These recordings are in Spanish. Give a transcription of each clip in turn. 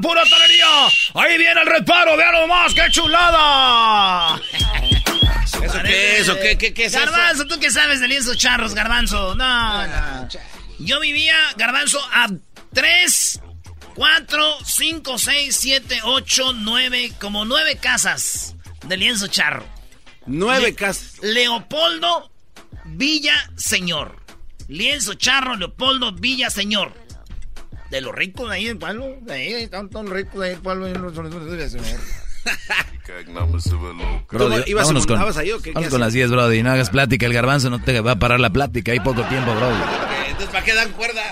Pura talería! ¡Ahí viene el reparo! ¡Vean nomás! ¡Qué chulada! ¿Eso qué es? ¿O qué, qué, qué es eso? Garbanzo, ¿tú qué sabes de lienzos charros, Garbanzo? No, no. Yo vivía, Garbanzo, a 3, 4, 5, 6, 7, 8, 9, como 9 casas de lienzo charro. Nueve Le- casas. Leopoldo Villa Señor. Lienzo charro, Leopoldo Villa Señor. De los ricos de ahí del pueblo. De ahí, están todos los ricos de ahí del pueblo. ¿Cómo ibas vámonos a- con, ahí o qué? ¿Qué con las 10, Brody. No hagas plática. El garbanzo no te va a parar la plática. Hay poco tiempo, Brody. Entonces, ¿para qué dan cuerda?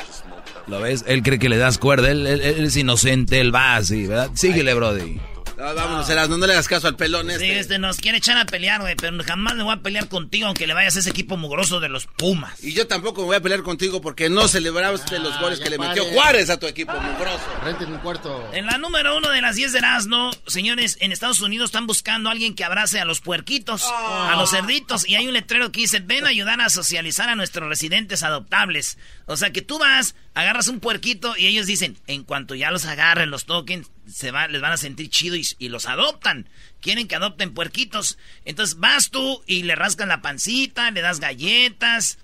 ¿Lo ves? Él cree que le das cuerda. Él, él- él es inocente. Él va así, ¿verdad? Síguele, Brody. No, vámonos, Erasmo, no le hagas caso al pelón Sí, este. este nos quiere echar a pelear, güey, pero jamás me voy a pelear contigo aunque le vayas a ese equipo mugroso de los Pumas. Y yo tampoco me voy a pelear contigo porque no celebraste los goles que le metió Juárez a tu equipo, mugroso. Renten un cuarto. En la número uno de las 10 de Erasmo, señores, en Estados Unidos están buscando a alguien que abrace a los puerquitos, a los cerditos, y hay un letrero que dice, ven a ayudar a socializar a nuestros residentes adoptables. O sea que tú vas, agarras un puerquito y ellos dicen, en cuanto ya los agarren, los toquen, se va, les van a sentir chido y, y los adoptan. Quieren que adopten puerquitos. Entonces vas tú y le rascan la pancita, le das galletas,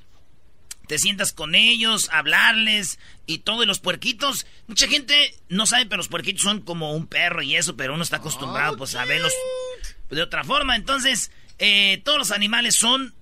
te sientas con ellos, hablarles y todo. Y los puerquitos, mucha gente no sabe, pero los puerquitos son como un perro y eso, pero uno está acostumbrado pues a verlos de otra forma. Entonces, eh, todos los animales son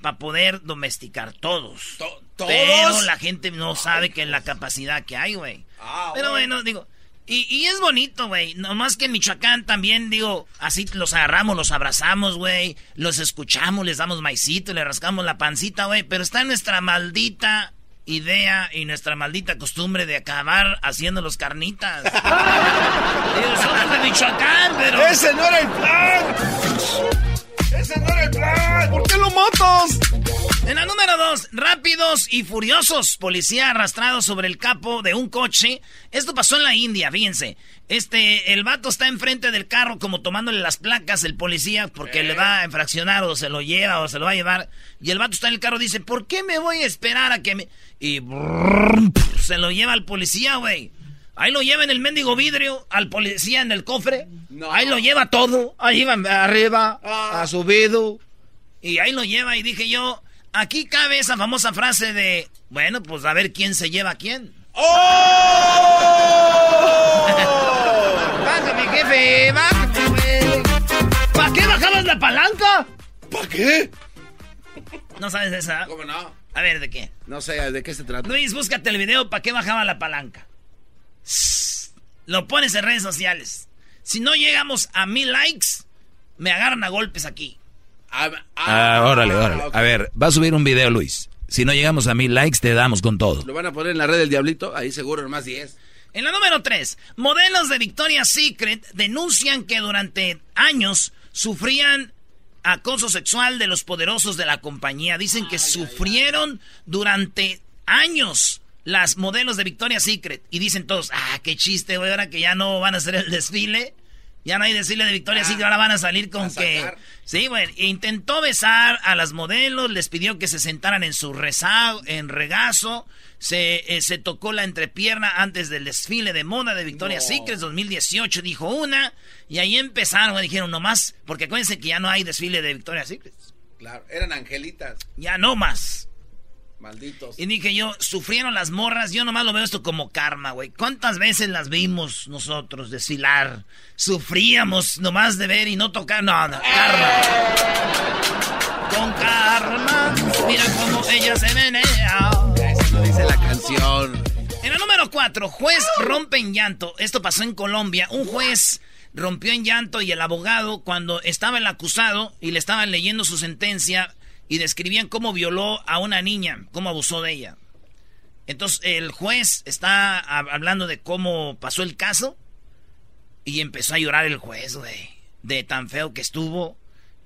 para poder domesticar todos. ¿Todos? Pero la gente no sabe que la capacidad que hay, güey. Ah, pero bueno, digo... Y, y es bonito, güey. Nomás que en Michoacán también, digo, así los agarramos, los abrazamos, güey. Los escuchamos, les damos maicito, le rascamos la pancita, güey. Pero está nuestra maldita idea y nuestra maldita costumbre de acabar haciéndolos carnitas. Digo, somos de Michoacán, pero... ¡Ese no era el plan! ¡Ese no era el plan! ¿Por qué lo matas? En la número dos, rápidos y furiosos. Policía arrastrado sobre el capo de un coche. Esto pasó en la India, fíjense. Este, el vato está enfrente del carro como tomándole las placas el policía porque le va a infraccionar o se lo lleva o se lo va a llevar. Y el vato está en el carro y dice, ¿por qué me voy a esperar a que me...? Y brrr, se lo lleva al policía, güey. Ahí lo lleva en el mendigo vidrio, al policía en el cofre. Ahí lo lleva todo. Ahí va arriba, ha subido. Y ahí lo lleva y dije yo, aquí cabe esa famosa frase de, bueno, pues a ver quién se lleva a quién. Bájame, jefe, bájame, güey. ¿Para qué bajabas la palanca? ¿Para qué? ¿No sabes esa? ¿Cómo no? A ver, ¿de qué? No sé, ¿de qué se trata? Luis, búscate el video para qué bajaba la palanca. Lo pones en redes sociales. Si no llegamos a mil likes, me agarran a golpes aquí. Ah, Ah, órale, órale. ok. A ver, va a subir un video, Luis. Si no llegamos a mil likes, te damos con todo. Lo van a poner en la red del Diablito, ahí seguro, más 10. En la número 3, modelos de Victoria's Secret denuncian que durante años sufrían acoso sexual de los poderosos de la compañía. Dicen que sufrieron durante años las modelos de Victoria's Secret. Y dicen todos, ah, qué chiste, güey, ahora que ya no van a hacer el desfile. Ya no hay desfile de Victoria's Secret, ahora van a salir con a que... Sí, güey, intentó besar a las modelos, les pidió que se sentaran en su rezago, en regazo, se, eh, se tocó la entrepierna antes del desfile de moda de Victoria's Secret 2018, dijo una, y ahí empezaron, güey, dijeron nomás, porque acuérdense que ya no hay desfile de Victoria's Secret, Claro, eran angelitas, ya no más. Malditos. Y dije yo, sufrieron las morras, yo nomás lo veo esto como karma, güey. ¿Cuántas veces las vimos nosotros desfilar? Sufríamos nomás de ver y no tocar, no, no, karma. Con karma, mira cómo ella se menea. Eso dice la canción. En el número 4, juez rompe en llanto. Esto pasó en Colombia. Un juez rompió en llanto y el abogado, cuando estaba el acusado y le estaban leyendo su sentencia y describían cómo violó a una niña, cómo abusó de ella. Entonces el juez está hab- hablando de cómo pasó el caso y empezó a llorar el juez, güey. De tan feo que estuvo.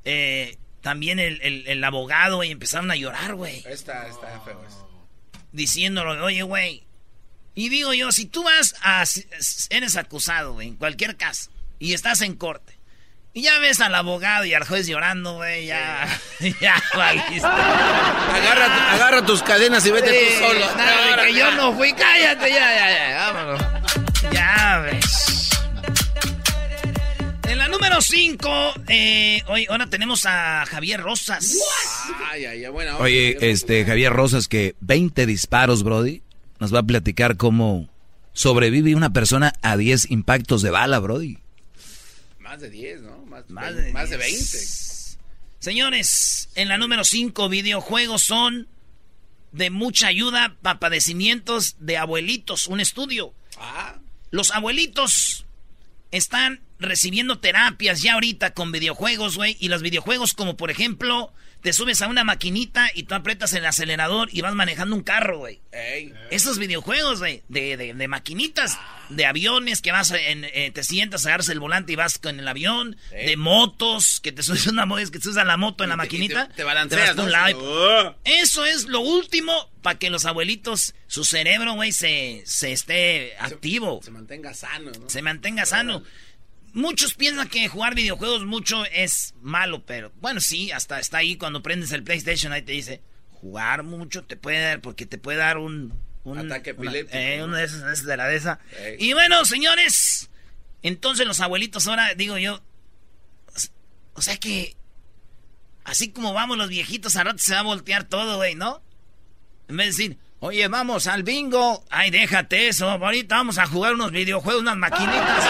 Eh, también el, el- el abogado, y empezaron a llorar, güey Está, está feo eso. diciéndolo, oye, güey. Y digo yo, si tú vas a. Eres acusado, güey, en cualquier caso, y estás en corte, y ya ves al abogado y al juez llorando, güey, ya. Ya, valiste. Agarra, agarra tus cadenas y vete Sí, tú solo. nada de que yo no fui, cállate, ya, ya, ya, vámonos. Ya ves. En la número 5, eh, hoy, ahora tenemos a Javier Rosas. Ay, ay, ay, bueno. Oye, este Javier Rosas, que 20 disparos, Brody, nos va a platicar cómo sobrevive una persona a 10 impactos de bala, Brody. Más de 10, ¿no? Más, Más de, más de 10. 20. Señores, en la número 5, videojuegos son de mucha ayuda para padecimientos de abuelitos. Un estudio. Ah, Los abuelitos están recibiendo terapias ya ahorita con videojuegos, güey. Y los videojuegos, como por ejemplo, te subes a una maquinita y tú aprietas el acelerador y vas manejando un carro, güey. ey. Esos videojuegos, güey, de, de, de maquinitas, de aviones que vas en, eh, te sientas, agarras el volante y vas con el avión, de motos, que te subes a una moto, que te subes a la moto en la te- maquinita. te- te balanceas, vas lado y- Oh. Eso es lo último para que los abuelitos, su cerebro, güey, se, se esté activo, Se mantenga sano, ¿no? se mantenga sano. Muchos piensan que jugar videojuegos mucho es malo, pero bueno, sí, hasta está ahí cuando prendes el PlayStation, ahí te dice, jugar mucho te puede dar, porque te puede dar un... un Ataque una- epiléptico, eh, una de esas, de esas de la de esa. Y bueno, señores, entonces los abuelitos ahora, digo yo, o sea que, así como vamos los viejitos, a rato se va a voltear todo, güey, ¿no? En vez de decir, oye, vamos al bingo. Ay, déjate eso. Ahorita vamos a jugar unos videojuegos, unas maquinitas.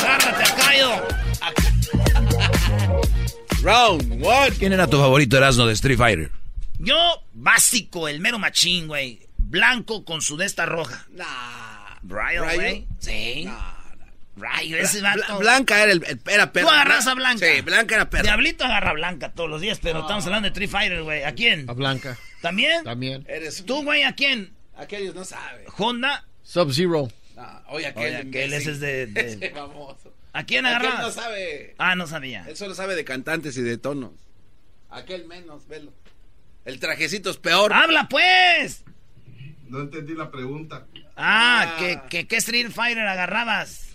Agárrate a Cayo. Round one. ¿Quién era tu favorito Erasmo de Street Fighter? Yo, básico, el mero machín, güey. Blanco con sudesta roja. Nah. ¿Rayo? güey. Sí. Nah. Rayo, ese Bla- vato. Blanca era el, el- era perra. Tú agarras a Blanca. Sí, Blanca era perra. Diablito agarra a Blanca todos los días, pero estamos hablando de Street Fighter, güey. ¿A quién? A Blanca, ¿También? también. Eres ¿Tú, güey, a quién? Aquellos no saben. ¿Honda? Sub-Zero. No, oye, aquel. Oye, aquel, ese es de- de- Ese famoso. ¿A quién Aquel no agarras? sabe. Ah, no sabía. Él solo sabe de cantantes y de tonos. Aquel menos, velo. El trajecito es peor. ¡Habla, pues! No entendí la pregunta. Ah, Ah. que, que, ¿qué Street Fighter agarrabas?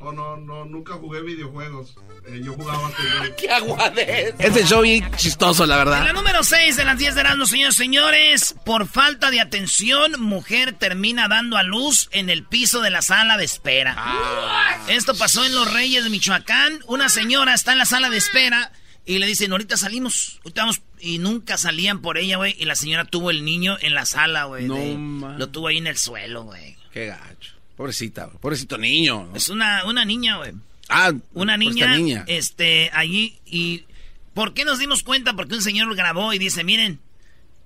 Oh, no, no, nunca jugué videojuegos. Eh, yo jugaba fútbol. ¡Qué aguadez! Este show bien chistoso, la En la verdad. número 6 de las 10 de Erasmus, señores señores, por falta de atención, mujer termina dando a luz en el piso de la sala de espera. Esto pasó en Los Reyes de Michoacán. Una señora está en la sala de espera y le dicen, ahorita salimos, ahorita vamos. Y nunca salían por ella, güey. Y la señora tuvo el niño en la sala, güey. No, de-. Lo tuvo ahí en el suelo, güey. Qué gacho. Pobrecita, pobrecito niño. ¿no? Es una, una niña, güey. Ah, Una niña, niña. este, allí y ¿Por qué nos dimos cuenta? Porque un señor grabó y dice, miren,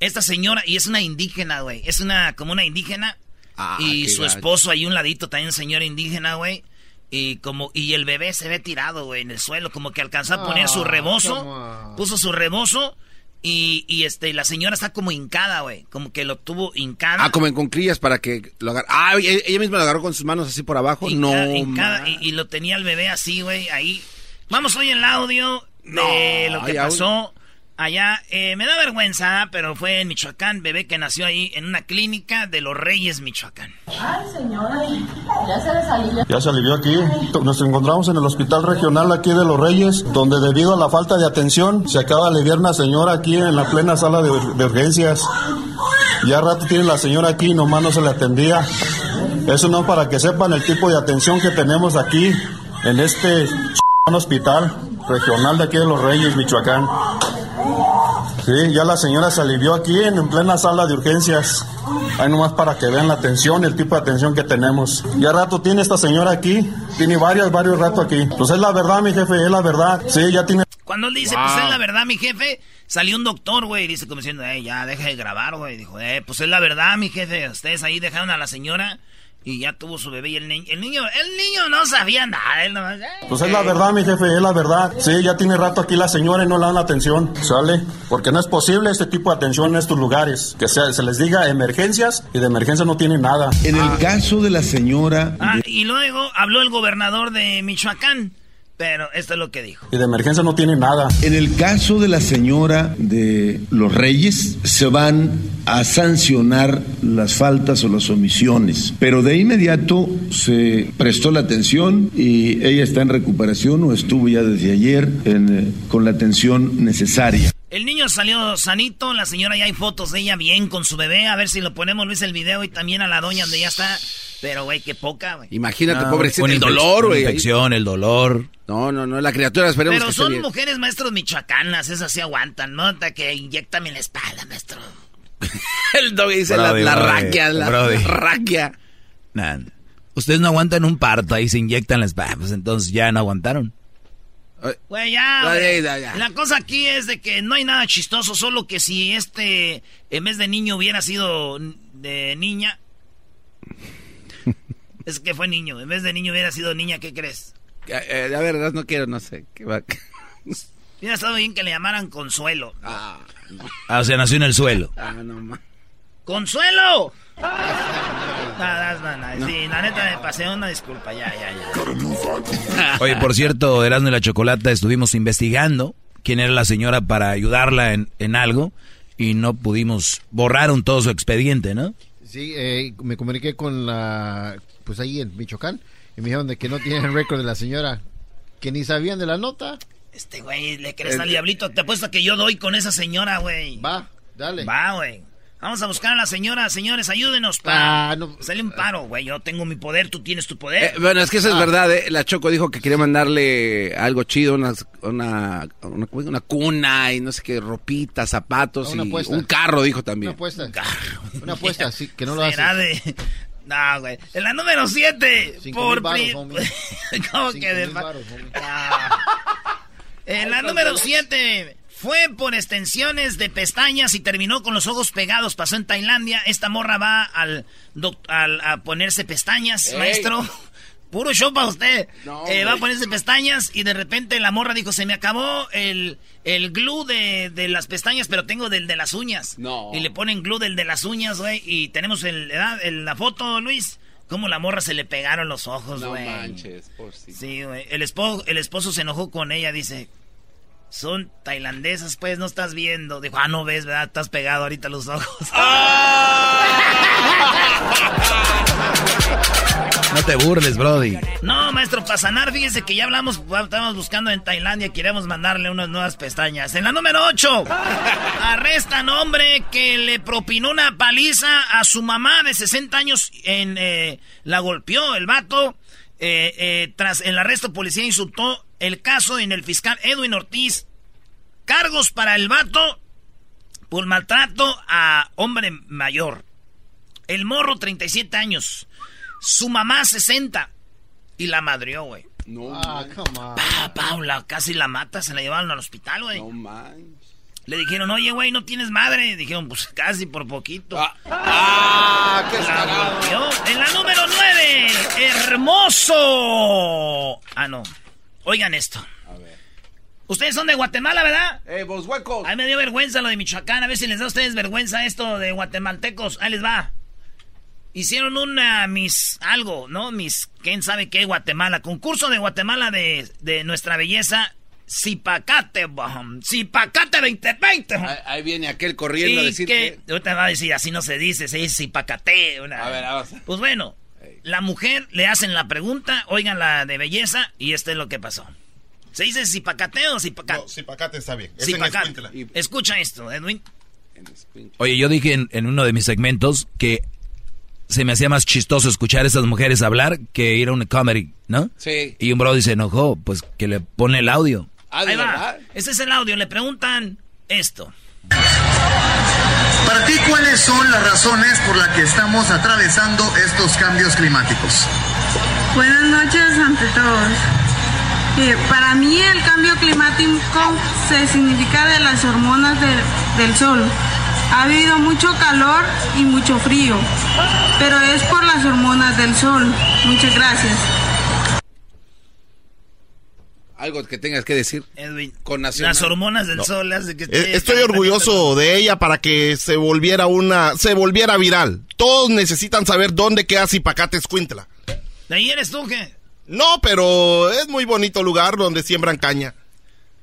esta señora, y es una indígena, güey, es una, como una indígena, Ah, y su gacho. esposo ahí un ladito, también un señor indígena, güey. Y como, y el bebé se ve tirado, güey, en el suelo, como que alcanzó a poner su Ah, rebozo, puso su rebozo, y, y este, la señora está como hincada, güey, como que lo tuvo hincada. Ah, como en concrillas para que lo agarre. Ah, ella, ella misma lo agarró con sus manos así por abajo. Hinca- no. hincada, y, y lo tenía el bebé así, güey, ahí. Vamos hoy el audio de No, lo que pasó allá. Eh, me da vergüenza, pero fue en Michoacán, bebé que nació ahí en una clínica de los Reyes, Michoacán. Ay, señora, ya se le salió. Ya se alivió aquí. Nos encontramos en el Hospital Regional aquí de Los Reyes, donde debido a la falta de atención se acaba de aliviar una señora aquí en la plena sala de, de urgencias. Ya rato tiene la señora aquí y nomás no se le atendía. Eso no para que sepan el tipo de atención que tenemos aquí en este hospital regional de aquí de Los Reyes, Michoacán. Sí, ya la señora se alivió aquí en, en plena sala de urgencias. Ahí nomás para que vean la atención y el tipo de atención que tenemos. Ya rato tiene esta señora aquí. Tiene varios, varios ratos aquí. Pues es la verdad, mi jefe, es la verdad. Sí, ya tiene... Cuando él dice, pues es la verdad, mi jefe, salió un doctor, güey, y dice como diciendo, eh, ya, deja de grabar, güey. Dijo, eh, pues es la verdad, mi jefe. Ustedes ahí dejaron a la señora y ya tuvo su bebé y el niño, el niño, el niño no sabía nada, él nomás, eh. Pues es la verdad, mi jefe, es la verdad. Sí, ya tiene rato aquí la señora y no le dan atención. ¿Sale? Porque no es posible este tipo de atención en estos lugares. Que sea, se les diga emergencias y de emergencia no tienen nada. En el caso de la señora... Ah, y luego habló el gobernador de Michoacán, pero esto es lo que dijo. Y de emergencia no tienen nada. En el caso de la señora de los Reyes, se van a sancionar las faltas o las omisiones, pero de inmediato se prestó la atención y ella está en recuperación o estuvo ya desde ayer en, eh, con la atención necesaria. El niño salió sanito, la señora ya hay fotos de ella bien con su bebé, a ver si lo ponemos Luis el video y también a la doña donde ya está, pero güey, qué poca, güey. Imagínate, No, pobrecita, una el dolor, güey. infección, el dolor. No, no, no, la criatura esperemos Pero que son bien. mujeres maestros michoacanas, esas sí aguantan, ¿no? Hasta que inyectame en la espalda, maestro. El dog dice la, Brody, la brody, raquia, la, raquia. Nah, Ustedes no aguantan un parto, ahí se inyectan las... Pues entonces ya no aguantaron. Güey, ya. La cosa aquí es de que no hay nada chistoso, solo que si este, en vez de niño, hubiera sido de niña. Es que fue niño, en vez de niño hubiera sido niña, ¿qué crees? Eh, eh, a ver, no quiero, no sé. qué va- Hubiera estado bien que le llamaran Consuelo. Ah, Ah, o sea, nació en el suelo. ah, no, ma. ¡Consuelo! No, no, no, no, Sí, la neta me pasé una disculpa, ya, ya, ya. Oye, por cierto, Erasmo y la Chocolata estuvimos investigando quién era la señora para ayudarla en, en algo y no pudimos, borraron todo su expediente, ¿no? Sí, eh, me comuniqué con la, pues ahí en Michoacán, y me dijeron de que no tienen récord de la señora, que ni sabían de la nota. Este güey, le crees al diablito. Te apuesto que yo doy con esa señora, güey. Va, dale. Va, güey. Vamos a buscar a la señora. Señores, ayúdenos para Ah, no. sale un paro, güey. Yo tengo mi poder, tú tienes tu poder. Eh, bueno, es que eso Ah. es verdad, ¿eh? La Choco dijo que quería mandarle algo chido, una, una, una cuna y no sé qué, ropita, zapatos Una y apuesta. un carro, dijo Una también. apuesta. Una apuesta, sí, que no lo hace. De... No, güey. En la número 7. Cinco Por homie. ¿Cómo que de... mil varos, homie. Ah. En la número 7 fue por extensiones de pestañas y terminó con los ojos pegados. Pasó en Tailandia. Esta morra va al, al- a ponerse pestañas, Ey. maestro. Puro show para usted. No, Eh, va a ponerse pestañas y de repente la morra dijo, se me acabó el, el glue de, de las pestañas, pero tengo del de las uñas. No. Y le ponen glue del de las uñas, güey. Y tenemos el, ¿verdad? el- la foto, Luis. Cómo la morra se le pegaron los ojos, No güey. manches, por si. Sí, güey. El esposo, el esposo se enojó con ella, dice. Son tailandesas, pues, no estás viendo. Dijo, ah, no ves, ¿verdad? Estás pegado ahorita los ojos. No te burles, Brody. No, maestro, para sanar, fíjese que ya hablamos, estábamos buscando en Tailandia, queremos mandarle unas nuevas pestañas. En la número 8, arrestan hombre que le propinó una paliza a su mamá de 60 años, en, eh, la golpeó el vato. Eh, eh, tras el arresto, policía insultó el caso en el fiscal Edwin Ortiz. Cargos para el vato por maltrato a hombre mayor. El morro, 37 años. Su mamá, 60. Y la madrió, güey. No, Ah, come on. Pa, Paula, casi la mata, se la llevaron al hospital, güey. Le dijeron, oye, güey, no tienes madre. Dijeron, pues casi por poquito. ¡Ah! ¡Qué La descarado! golpeó. En la número 9, hermoso. Ah, no. Oigan esto. Ustedes son de Guatemala, ¿verdad? ¡Eh, vos huecos! Ay, me dio vergüenza lo de Michoacán. A ver si les da a ustedes vergüenza esto de guatemaltecos. Ahí les va. Hicieron una Miss algo, ¿no? Miss, quién sabe qué, Guatemala. Concurso de Guatemala de, de nuestra belleza. Zipacate. Zipacate 2020. Ahí, ahí viene aquel corriendo a decir que... que... Ahorita va a decir, así no se dice, se dice Zipacate. una- A ver, vamos. Pues bueno, la mujer le hacen la pregunta, oigan la de belleza, y esto es lo que pasó. ¿Se dice Zipacate o Zipacate? No, Zipacate está bien. Es en Zipacate. Escuintla. Escucha esto, Edwin. Oye, yo dije en, en uno de mis segmentos que se me hacía más chistoso escuchar a esas mujeres hablar que ir a una comedy, ¿no? Sí. Y un bro se enojó, pues que le pone el audio. Ah, ¿de Ahí va. verdad? Este es el audio, le preguntan esto. Para ti, ¿cuáles son las razones por las que estamos atravesando estos cambios climáticos? Buenas noches ante todos. Eh, para mí el cambio climático se significa de las hormonas del- del sol. Ha habido mucho calor y mucho frío, pero es por las hormonas del sol. Muchas gracias. Algo que tengas que decir. Edwin. Con nacional. Las hormonas del No. sol hace que Eh, esté Estoy orgulloso de ella para que se volviera una, se volviera viral. Todos necesitan saber dónde queda Zipacate Escuintla. ¿De ahí eres tú qué? No, pero es muy bonito lugar donde siembran caña.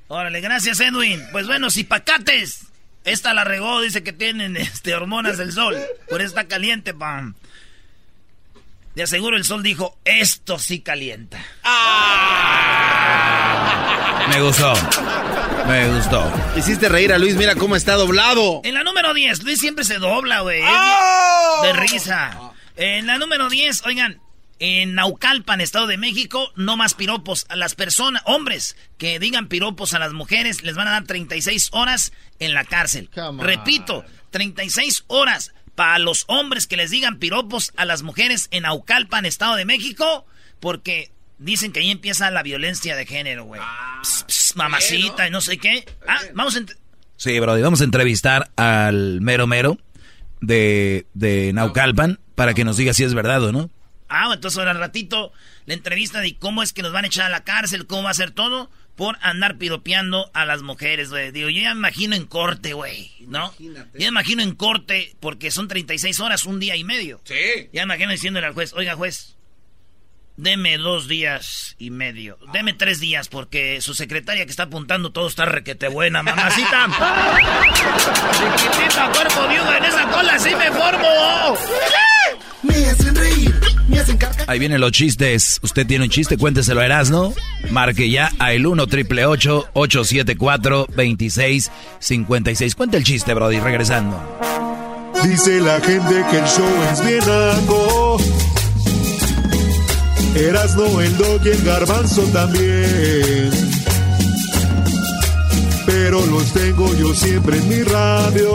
Órale, gracias Edwin. Pues bueno, Zipacates. Esta la regó, dice que tienen este, hormonas del sol. Por eso está caliente, pam. De aseguro el sol dijo, esto sí calienta. Me gustó. Me gustó. Hiciste reír a Luis, mira cómo está doblado. En la número 10, Luis siempre se dobla, güey. ¡Oh! De risa. En la número 10, oigan, en Naucalpan, Estado de México, no más piropos. A las personas, hombres, que digan piropos a las mujeres, les van a dar 36 horas en la cárcel. Repito, 36 horas para los hombres que les digan piropos a las mujeres en Naucalpan, Estado de México, porque dicen que ahí empieza la violencia de género, güey. Pss, mamacita y no sé qué. Ah, vamos a... Sí, Brody, vamos a entrevistar al mero mero de, de Naucalpan para que nos diga si es verdad o no. Ah, entonces ahora al ratito la entrevista de cómo es que nos van a echar a la cárcel, cómo va a ser todo por andar piropeando a las mujeres, güey. Digo, yo ya me imagino en corte, güey, ¿no? Ya me imagino en corte porque son 36 horas, un día y medio. Sí. Ya me imagino diciéndole al juez, oiga juez, deme dos días y medio, deme tres días porque su secretaria que está apuntando todo está requete buena, mamacita. Chiquitita, cuerpo viudo, en esa cola sí me formo. Me hacen reír. Ahí vienen los chistes. Usted tiene un chiste, cuénteselo a Erasno. Marque ya a el 1 triple 874 2656. Cuenta el chiste, Brody, regresando. Dice la gente que el show es bien algo. Erasno, el dog y el garbanzo también. Pero los tengo yo siempre en mi radio.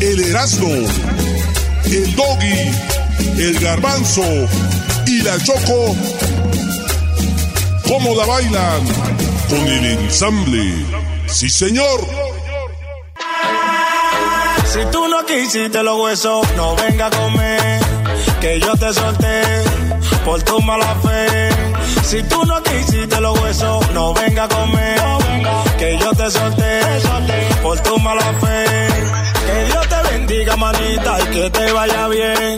el Erasmo, el Doggy, el Garbanzo y la Choco, ¿cómo la bailan? Con el ensamble. Sí, señor. Si tú no quisiste los huesos, no venga a comer. Que yo te solté por tu mala fe. Si tú no quisiste los huesos, no venga a comer. Que yo te solté por tu mala fe. Que te bendiga, manita, y que te vaya bien.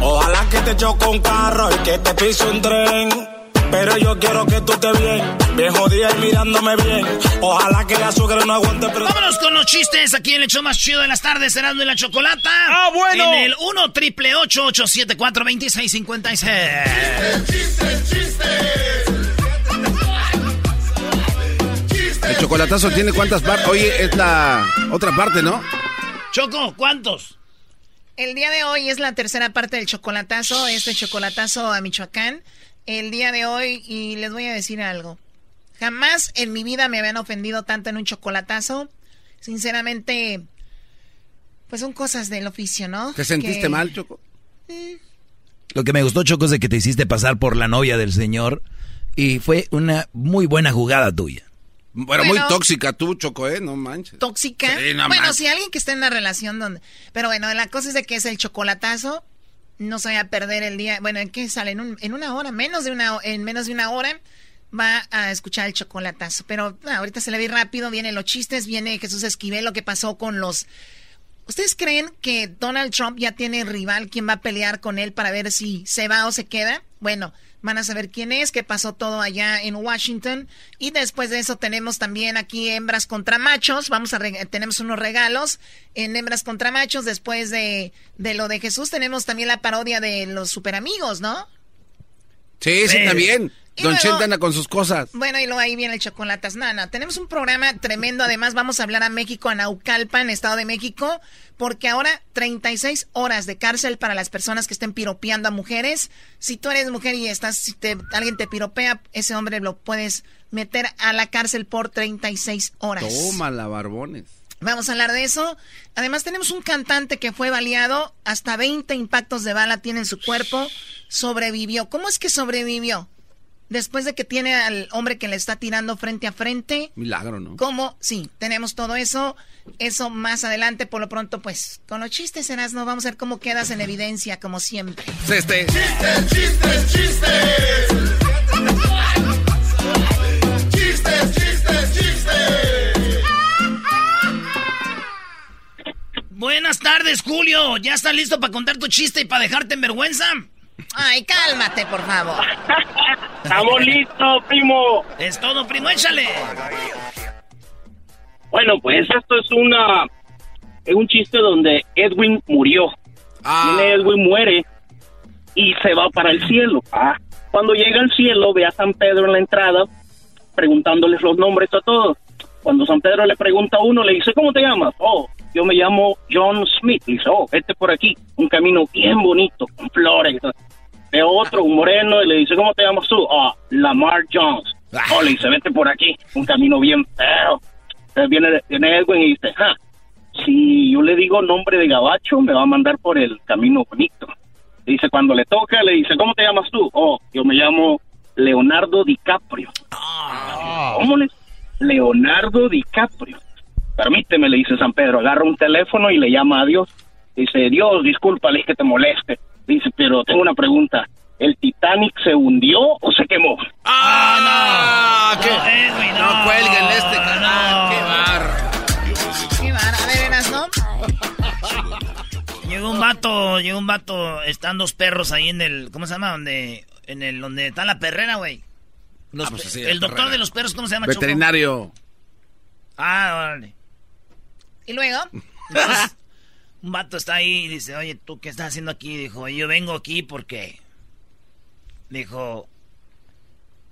Ojalá que te choque un carro y que te pise un tren. Pero yo quiero que tú estés bien, bien jodida y mirándome bien. Ojalá que el azúcar no aguante, pero. Vámonos con los chistes aquí en el show más chido de las tardes, Erasmo y la Chocolata. ¡Ah, bueno! En el 1 triple 874 2656 Chistes, chistes. El chocolatazo tiene cuántas partes. Oye, es la otra parte, ¿no? Choco, ¿cuántos? El día de hoy es la tercera parte del chocolatazo, este chocolatazo a Michoacán. El día de hoy, y les voy a decir algo. Jamás en mi vida me habían ofendido tanto en un chocolatazo. Sinceramente, pues son cosas del oficio, ¿no? ¿Te sentiste Que- mal, Choco? Lo que me gustó, Choco, es de que te hiciste pasar por la novia del señor y fue una muy buena jugada tuya. Bueno, muy tóxica tú, Choco, ¿eh? No manches. tóxica. Sí, no bueno, manches. si alguien que está en una relación donde... Pero bueno, la cosa es de que es el chocolatazo. No se vaya a perder el día. Bueno, ¿en qué sale? En, un- en una hora, menos de una, en menos de una hora va a escuchar el chocolatazo. Pero ah, ahorita se le ve rápido, vienen los chistes, viene Jesús Esquivel, lo que pasó con los... ¿Ustedes creen que Donald Trump ya tiene rival quien va a pelear con él para ver si se va o se queda? Bueno, van a saber quién es, qué pasó todo allá en Washington. Y después de eso tenemos también aquí hembras contra machos. Vamos a tenemos unos regalos en hembras contra machos. Después de, de lo de Jesús tenemos también la parodia de los super amigos, ¿no? Sí, sí, Sí. Y Don luego- Chente anda con sus cosas. Bueno, y luego ahí viene el chocolatas. Nana, tenemos un programa tremendo. Además, vamos a hablar a México, a Naucalpan, Estado de México, porque ahora 36 horas de cárcel para las personas que estén piropeando a mujeres. Si tú eres mujer y estás, si te- alguien te piropea, ese hombre lo puedes meter a la cárcel por 36 horas. Tómala, barbones. Vamos a hablar de eso. Además, tenemos un cantante que fue baleado, hasta 20 impactos de bala tiene en su cuerpo, sobrevivió. ¿Cómo es que sobrevivió? Después de que tiene al hombre que le está tirando frente a frente. Milagro, ¿no? ¿Cómo? Sí, tenemos todo eso. Eso más adelante, por lo pronto, pues, con los chistes, no vamos a ver cómo quedas en evidencia, como siempre. Este. Chistes, chistes, chistes. Chistes, chistes, chistes. Buenas tardes, Julio. ¿Ya estás listo para contar tu chiste y para dejarte en vergüenza? Ay, cálmate, por favor. Estamos listos, primo. Es todo, primo, échale. Bueno, pues esto es una es un chiste donde Edwin murió. Viene Edwin muere y se va para el cielo. Ah, cuando llega al cielo ve a San Pedro en la entrada preguntándoles los nombres a todos. Cuando San Pedro le pregunta a uno, le dice, ¿cómo te llamas? Oh, yo me llamo John Smith. Le dice, oh, vete por aquí, un camino bien bonito, con flores. Ve otro, un moreno, y le dice, ¿cómo te llamas tú? Ah, Lamar Jones. Oh, le dice, vete por aquí, un camino bien feo. Entonces viene, viene Edwin y dice, ah, si yo le digo nombre de gabacho, me va a mandar por el camino bonito. Dice, cuando le toca, le dice, ¿cómo te llamas tú? Oh, yo me llamo Leonardo DiCaprio. ¿Cómo le? Leonardo DiCaprio. Permíteme, le dice San Pedro, agarra un teléfono y le llama a Dios. Dice, Dios, discúlpale que te moleste. Dice, pero tengo una pregunta. ¿El Titanic se hundió o se quemó? ¡Ah, no! ¿Qué? Edwin, no, cuelguen este canal. ¡Qué bar! Qué bar- A ver, Eras, ¿no? Llegó un vato, llegó un vato, están dos perros ahí en el, ¿cómo se llama? Donde, en el, donde está la perrera, güey. Ah, pues así, el doctor perrera. de los perros, ¿cómo se llama? Choco? Veterinario. Ah, órale. ¿Y luego? Entonces, un vato está ahí y dice, oye, ¿tú qué estás haciendo aquí? Dijo, yo vengo aquí porque... Dijo,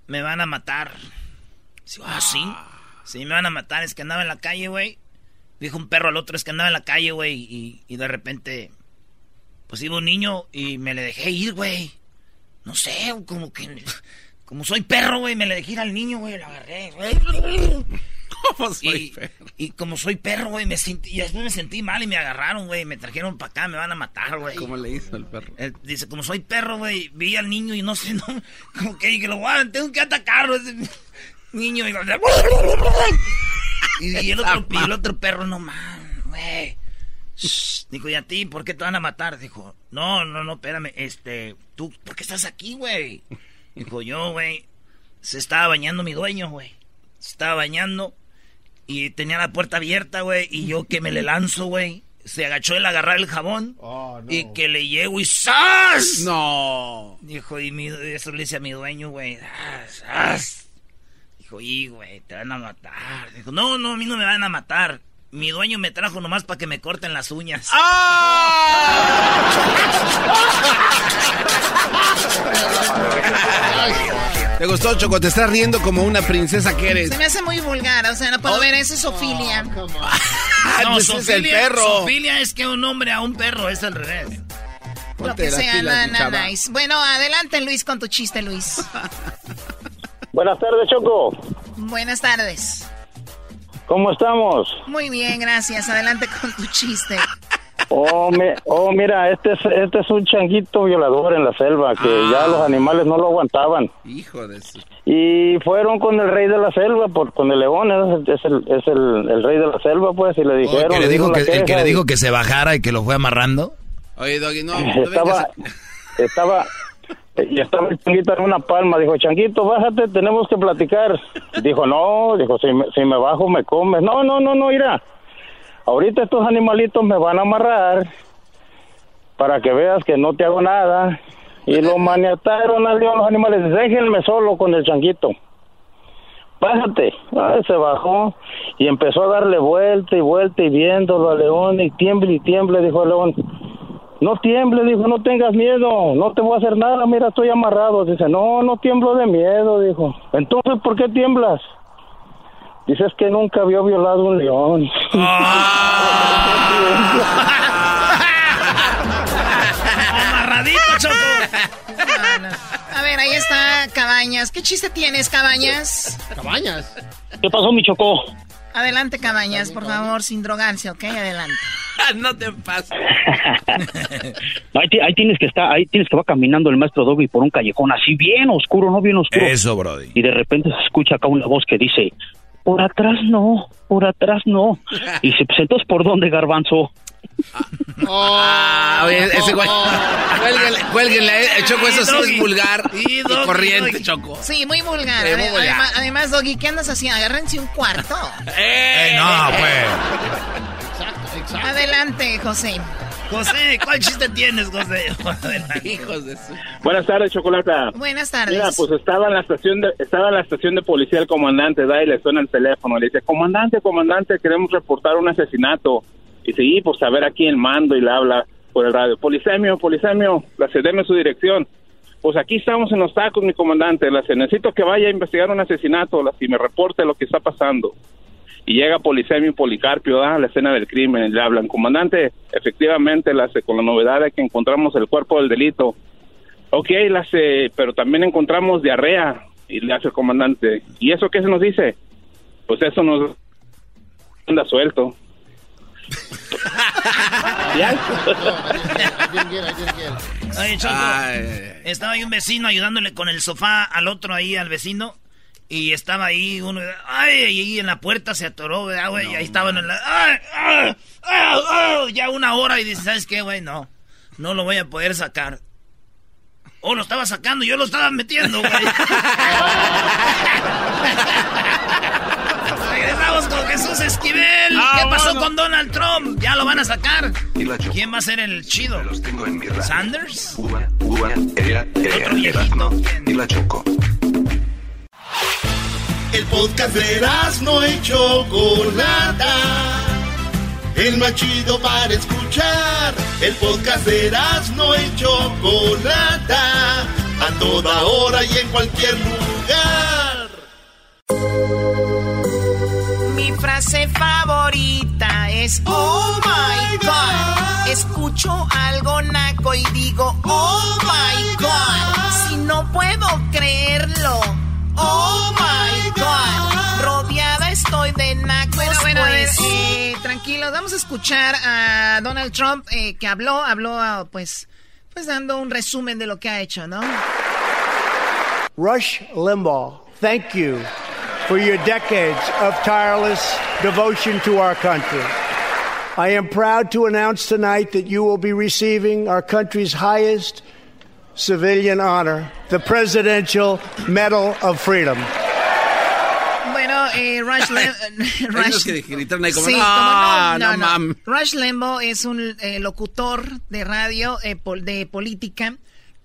me van a matar. Dice, ah, ¿sí? Sí, me van a matar. Es que andaba en la calle, güey. Dijo un perro al otro, es que andaba en la calle, güey. Y, y de repente, pues iba un niño y me le dejé ir, güey. No sé, como que... Como soy perro, güey, me le dejé ir al niño, güey, lo agarré, güey. ¿Cómo soy y, y como soy perro, güey, me sentí, y después me sentí mal y me agarraron, güey, me trajeron para acá, me van a matar, güey. ¿Cómo le hizo el perro? Eh, dice, como soy perro, güey, vi al niño y no sé, no, como que dije, lo voy a, tengo que atacarlo, ese niño. Y, y, y el otro, y el otro perro, no man, güey. Dijo, ¿y a ti por qué te van a matar? Dijo, no, no, no, espérame, este, tú, ¿por qué estás aquí, güey? Dijo, yo, güey, se estaba bañando mi dueño, güey. Se estaba bañando y tenía la puerta abierta, güey, y yo que me le lanzo, güey. se agachó a agarrar el jabón y que le llegó y ¡zas! No. Dijo, y mi, eso le dice a mi dueño, güey, ¡ah, ¡zas! Dijo, y güey, te van a matar. Dijo, no, no, a mí no me van a matar. Mi dueño me trajo nomás para que me corten las uñas. ¿Te gustó, Choco? Te estás riendo como una princesa que eres. Se me hace muy vulgar, o sea, no puedo ver, eso es Sofilia. no, Pues es el Sofilia, perro. Sofilia es que un hombre a un perro es al revés. Lo que sea, na, nice. Bueno, adelante Luis con tu chiste, Luis. Buenas tardes, Choco. Buenas tardes. ¿Cómo estamos? Muy bien, gracias. Adelante con tu chiste. Oh, mi- oh, mira, este es, este es un changuito violador en la selva que ya los animales no lo aguantaban. Hijo de su... Y fueron con el rey de la selva, por, con el león, es, es el, es el, el rey de la selva, pues, y le El dijeron... que le le dijo dijo que, la el que le dijo que se bajara y que lo fue amarrando. Oye, Doggy, no, no estaba, estaba, y estaba el changuito en una palma. Dijo, changuito, bájate, tenemos que platicar. Dijo, no, dijo, si me, si me bajo me comes. No, no, no, no, mira. Ahorita estos animalitos me van a amarrar para que veas que no te hago nada. Y lo maniataron al león los animales. Déjenme solo con el changuito. Bájate. Ay, se bajó y empezó a darle vuelta y vuelta y viéndolo al león y tiemble y tiemble, dijo el león. No tiemble, dijo, no tengas miedo, no te voy a hacer nada, mira, estoy amarrado. Dice, no, no tiemblo de miedo, dijo. Entonces, ¿por qué tiemblas? Dice, es que nunca había violado un león. Amarradito, Choco. No, no. A ver, ahí está Cabañas. ¿Qué chiste tienes, Cabañas? Cabañas. ¿Qué pasó, mi chocó? Adelante, Cabañas, por favor, sin drogarse, ¿ok? Adelante. no te pases. Ahí, ti- ahí tienes que estar, ahí tienes que va caminando el maestro Doggy por un callejón así bien oscuro, no bien oscuro. Eso, Brody. Y de repente se escucha acá una voz que dice, por atrás no, por atrás no. Y dice, pues entonces, ¿por dónde, garbanzo? Ah, oye, ese güey. Cuélguenle, cuélguenle, eh, Choco, eso sí Doggy. es vulgar Y y Doggy, corriente, Doggy. Choco. Sí, muy vulgar. Sí, muy vulgar. Además, además, Doggy, ¿qué andas haciendo? Agárrense un cuarto. Eh, no, pues. Adelante, José. José, ¿cuál chiste tienes, José? Hijos de su... Buenas tardes, Chocolata. Buenas tardes. Mira, pues estaba en la estación de, estaba en la estación de policía el comandante, da y le suena el teléfono, le dice, comandante, comandante, queremos reportar un asesinato. Y sí, pues a ver aquí el mando y le habla por el radio, polisemio, polisemio, la deme su dirección. Pues aquí estamos en los tacos, mi comandante, la necesito que vaya a investigar un asesinato, la, y me reporte lo que está pasando. Y llega Polisemio y Policarpio a la escena del crimen y le hablan, comandante, efectivamente, la, con la novedad de que encontramos el cuerpo del delito. Ok, la pero también encontramos diarrea. Y le hace el comandante. ¿Y eso qué se nos dice? Pues eso nos anda suelto. ¿Ya? Oye, Choco, Ay. estaba ahí un vecino ayudándole con el sofá al otro ahí, al vecino. Y estaba ahí uno, ay, y ahí en la puerta se atoró, ¿verdad, güey? y ahí estaban en la, ay, ay, ay, ay, ya una hora y dice, ¿sabes qué, güey? No, no lo voy a poder sacar. Oh, lo estaba sacando, yo lo estaba metiendo, güey. Con Jesús Esquivel. Ah, ¿Qué pasó bueno. con Donald Trump? Ya lo van a sacar. ¿Quién va a ser el chido? ¿Sanders? ¿Otro viejito? Y la Choco. El podcast de no y Chocolata. El más chido para escuchar. El podcast de no y Chocolata. A toda hora y en cualquier lugar. Frase favorita es Oh my God. Escucho algo naco y digo Oh my God. Si no puedo creerlo. Oh my God. Rodeada estoy de nacos. Bueno, bueno, pues. eh, tranquilos, vamos a escuchar a Donald Trump eh, que habló, habló ah, pues, pues dando un resumen de lo que ha hecho, ¿no? Rush Limbaugh, thank you for your decades of tireless devotion to our country. I am proud to announce tonight that you will be receiving our country's highest civilian honor, the Presidential Medal of Freedom. Bueno, eh, Rush, Lim Rush... que gritaron ahí como, sí, no, como no, no, no, Rush Limbaugh es un eh, locutor de radio eh, pol de política.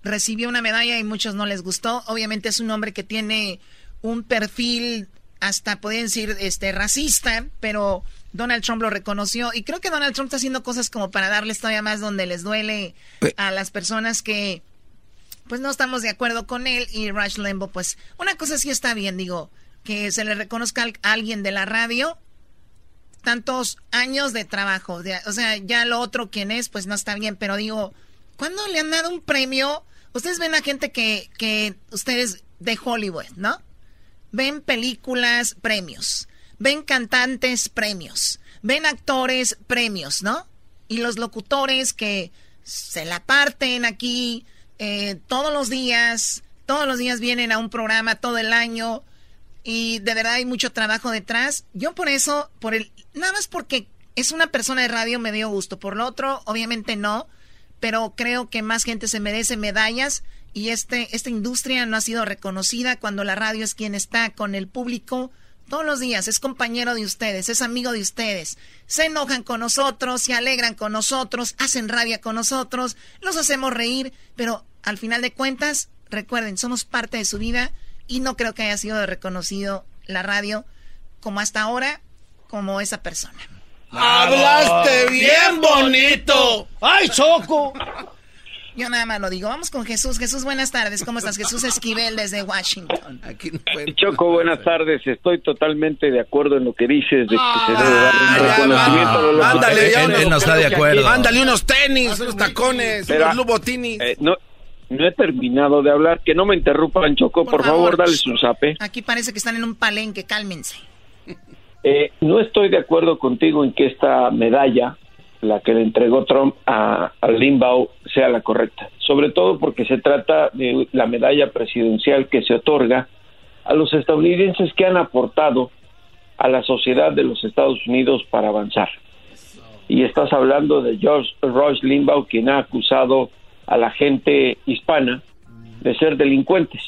Recibió una medalla y muchos no les gustó. Obviamente es un hombre que tiene un perfil hasta podrían decir este racista, pero Donald Trump lo reconoció. Y creo que Donald Trump está haciendo cosas como para darles todavía más donde les duele a las personas que pues no estamos de acuerdo con él. Y Rush Limbaugh pues una cosa sí está bien, digo, que se le reconozca a alguien de la radio tantos años de trabajo, o sea, ya lo otro quien es pues no está bien, pero digo, ¿cuándo le han dado un premio? Ustedes ven a gente que que ustedes de Hollywood, ¿no? Ven películas, premios. Ven cantantes, premios. Ven actores, premios, ¿no? Y los locutores que se la parten aquí eh, todos los días, todos los días vienen a un programa todo el año y de verdad hay mucho trabajo detrás. Yo por eso, por el, nada más porque es una persona de radio me dio gusto. Por lo otro, obviamente no, pero creo que más gente se merece medallas y este, esta industria no ha sido reconocida cuando la radio es quien está con el público todos los días, es compañero de ustedes, es amigo de ustedes. Se enojan con nosotros, se alegran con nosotros, hacen rabia con nosotros, los hacemos reír, pero al final de cuentas, recuerden, somos parte de su vida y no creo que haya sido reconocido la radio como hasta ahora, como esa persona. ¡Hablaste bien bonito! ¡Ay, Choco! Yo nada más lo digo. Vamos con Jesús. Jesús, buenas tardes. ¿Cómo estás? Jesús Esquivel desde Washington. Aquí Choco, buenas tardes. Estoy totalmente de acuerdo en lo que dices de que se debe dar un reconocimiento a los Ándale, ya él, no está de acuerdo. Ándale unos tenis, unos tacones, Pero, unos lubotinis. eh, no, no he terminado de hablar. Que no me interrumpan, Choco. Por, favor, dale su zape. Aquí parece que están en un palenque. Cálmense. Eh, no estoy de acuerdo contigo en que esta medalla, la que le entregó Trump a, Limbaugh, sea la correcta. Sobre todo porque se trata de la medalla presidencial que se otorga a los estadounidenses que han aportado a la sociedad de los Estados Unidos para avanzar. Y estás hablando de George Rush Limbaugh, quien ha acusado a la gente hispana de ser delincuentes.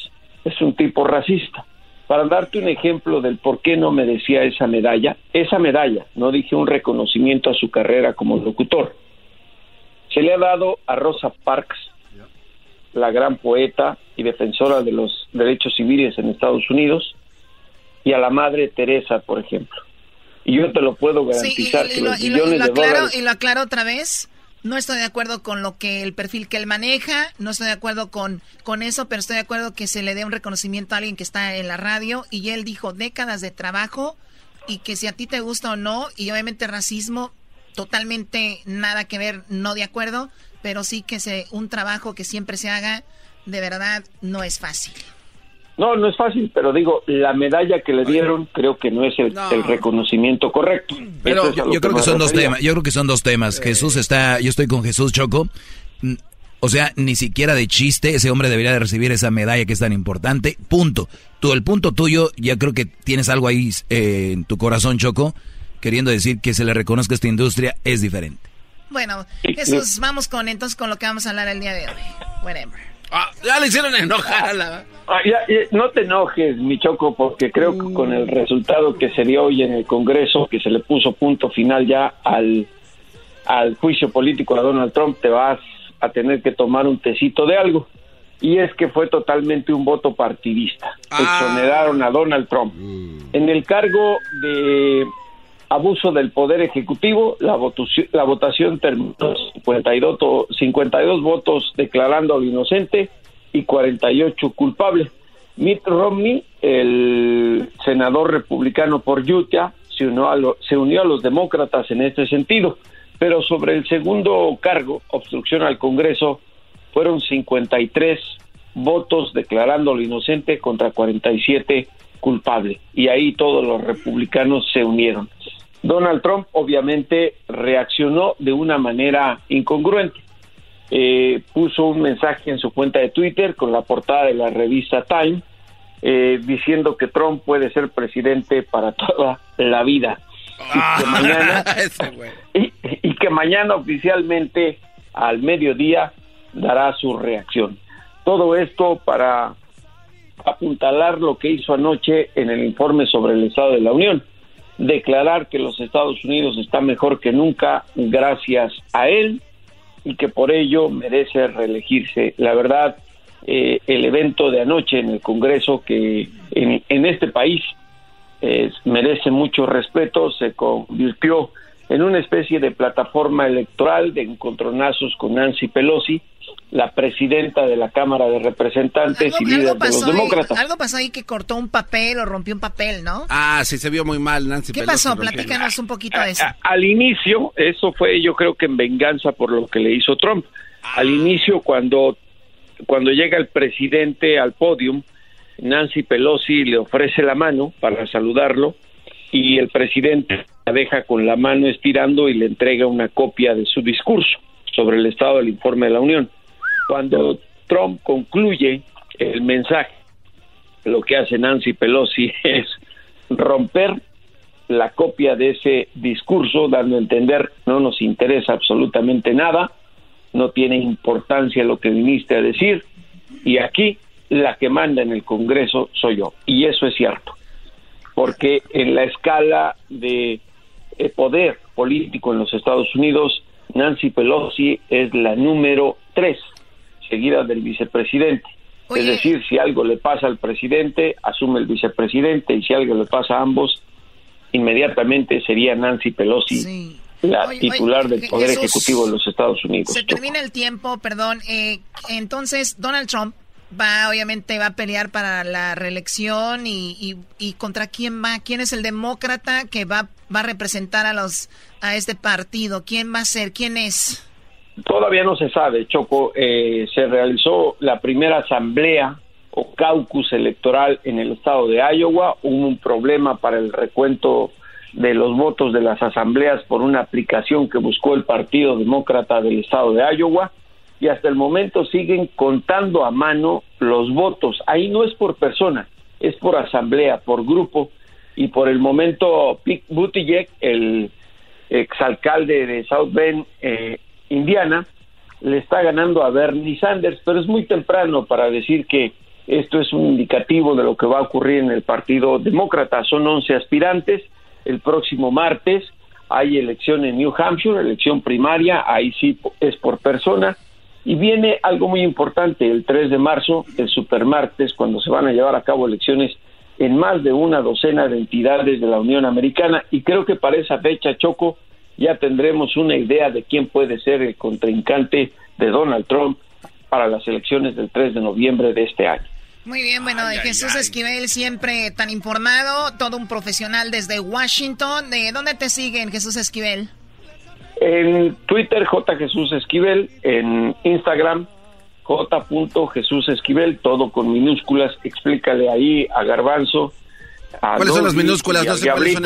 Es un tipo racista. Para darte un ejemplo del por qué no merecía esa medalla, esa medalla, no dije un reconocimiento a su carrera como locutor, se le ha dado a Rosa Parks, la gran poeta y defensora de los derechos civiles en Estados Unidos, y a la madre Teresa, por ejemplo. Y yo te lo puedo garantizar y, que lo, los lo- millones lo de dólares y lo aclaro otra vez. No estoy de acuerdo con lo que el perfil que él maneja, no estoy de acuerdo con, con eso, pero estoy de acuerdo que se le dé un reconocimiento a alguien que está en la radio y él dijo décadas de trabajo y que si a ti te gusta o no, y obviamente racismo, totalmente nada que ver, no de acuerdo, pero sí que se, un trabajo que siempre se haga, de verdad, no es fácil. No, no es fácil, pero digo, la medalla que le dieron creo que no es el, el reconocimiento correcto. Pero es a yo creo que son dos temas. Yo creo que son dos temas. Jesús está, yo estoy con Jesús Choco. O sea, ni siquiera de chiste ese hombre debería de recibir esa medalla que es tan importante. Punto. Tú, el punto tuyo, ya creo que tienes algo ahí eh, en tu corazón, Choco, queriendo decir que se le reconozca esta industria es diferente. Bueno, Jesús, vamos con entonces con lo que vamos a hablar el día de hoy. Whatever. Ah, ya le hicieron enojar a la... Ah, ya, ya, no te enojes, mi Choco, porque creo que con el resultado que se dio hoy en el Congreso, que se le puso punto final ya al, al juicio político a Donald Trump, te vas a tener que tomar un tecito de algo. Y es que fue totalmente un voto partidista. Exoneraron a Donald Trump. En el cargo de abuso del poder ejecutivo, la votación, la votación terminó 52, to- 52 votos declarándolo inocente y 48 culpable. Mitt Romney, el senador republicano por Utah, se unió, a lo- se unió a los demócratas en este sentido, pero sobre el segundo cargo, obstrucción al Congreso, fueron 53 votos declarándolo inocente contra 47 culpable. Y ahí todos los republicanos se unieron. Donald Trump obviamente reaccionó de una manera incongruente. Eh, puso un mensaje en su cuenta de Twitter con la portada de la revista Time eh, diciendo que Trump puede ser presidente para toda la vida y que mañana y, y que mañana oficialmente al mediodía dará su reacción. Todo esto para apuntalar lo que hizo anoche en el informe sobre el Estado de la Unión, declarar que los Estados Unidos está mejor que nunca gracias a él y que por ello merece reelegirse. La verdad, eh, el evento de anoche en el Congreso que en, este país eh, merece mucho respeto, se convirtió en una especie de plataforma electoral de encontronazos con Nancy Pelosi, la presidenta de la Cámara de Representantes y líder de los demócratas. algo pasó ahí que cortó un papel o rompió un papel, ¿no? Ah, sí, se vio muy mal Nancy ¿Qué pasó? Platícanos un poquito de eso. al inicio, eso fue yo creo que en venganza por lo que le hizo Trump. Al inicio, cuando, cuando llega el presidente al podium, Nancy Pelosi le ofrece la mano para saludarlo y el presidente deja con la mano estirando y le entrega una copia de su discurso sobre el estado del informe de la Unión. Cuando Trump concluye el mensaje, lo que hace Nancy Pelosi es romper la copia de ese discurso, dando a entender no nos interesa absolutamente nada, no tiene importancia lo que viniste a decir, y aquí la que manda en el Congreso soy yo. Y eso es cierto, porque en la escala de eh, poder político en los Estados Unidos, Nancy Pelosi es la número tres, seguida del vicepresidente. Es decir, si algo le pasa al presidente, asume el vicepresidente, y si algo le pasa a ambos, inmediatamente sería Nancy Pelosi. La titular del Poder Ejecutivo de los Estados Unidos. Se termina el tiempo, perdón. Eh, entonces, Donald Trump va, obviamente, va a pelear para la reelección y, y, contra quién va, quién es el demócrata que va, va a representar a los a este partido, quién va a ser, quién es. Todavía no se sabe, Choco. Eh, se realizó la primera asamblea o caucus electoral en el estado de Iowa. Hubo un problema para el recuento de los votos de las asambleas por una aplicación que buscó el Partido Demócrata del estado de Iowa y hasta el momento siguen contando a mano los votos. Ahí no es por persona, es por asamblea, por grupo y por el momento Pete Buttigieg, el exalcalde de South Bend, eh, Indiana, le está ganando a Bernie Sanders, pero es muy temprano para decir que esto es un indicativo de lo que va a ocurrir en el Partido Demócrata. Son 11 aspirantes. El próximo martes hay elección en New Hampshire, elección primaria, ahí sí es por persona y viene algo muy importante, el 3 de marzo, el supermartes, cuando se van a llevar a cabo elecciones en más de una docena de entidades de la Unión Americana. Y creo que para esa fecha, Choco, ya tendremos una idea de quién puede ser el contrincante de Donald Trump para las elecciones del 3 de noviembre de este año. Muy bien, bueno, de Jesús Esquivel siempre tan informado, todo un profesional desde Washington. ¿De dónde te siguen, Jesús Esquivel? En Twitter, J. Jesús Esquivel. En Instagram, J. Jesús Esquivel, todo con minúsculas. Explícale ahí a Garbanzo. ¿Cuáles son las minúsculas? no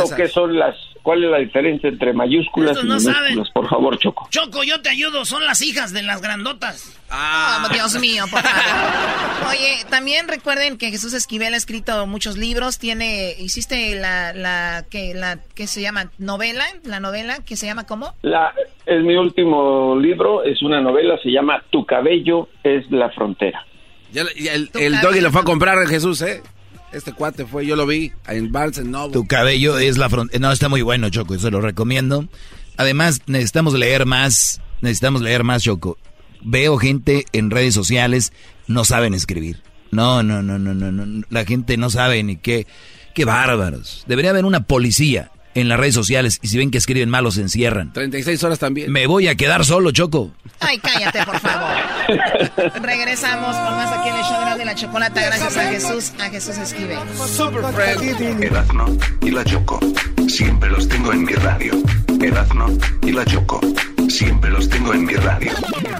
sé ¿qué son las ¿Cuál es la diferencia entre mayúsculas y minúsculas? Por favor, Choco. Choco, yo te ayudo. Son las hijas de las grandotas. Ah, oh, Dios mío, por favor. Oye, también recuerden que Jesús Esquivel ha escrito muchos libros. Tiene, hiciste la, la, que, la, ¿qué se llama? ¿Novela? ¿La novela? ¿Qué se llama cómo? La, es mi último libro. Es una novela. Se llama Tu cabello es la frontera. Ya, el, el doggy lo fue a comprar a Jesús, ¿eh? Este cuate fue, yo lo vi en Barnes Noble. Tu cabello es la frontera. No, está muy bueno, Choco, eso lo recomiendo. Además, necesitamos leer más, necesitamos leer más, Choco. Veo gente en redes sociales, no saben escribir. No, no, no, no, no, no. La gente no sabe ni qué. Qué bárbaros. Debería haber una policía en las redes sociales y si ven que escriben mal los encierran. 36 horas también. Me voy a quedar solo, Choco. Ay, cállate, por favor. Regresamos con más aquí en el show de la chocolata gracias a Jesús, a Jesús Esquivel. Erazno y la Choco. Siempre los tengo en mi radio. Erazno y la Choco. Siempre los tengo en mi radio.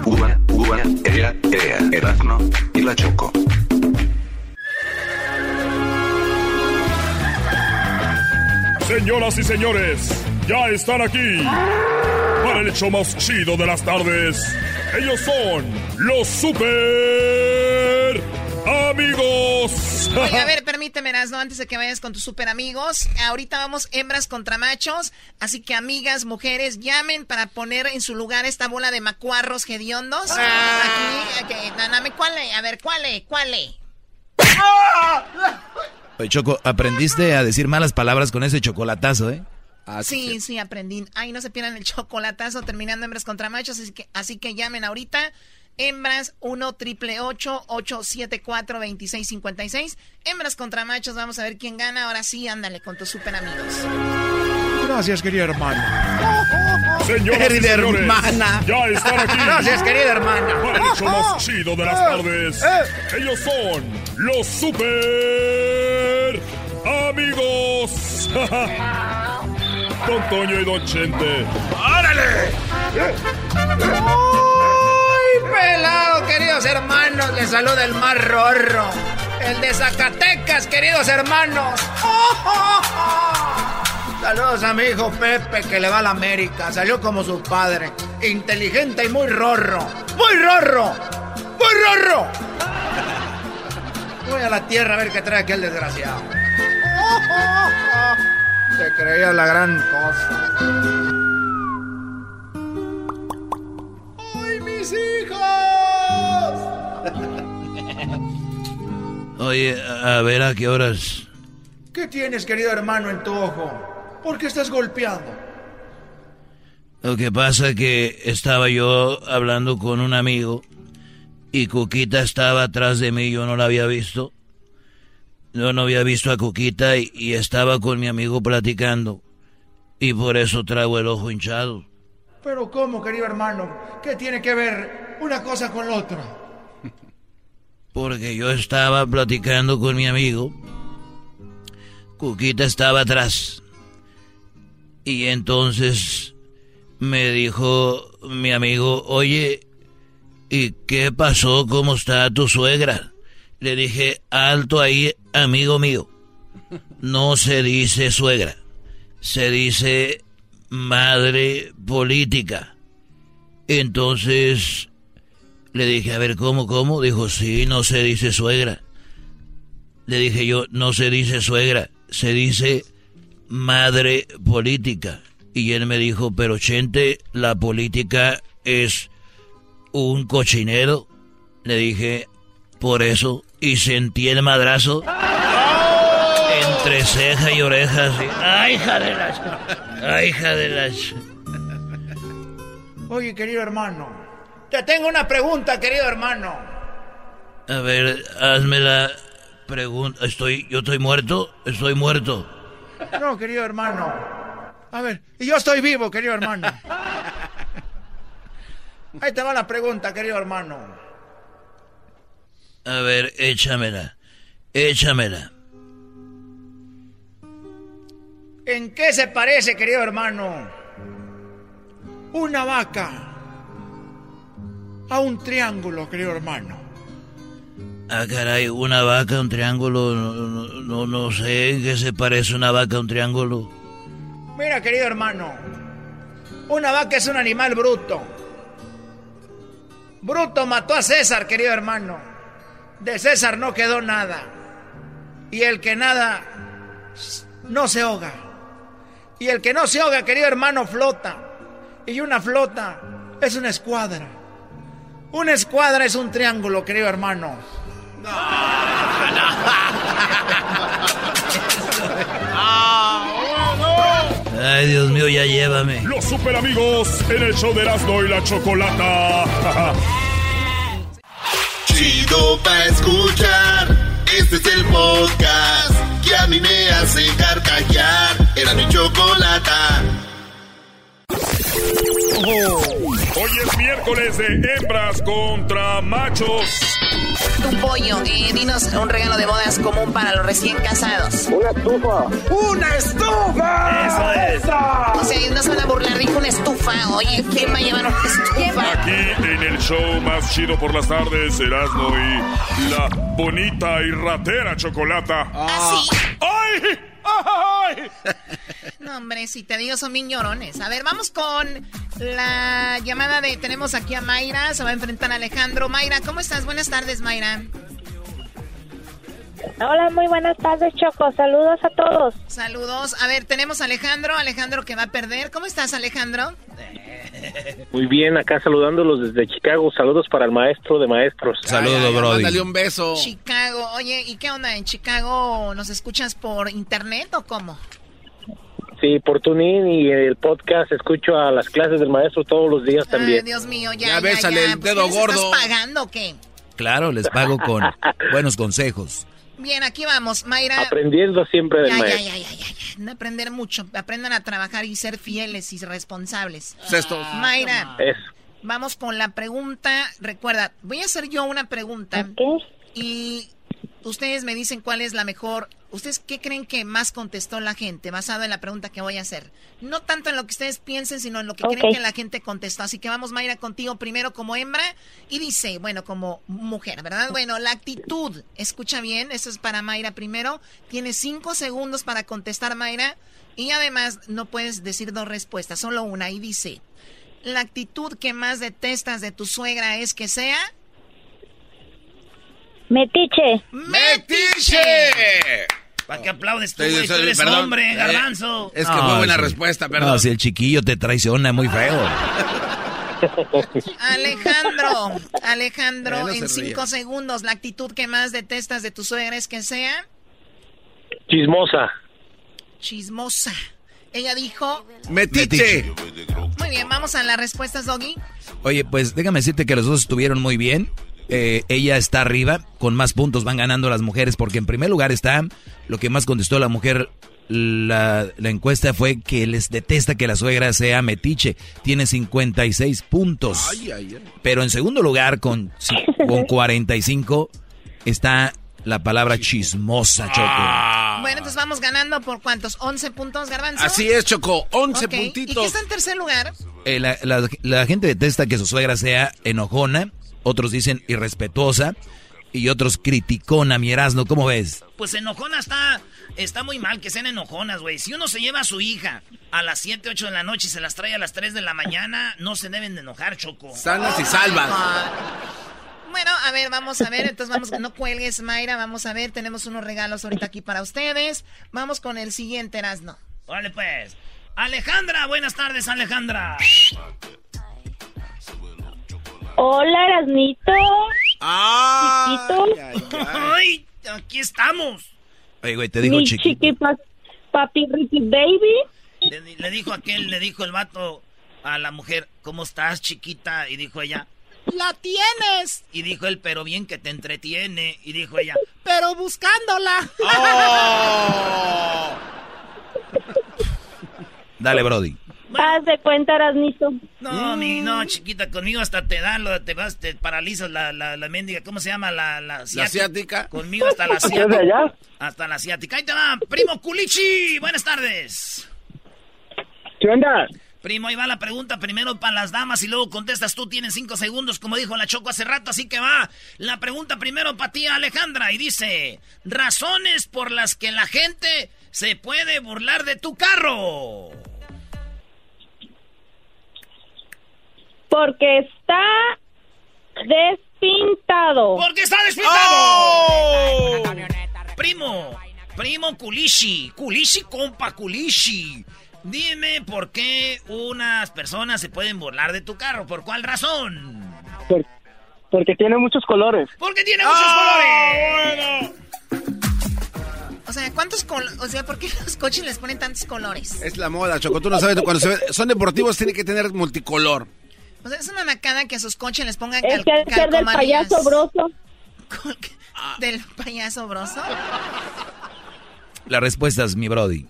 Uva, uva, ea, ea. Erazno y la Choco. Señoras y señores, ya están aquí para el hecho más chido de las tardes. Ellos son los super amigos. Oye, a ver, permíteme, no antes de que vayas con tus super amigos. Ahorita vamos hembras contra machos. Así que, amigas, mujeres, llamen para poner en su lugar esta bola de macuarros hediondos. Ah. Aquí, aquí, ¿cuál es? A ver, ¿cuál es? ¿Cuál es? Oye, Choco, aprendiste a decir malas palabras con ese chocolatazo, ¿eh? Ah, sí, sí, aprendí. Ay, no se pierdan el chocolatazo terminando hembras contra machos, así que, así que llamen ahorita. Hembras 1 triple 874 2656. Hembras contra machos, vamos a ver quién gana. Ahora sí, ándale con tus super amigos. Gracias, querida hermana. Señoras y Querida señores, hermana. Ya están aquí. Gracias, querida hermana. Para el hecho más chido de las tardes. Ellos son los super amigos. Don Toño y Don Chente. ¡Árale! ¡Ay, pelado, queridos hermanos! Les saluda el más rorro. El de Zacatecas, queridos hermanos. Saludos a mi hijo Pepe, que le va a la América. Salió como su padre. Inteligente y muy rorro. ¡Muy rorro! ¡Muy rorro! Voy a la tierra a ver qué trae aquel desgraciado. Se creía la gran cosa. ¡Ay, mis hijos! Oye, a ver a qué horas. ¿Qué tienes, querido hermano, en tu ojo? ¿Por qué estás golpeando? Lo que pasa que estaba yo hablando con un amigo y Cuquita estaba atrás de mí, yo no la había visto. Yo no había visto a Cuquita y, y estaba con mi amigo platicando. Y por eso traigo el ojo hinchado. Pero ¿cómo, querido hermano? ¿Qué tiene que ver una cosa con la otra? Porque yo estaba platicando con mi amigo. Cuquita estaba atrás. Y entonces me dijo mi amigo, oye, ¿y qué pasó? ¿Cómo está tu suegra? Le dije, alto ahí, amigo mío. No se dice suegra, se dice madre política. Entonces le dije, a ver, ¿cómo, cómo? Dijo, sí, no se dice suegra. Le dije yo, no se dice suegra, se dice madre política. Y él me dijo, pero Chente, la política es un cochinero. Le dije, por eso, y sentí el madrazo entre ceja y oreja, así. ¡Ay, hija de las! ¡Ay, hija de las! Oye, querido hermano, te tengo una pregunta, querido hermano. A ver, hazme la pregunta. Estoy, yo estoy muerto, estoy muerto. No, querido hermano. A ver, y yo estoy vivo, querido hermano. Ahí te va la pregunta, querido hermano. A ver, échamela, échamela. ¿En qué se parece, querido hermano? Una vaca a un triángulo, querido hermano. Ah, caray, una vaca, un triángulo, no, no, no, no sé en qué se parece una vaca a un triángulo. Mira, querido hermano, una vaca es un animal bruto. Bruto mató a César, querido hermano. De César no quedó nada. Y el que nada no se ahoga. Y el que no se ahoga, querido hermano, flota. Y una flota es una escuadra. Una escuadra es un triángulo, querido hermano. Ay, Dios mío, ya llévame. Los super amigos en el show de Erasmo y la Chocolata. Chido pa' escuchar. Este es el podcast que a mí me hace carcajear. Era mi chocolata. Hoy es miércoles de hembras contra machos. Tu pollo, eh, dinos un regalo de bodas común para los recién casados. Una estufa. ¡Una estufa! Eso es. O sea, no se van a burlar, dijo una estufa. Oye, ¿quién va a llevar una estufa? Aquí en el show más chido por las tardes, Erasmo y la bonita y ratera Chocolata. ¿Ah, sí? ¡Ay! ¡Ay! No, hombre, si te digo, son bien llorones. A ver, vamos con la llamada de... Tenemos aquí a Mayra, se va a enfrentar a Alejandro. Mayra, ¿cómo estás? Buenas tardes, Mayra. Hola, muy buenas tardes, Choco. Saludos a todos. Saludos. A ver, tenemos a Alejandro, Alejandro que va a perder. ¿Cómo estás, Alejandro? Muy bien, acá saludándolos desde Chicago. Saludos para el maestro de maestros. Saludos, Brody. Mándale un beso. Chicago. Oye, ¿y qué onda? ¿En Chicago nos escuchas por internet o cómo? Sí, por TuneIn y el podcast escucho a las clases del maestro todos los días también. Ay, Dios mío, ya, Ya ya, bésale ya. el ¿Por qué dedo les gordo. ¿Estás pagando o qué? Claro, les pago con buenos consejos. Bien, aquí vamos, Mayra. Aprendiendo siempre del Ya, ya, maestro. ya, ya, ya, ya. No aprender mucho. Aprendan a trabajar y ser fieles y responsables. Sextos. Mayra, Eso. vamos con la pregunta. Recuerda, voy a hacer yo una pregunta. Y ustedes me dicen cuál es la mejor. ¿Ustedes qué creen que más contestó la gente basado en la pregunta que voy a hacer? No tanto en lo que ustedes piensen, sino en lo que creen que la gente contestó. Así que vamos, Mayra, contigo primero como hembra y dice, bueno, como mujer, ¿verdad? Bueno, la actitud. Escucha bien, eso es para Mayra primero. Tienes cinco segundos para contestar, Mayra. Y además no puedes decir dos respuestas, solo una. Y dice, la actitud que más detestas de tu suegra es que sea... Metiche. ¡Metiche! ¿Para qué aplaudes tú, güey? Tú eres perdón. hombre, Eh, garbanzo. Es que fue buena sí. respuesta, perdón. No, si el chiquillo te traiciona muy feo. Alejandro, Alejandro, no en cinco segundos, la actitud que más detestas de tu suegra es que sea Chismosa. chismosa. Ella dijo, Metiche. muy bien, vamos a las respuestas, Doggy. Oye, pues déjame decirte que los dos estuvieron muy bien. Eh, ella está arriba, con más puntos van ganando las mujeres, porque en primer lugar está lo que más contestó la mujer. La, la encuesta fue que les detesta que la suegra sea metiche. Tiene 56 puntos. Ay, ay, ay. Pero en segundo lugar, con, con 45, está la palabra chismosa, Choco. Bueno, entonces vamos ganando por cuántos, 11 puntos, Garbanzo. Así es, Choco. 11 Ok, ¿Y qué puntitos. está en tercer lugar? Eh, la, la- la gente detesta que su suegra sea enojona, otros dicen irrespetuosa y otros criticona, mi Erasmo, ¿cómo ves? Pues enojona está, está muy mal que sean enojonas, güey. Si uno se lleva a su hija a las 7, 8 de la noche y se las trae a las 3 de la mañana, no se deben de enojar, Choco. Sanas y salvas. Bueno, a ver, vamos a ver. Entonces vamos, no cuelgues, Mayra. Vamos a ver, tenemos unos regalos ahorita aquí para ustedes. Vamos con el siguiente, Erasno. Órale, pues. Alejandra, buenas tardes, Alejandra. Hola, Erasnito. Ah. Chiquito. Ay, aquí estamos. Oye, güey, te digo Mi chiquito. chiqui pa- papi Ricky Baby. Le, le dijo aquel, le dijo el vato a la mujer, ¿cómo estás, chiquita? Y dijo ella, ¡La tienes! y dijo él, pero bien que te entretiene. Y dijo ella, Pero buscándola. Oh. Dale, Brody. Haz de cuenta, Erasnito. no, mi, no, chiquita, conmigo hasta te dan, lo, te vas, te paralizas la, la, la mendiga, ¿cómo se llama? La, la, La asiática. Conmigo hasta la ¿Es de asiática. allá? Hasta la asiática. Ahí te va, primo Culichi. Buenas tardes. ¿Qué onda? Primo, ahí va la pregunta primero para las damas y luego contestas tú. Tienes cinco segundos, como dijo la Choco hace rato, así que va. La pregunta primero para ti, Alejandra, y dice: Razones por las que la gente se puede burlar de tu carro. Porque está despintado. Porque está despintado. Primo, primo Kulishi, Kulishi, compa Kulishi. Dime por qué unas personas se pueden burlar de tu carro. ¿Por cuál razón? Por- porque tiene muchos colores. Porque tiene muchos colores. O sea, ¿cuántos colores? O sea, ¿por qué los coches les ponen tantos colores? Es la moda, Choco. Tú no sabes. Cuando se ve- son deportivos, tiene que tener multicolor. O sea, es una nacada que a sus coches les pongan Es que del payaso broso. ¿Del payaso broso? Las respuestas, mi Brody.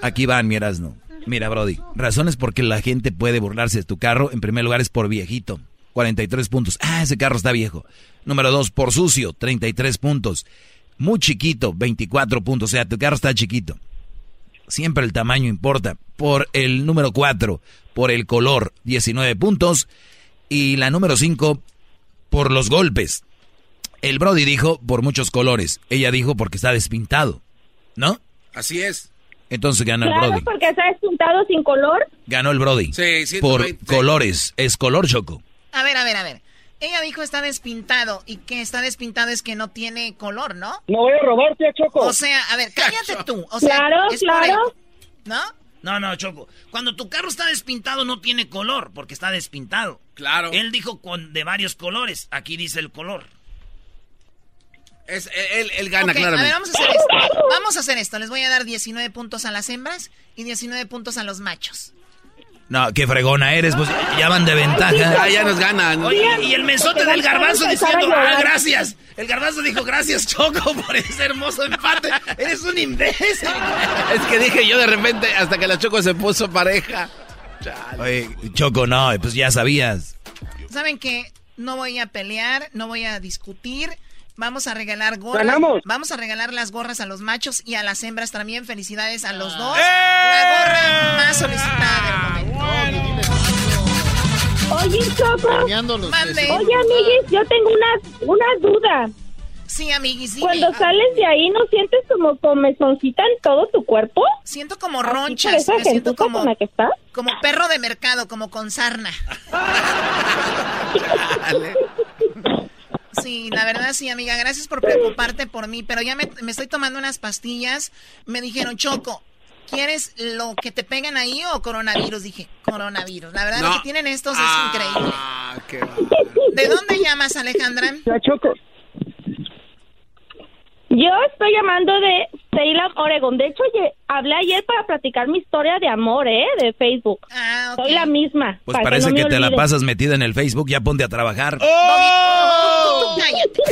Aquí van, mi Erasmo. Mira, Brody. Razones por que la gente puede burlarse de tu carro. En primer lugar es por viejito. 43 puntos. Ah, ese carro está viejo. Número dos, por sucio. 33 puntos. Muy chiquito. 24 puntos. O sea, tu carro está chiquito. Siempre el tamaño importa. Por el número 4, por el color, 19 puntos. Y la número 5, por los golpes. El Brody dijo por muchos colores. Ella dijo porque está despintado. ¿No? Así es. Entonces ganó el Claro, Brody. porque está despuntado sin color. Ganó el Brody. Sí, 120, Por sí. colores. Es color choco. A ver, a ver, a ver. Ella dijo está despintado y que está despintado es que no tiene color, ¿no? No voy a robarte a Choco. O sea, a ver, cállate tú. O sea, Claro, es por claro. el- ¿No? No, no, Choco. Cuando tu carro está despintado no tiene color, porque está despintado. Claro. Él dijo con de varios colores. Aquí dice el color. Es, él, él gana, A claramente. ver, vamos a hacer esto. Vamos a hacer esto. Les voy a dar 19 puntos a las hembras y 19 puntos a los machos. No, qué fregona eres, pues ya van de ventaja. Ah, ya nos ganan. Oye, y el mensote del garbanzo diciendo, ah, gracias. El garbanzo dijo, gracias, Choco, por ese hermoso empate. Eres un imbécil. Es que dije yo de repente, hasta que la Choco se puso pareja. Oye, Choco, no, pues ya sabías. ¿Saben qué? No voy a pelear, no voy a discutir. Vamos a regalar gorras. ¡Ganamos! Vamos a regalar las gorras a los machos y a las hembras también. Felicidades a los dos. ¡Eh! La gorra más solicitada del momento. Oye, Choco. Oye, amiguis, yo tengo una, una duda. Sí, amiguis, dime. Cuando sales de ahí, ¿no sientes como comezoncita en todo tu cuerpo? Siento como ronchas, esa me siento como, con la que estás. como perro de mercado, como con sarna. Sí, la verdad sí, amiga, gracias por preocuparte por mí, pero ya me, me estoy tomando unas pastillas. Me dijeron, Choco, ¿quieres lo que te pegan ahí o coronavirus? Dije, coronavirus. La verdad, lo No. que tienen estos Ah, es increíble. qué. ¿De dónde llamas, Alejandra? Ya, Choco. Yo estoy llamando de Salem, Oregon. De hecho, ye- hablé ayer para platicar mi historia de amor, ¿eh? De Facebook. Ah, ok. Soy la misma. Pues para parece no que, te la pasas metida en el Facebook, ya ponte a trabajar. ¡Oh! Cállate.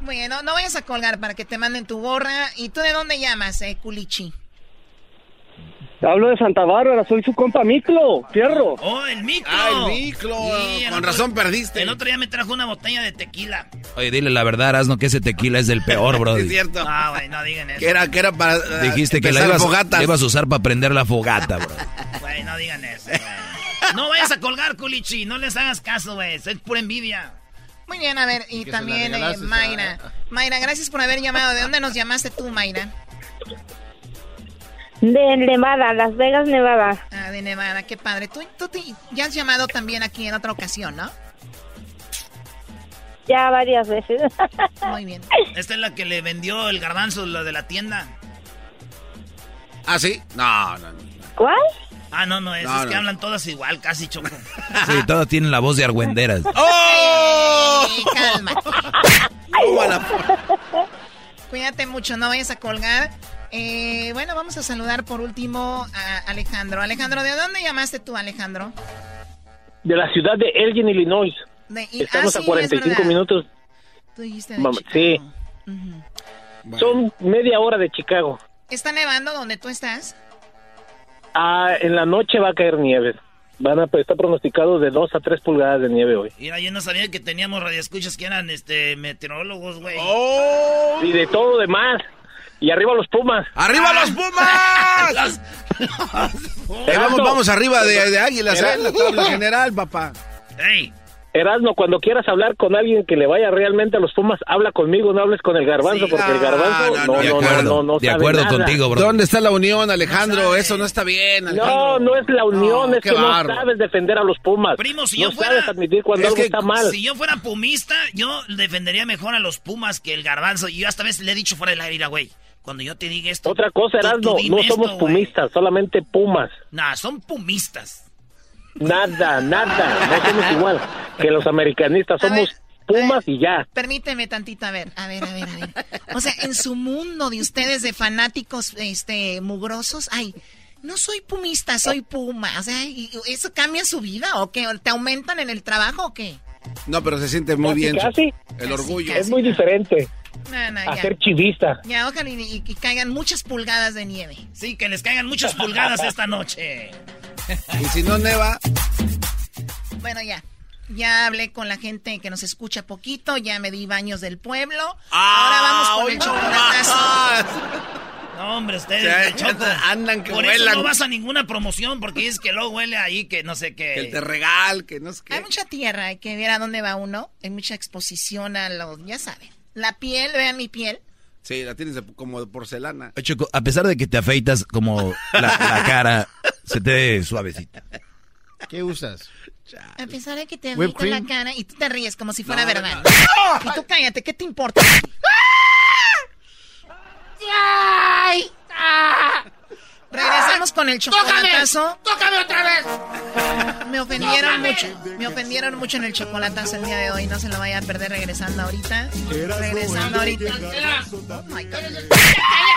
Bueno, no vayas a colgar para que te manden tu gorra. ¿Y tú de dónde llamas, eh, Culichi? Hablo de Santa Bárbara, soy su compa Miclo, Fierro. Oh, el micro. Ah, el. Sí, el Con otro- razón perdiste. El otro día me trajo una botella de tequila. Oye, dile la verdad, Erasno, que ese tequila es del peor, bro. Es cierto. Ah, güey, no digan eso. Que era, que era para. eh, Dijiste que la ibas, la ibas a usar para prender la fogata, bro. Güey, no digan eso, güey. No vayas a colgar, Culichi. No les hagas caso, güey. Es pura envidia. Muy bien, a ver, y también eh, Mayra. Mayra, gracias por haber llamado. ¿De dónde nos llamaste tú, Mayra? De Nevada, Las Vegas, Nevada. Ah, de Nevada, qué padre. Tú, tú te- ya has llamado también aquí en otra ocasión, ¿no? Ya varias veces. Muy bien. Esta es la que le vendió el garbanzo, lo de la tienda. ¿Ah, sí? No, no, no. ¿Cuál? Ah, no, no, es, No, es que hablan todas igual, casi choco. Sí, todos tienen la voz de argüenderas. ¡Oh! La- Cuídate mucho, no vayas a colgar. Eh, bueno, vamos a saludar por último a Alejandro. Alejandro, ¿de dónde llamaste tú, Alejandro? De la ciudad de Elgin, Illinois. De- y- Estamos ah, a sí, 45 es minutos. Tú dijiste de Vamos, Chicago. sí. Ujú. Son media hora de Chicago. ¿Está nevando donde tú estás? Ah, en la noche va a caer nieve. Van a pues, está pronosticado de 2 a 3 pulgadas de nieve hoy. Mira, yo no sabía que teníamos radioescuchas que eran este meteorólogos, güey. ¡Oh! Y de todo demás. Y arriba los Pumas. ¡Arriba los Pumas! Eh, vamos, vamos arriba de, de Águilas, ¿eh? La tabla general, papá. ¡Ey! Erasmo, cuando quieras hablar con alguien que le vaya realmente a los Pumas, habla conmigo, no hables con el garbanzo, Sí. porque el garbanzo Ah, no, no, no, De no, acuerdo, no, no de acuerdo nada. contigo, bro. ¿Dónde está la unión, Alejandro? No. Eso no está bien, No, Alejandro. no es la unión, No, es que no sabes defender a los Pumas. Primo, si no yo fuera- sabes admitir cuando Es algo que está mal. Si yo fuera pumista, yo defendería mejor a los Pumas que el garbanzo. Y yo hasta vez le he dicho fuera del aire, güey. Cuando yo te diga esto. Otra cosa, Erasmo, no somos esto, pumistas, solamente Pumas. Nah, son pumistas. Nada, nada, no somos igual que los americanistas, somos Pumas ver, y ya. Permíteme tantito, a ver, a ver, a ver, a ver. O sea, en su mundo de ustedes de fanáticos, este, mugrosos, ay, no soy pumista, soy puma. O sea, ¿y ¿eso cambia su vida o qué? ¿Te aumentan en el trabajo o qué? No, pero se siente muy Casi, bien. casi. El orgullo. Es muy diferente No, no, a ya. ser chivista. Ya, ojalá y, y- y caigan muchas pulgadas de nieve. Sí, que les caigan muchas pulgadas esta noche. Y si no neva, Bueno, ya. Ya hablé con la gente que nos escucha poquito, ya me di baños del pueblo. Ahora vamos con el chocolatazo. No, hombre, ustedes, andan que Por eso no vas a ninguna promoción, porque dices que luego huele ahí que no sé qué. que te regal, que no sé Hay qué. mucha tierra, hay que ver a dónde va uno. Hay mucha exposición a los, ya saben. La piel, vean mi piel. Sí, la tienes de- como de porcelana. Choco, a pesar de que te afeitas como la, la cara, se te ve suavecita. ¿Qué usas? A pesar de que te afeitas la cara y tú te ríes como si fuera No, verdad. no. Y tú cállate, ¿qué te importa? Regresamos con el chocolatazo. ¡Tócame otra vez! Me ofendieron mucho. Me ofendieron mucho en el chocolatazo el día de hoy. No se lo vaya a perder regresando ahorita. Regresando ahorita. Oh my God.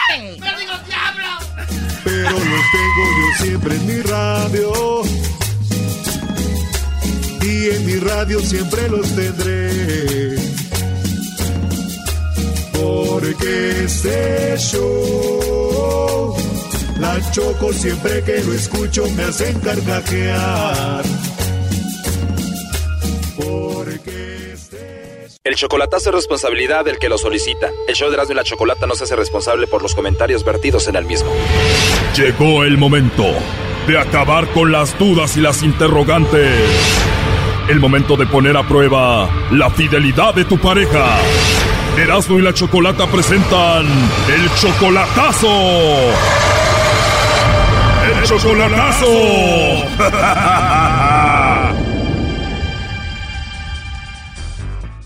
¡Cállate! Tengo yo siempre en mi radio. Y en mi radio siempre los tendré. Porque este show, la choco siempre que lo escucho me hacen carcajear. Porque El chocolatazo es responsabilidad del que lo solicita. El show de Erasmo y la Chocolata no se hace responsable por los comentarios vertidos en el mismo. Llegó el momento de acabar con las dudas y las interrogantes. El momento de poner a prueba la fidelidad de tu pareja. Erasmo y la Chocolata presentan el chocolatazo. El chocolatazo.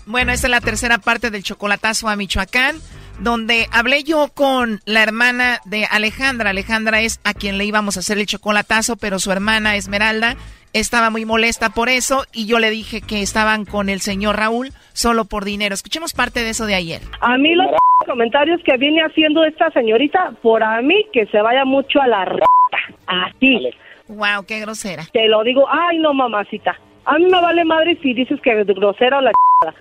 Bueno, esta es la tercera parte del chocolatazo a Michoacán, donde hablé yo con la hermana de Alejandra. Alejandra es a quien le íbamos a hacer el chocolatazo, pero su hermana Esmeralda estaba muy molesta por eso y yo le dije que estaban con el señor Raúl solo por dinero. Escuchemos parte de eso de ayer. A mí los comentarios que viene haciendo esta señorita, por a mí que se vaya mucho a la r***. Así. Wow, qué grosera. Te lo digo, ay no mamacita. A mí me vale madre si dices que es grosera o la ch***.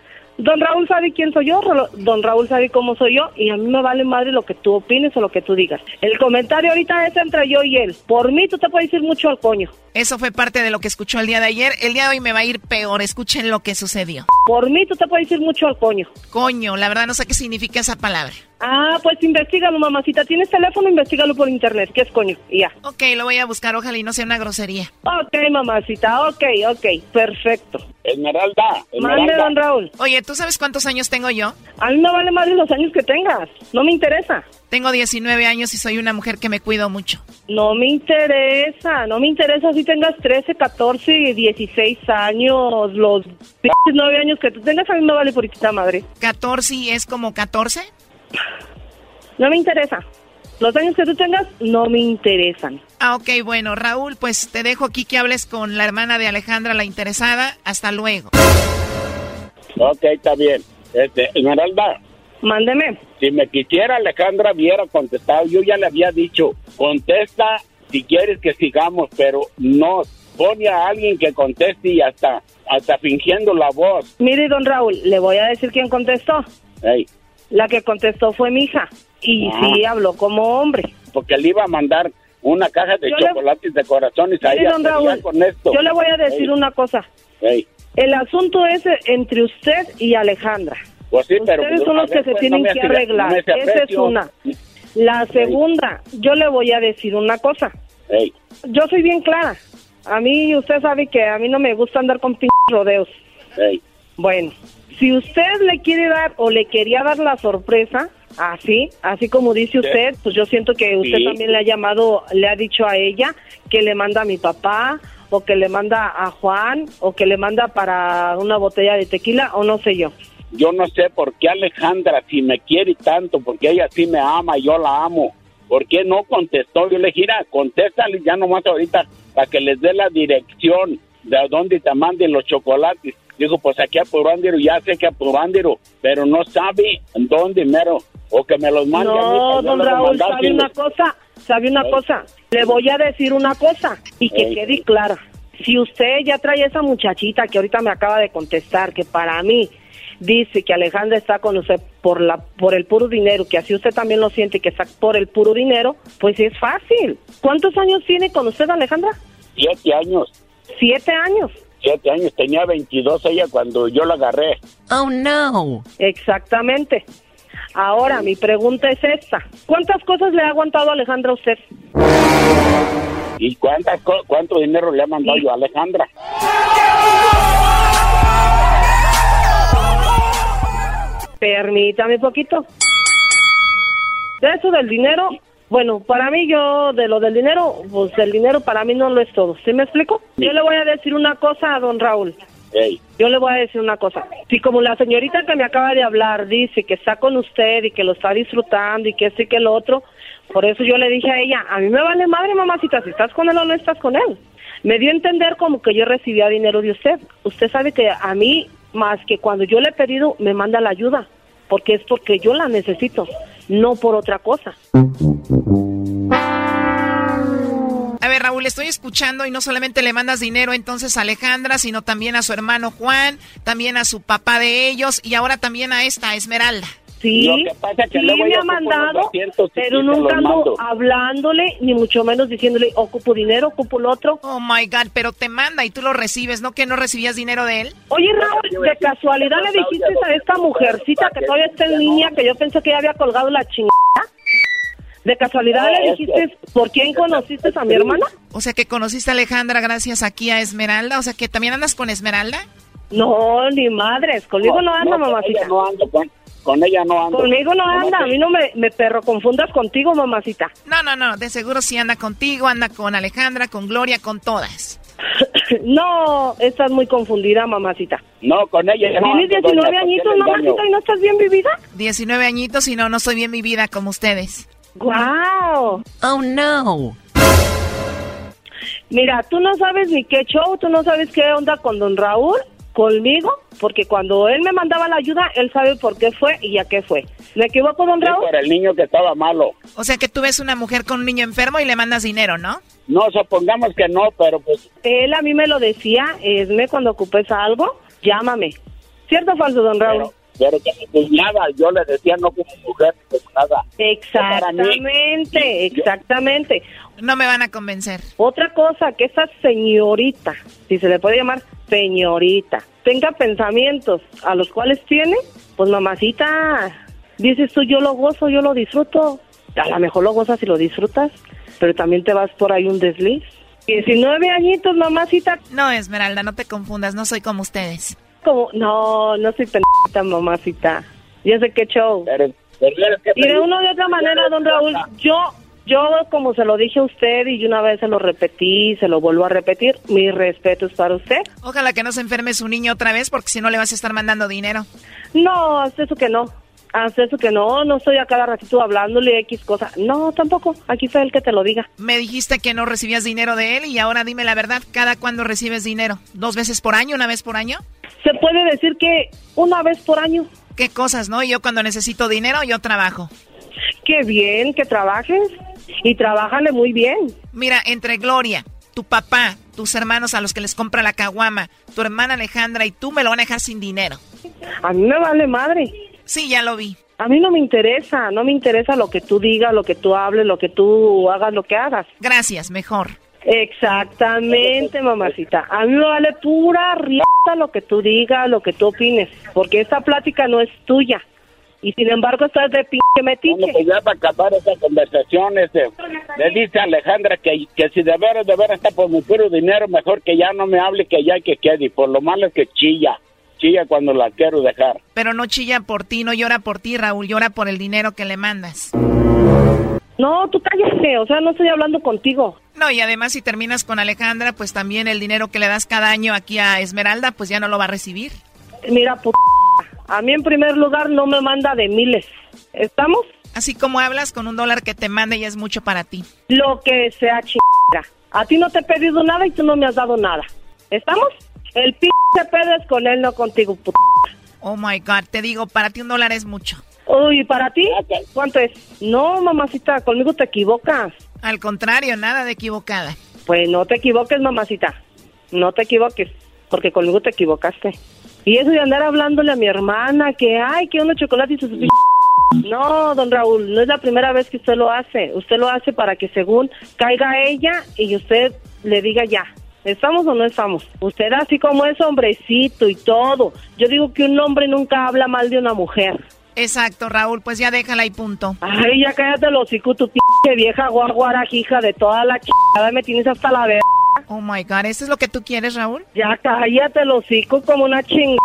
Don Raúl sabe quién soy yo, don Raúl sabe cómo soy yo y a mí me vale madre lo que tú opines o lo que tú digas. El comentario ahorita es entre yo y él. Por mí tú te puedes ir mucho al coño. Eso fue parte de lo que escuchó el día de ayer. El día de hoy me va a ir peor. Escuchen lo que sucedió. Por mí tú te puedes ir mucho al coño. Coño, la verdad no sé qué significa esa palabra. Ah, pues investigalo, mamacita. ¿Tienes teléfono? Investígalo por internet. ¿Qué es coño? Y ya. Ok, lo voy a buscar. Ojalá y no sea una grosería. Ok, mamacita. Ok, ok. Perfecto. Esmeralda. Mande, don Raúl. Oye, ¿tú sabes cuántos años tengo yo? A mí me vale madre los años que tengas. No me interesa. Tengo 19 años y soy una mujer que me cuido mucho. No me interesa. No me interesa si tengas 13, 14, 16 años. Los 9 años que tú tengas a mí me vale por madre. 14 y es como 14. No me interesa. Los años que tú tengas no me interesan. Ah, ok, bueno, Raúl, pues te dejo aquí que hables con la hermana de Alejandra, la interesada. Hasta luego. Ok, está bien. Este, Esmeralda. Mándeme. Si me quisiera Alejandra hubiera contestado, yo ya le había dicho, contesta si quieres que sigamos, pero no pone a alguien que conteste y hasta hasta fingiendo la voz. Mire, don Raúl, le voy a decir quién contestó. Ey, La que contestó fue mi hija. Y Ah. sí habló como hombre. porque le iba a mandar una caja de Yo le- chocolates de corazones a ella. Raúl, con esto. yo le voy a decir Ey, una cosa. ey. El asunto es entre usted y Alejandra. Pues sí, pero Ustedes pues, son los que se pues, tienen no que arreglar. no Esa es una. La segunda, yo le voy a decir una cosa. Yo soy bien clara. A mí, usted sabe que a mí no me gusta andar con p rodeos. Bueno, si usted le quiere dar o le quería dar la sorpresa, así, así como dice usted, pues yo siento que usted Sí. también le ha llamado, le ha dicho a ella que le manda a mi papá o que le manda a Juan o que le manda para una botella de tequila o no sé yo. Yo no sé por qué Alejandra, si me quiere tanto, porque ella sí me ama y yo la amo, ¿por qué no contestó? Yo le dije, "Mira, contéstale ya nomás ahorita para que les dé la dirección de a dónde te manden los chocolates. Digo, pues aquí a Purándiro, ya sé que a Purándiro, pero no sabe dónde mero, o que me los mande a mí. No, yo don Raúl, ¿sabe una cosa? ¿Sabe una cosa? Le voy a decir una cosa y que Ey. quede clara. Si usted ya trae esa muchachita que ahorita me acaba de contestar, que para mí dice que Alejandra está con usted por la por el puro dinero, que así usted también lo siente que está por el puro dinero, pues es fácil. ¿Cuántos años tiene con usted, Alejandra? Siete años, Siete años. Siete años, tenía 22 ella cuando yo la agarré. Oh, no. Exactamente. Ahora, mi pregunta es esta. ¿Cuántas cosas le ha aguantado Alejandra a usted? ¿Y cuántas, co- cuánto dinero le ha mandado yo a Alejandra? Permítame poquito. De eso del dinero, bueno, para mí yo, de lo del dinero, pues el dinero para mí no lo es todo. ¿Sí me explico? Yo le voy a decir una cosa a don Raúl. Yo le voy a decir una cosa. Si como la señorita que me acaba de hablar dice que está con usted y que lo está disfrutando y que y que lo otro, por eso yo le dije a ella, a mí me vale madre, mamacita, si estás con él o no estás con él. Me dio a entender como que yo recibía dinero de usted. Usted sabe que a mí, más que cuando yo le he pedido, me manda la ayuda, porque es porque yo la necesito, no por otra cosa. A ver, Raúl, estoy escuchando y no solamente le mandas dinero entonces a Alejandra, sino también a su hermano Juan, también a su papá de ellos y ahora también a esta Esmeralda. Sí, Lo que pasa es que sí luego me ha mandado, 200 y pero nunca ando hablándole, ni mucho menos diciéndole, ocupo dinero, ocupo lo otro. Oh my God, pero te manda y tú lo recibes, ¿no? Que no recibías dinero de él. Oye, Raúl, de casualidad le dijiste a esta mujercita que todavía está en línea, que yo pensé que ya había colgado la chingada. De casualidad le dijiste, ¿por quién conociste a mi hermana? O sea que conociste a Alejandra gracias aquí a Esmeralda, o sea que también andas con Esmeralda. No, ni madres, conmigo no, anda, mamacita. ella no ando, con, con ella no ando. Conmigo no anda, a mí no me, me perro confundas contigo, mamacita. No, no, no, de seguro sí anda contigo, anda con Alejandra, con Gloria, con todas. No, estás muy confundida, mamacita. No, con ella no Tienes ando, 19 doña, ¿por qué añitos, mamacita, y no estás bien vivida. 19 añitos y no, no soy bien mi vida como ustedes. ¡Guau! Oh, no. Mira, tú no sabes ni qué show, tú no sabes qué onda con don Raúl, conmigo, porque cuando él me mandaba la ayuda, él sabe por qué fue y a qué fue. ¿Me equivoco, don Raúl? por el niño que estaba malo. O sea que tú ves una mujer con un niño enfermo y le mandas dinero, ¿no? No, supongamos que no, pero pues Él a mí me lo decía, Esme, cuando ocupes algo, llámame. ¿Cierto o falso, don Raúl? pero que mi cuñada, yo le decía no como mujer, como nada. Exactamente, exactamente. No me van a convencer. Otra cosa, que esa señorita, si se le puede llamar señorita, tenga pensamientos a los cuales tiene, pues mamacita, dices tú, yo lo gozo, yo lo disfruto. A lo mejor lo gozas y lo disfrutas, pero también te vas por ahí un desliz. 19 añitos, mamacita. No, Esmeralda, no te confundas, no soy como ustedes. Como, no, no soy pendejita, mamacita. Yo sé qué show. Y de una u otra manera, don Raúl, yo, yo como se lo dije a usted y una vez se lo repetí, se lo vuelvo a repetir, mi respeto es para usted. Ojalá que no se enferme su niño otra vez porque si no le vas a estar mandando dinero. No, hasta eso que no. Hasta eso que no, no estoy a cada ratito hablándole X cosa. No, tampoco. Aquí está el que te lo diga. Me dijiste que no recibías dinero de él y ahora dime la verdad, ¿cada cuándo recibes dinero? ¿Dos veces por año, una vez por año? Se puede decir que una vez por año. ¿Qué cosas, no? Yo cuando necesito dinero, yo trabajo. Qué bien que trabajes y trabájale muy bien. Mira, entre Gloria, tu papá, tus hermanos a los que les compra la caguama, tu hermana Alejandra y tú me lo van a dejar sin dinero. A mí me vale madre. Sí, ya lo vi. A mí no me interesa, no me interesa lo que tú digas, lo que tú hables, lo que tú hagas, lo que hagas. Gracias, mejor. Exactamente, mamacita. A mí me vale pura riata lo que tú digas, lo que tú opines, porque esta plática no es tuya. Y sin embargo estás de pinche metiche. Bueno, pues ya para acabar esa conversación, este, le dice a Alejandra que, que si de veras, de veras está por mi puro dinero, mejor que ya no me hable, que ya que quede. Y por lo malo es que chilla, chilla cuando la quiero dejar. Pero no chilla por ti, no llora por ti, Raúl, llora por el dinero que le mandas. No, tú cállate, o sea, no estoy hablando contigo. No, y además si terminas con Alejandra, pues también el dinero que le das cada año aquí a Esmeralda, pues ya no lo va a recibir. Mira, puta, a mí en primer lugar no me manda de miles. ¿Estamos? Así como hablas con un dólar que te manda y es mucho para ti. Lo que sea chingada. A ti no te he pedido nada y tú no me has dado nada. ¿Estamos? El pinche pedo es con él, no contigo, puta. Oh my God, te digo, para ti un dólar es mucho. Uy, ¿para ti? ¿Cuánto es? No, mamacita, conmigo te equivocas. Al contrario, nada de equivocada. Pues no te equivoques, mamacita. No te equivoques, porque conmigo te equivocaste. Y eso de andar hablándole a mi hermana que, ay, que uno chocolate y sus... No, don Raúl, no es la primera vez que usted lo hace. Usted lo hace para que según caiga ella y usted le diga ya. ¿Estamos o no estamos? Usted así como es hombrecito y todo. Yo digo que un hombre nunca habla mal de una mujer. Exacto, Raúl, pues ya déjala y punto. Ay, ya cállate los hocico, tu pinche vieja guaguara, hija de toda la chingada, me tienes hasta la verga. Oh my God, ¿eso es lo que tú quieres, Raúl? Ya cállate los hocico como una chingada.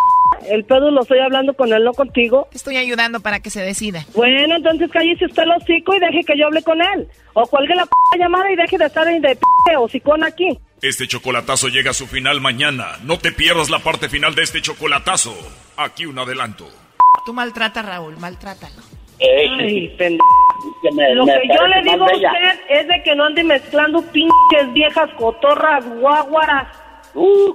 El pedo lo estoy hablando con él, no contigo. Estoy ayudando para que se decida. Bueno, entonces cállese usted el hocico y deje que yo hable con él. O cuelgue la p llamada y deje de estar de p hocicón aquí. Este chocolatazo llega a su final mañana. No te pierdas la parte final de este chocolatazo. Aquí un adelanto. Tú maltrata a Raúl, maltrátalo. Ay, pendejo. Lo que yo le digo a usted es de que no ande mezclando pinches viejas cotorras guaguaras. Uh.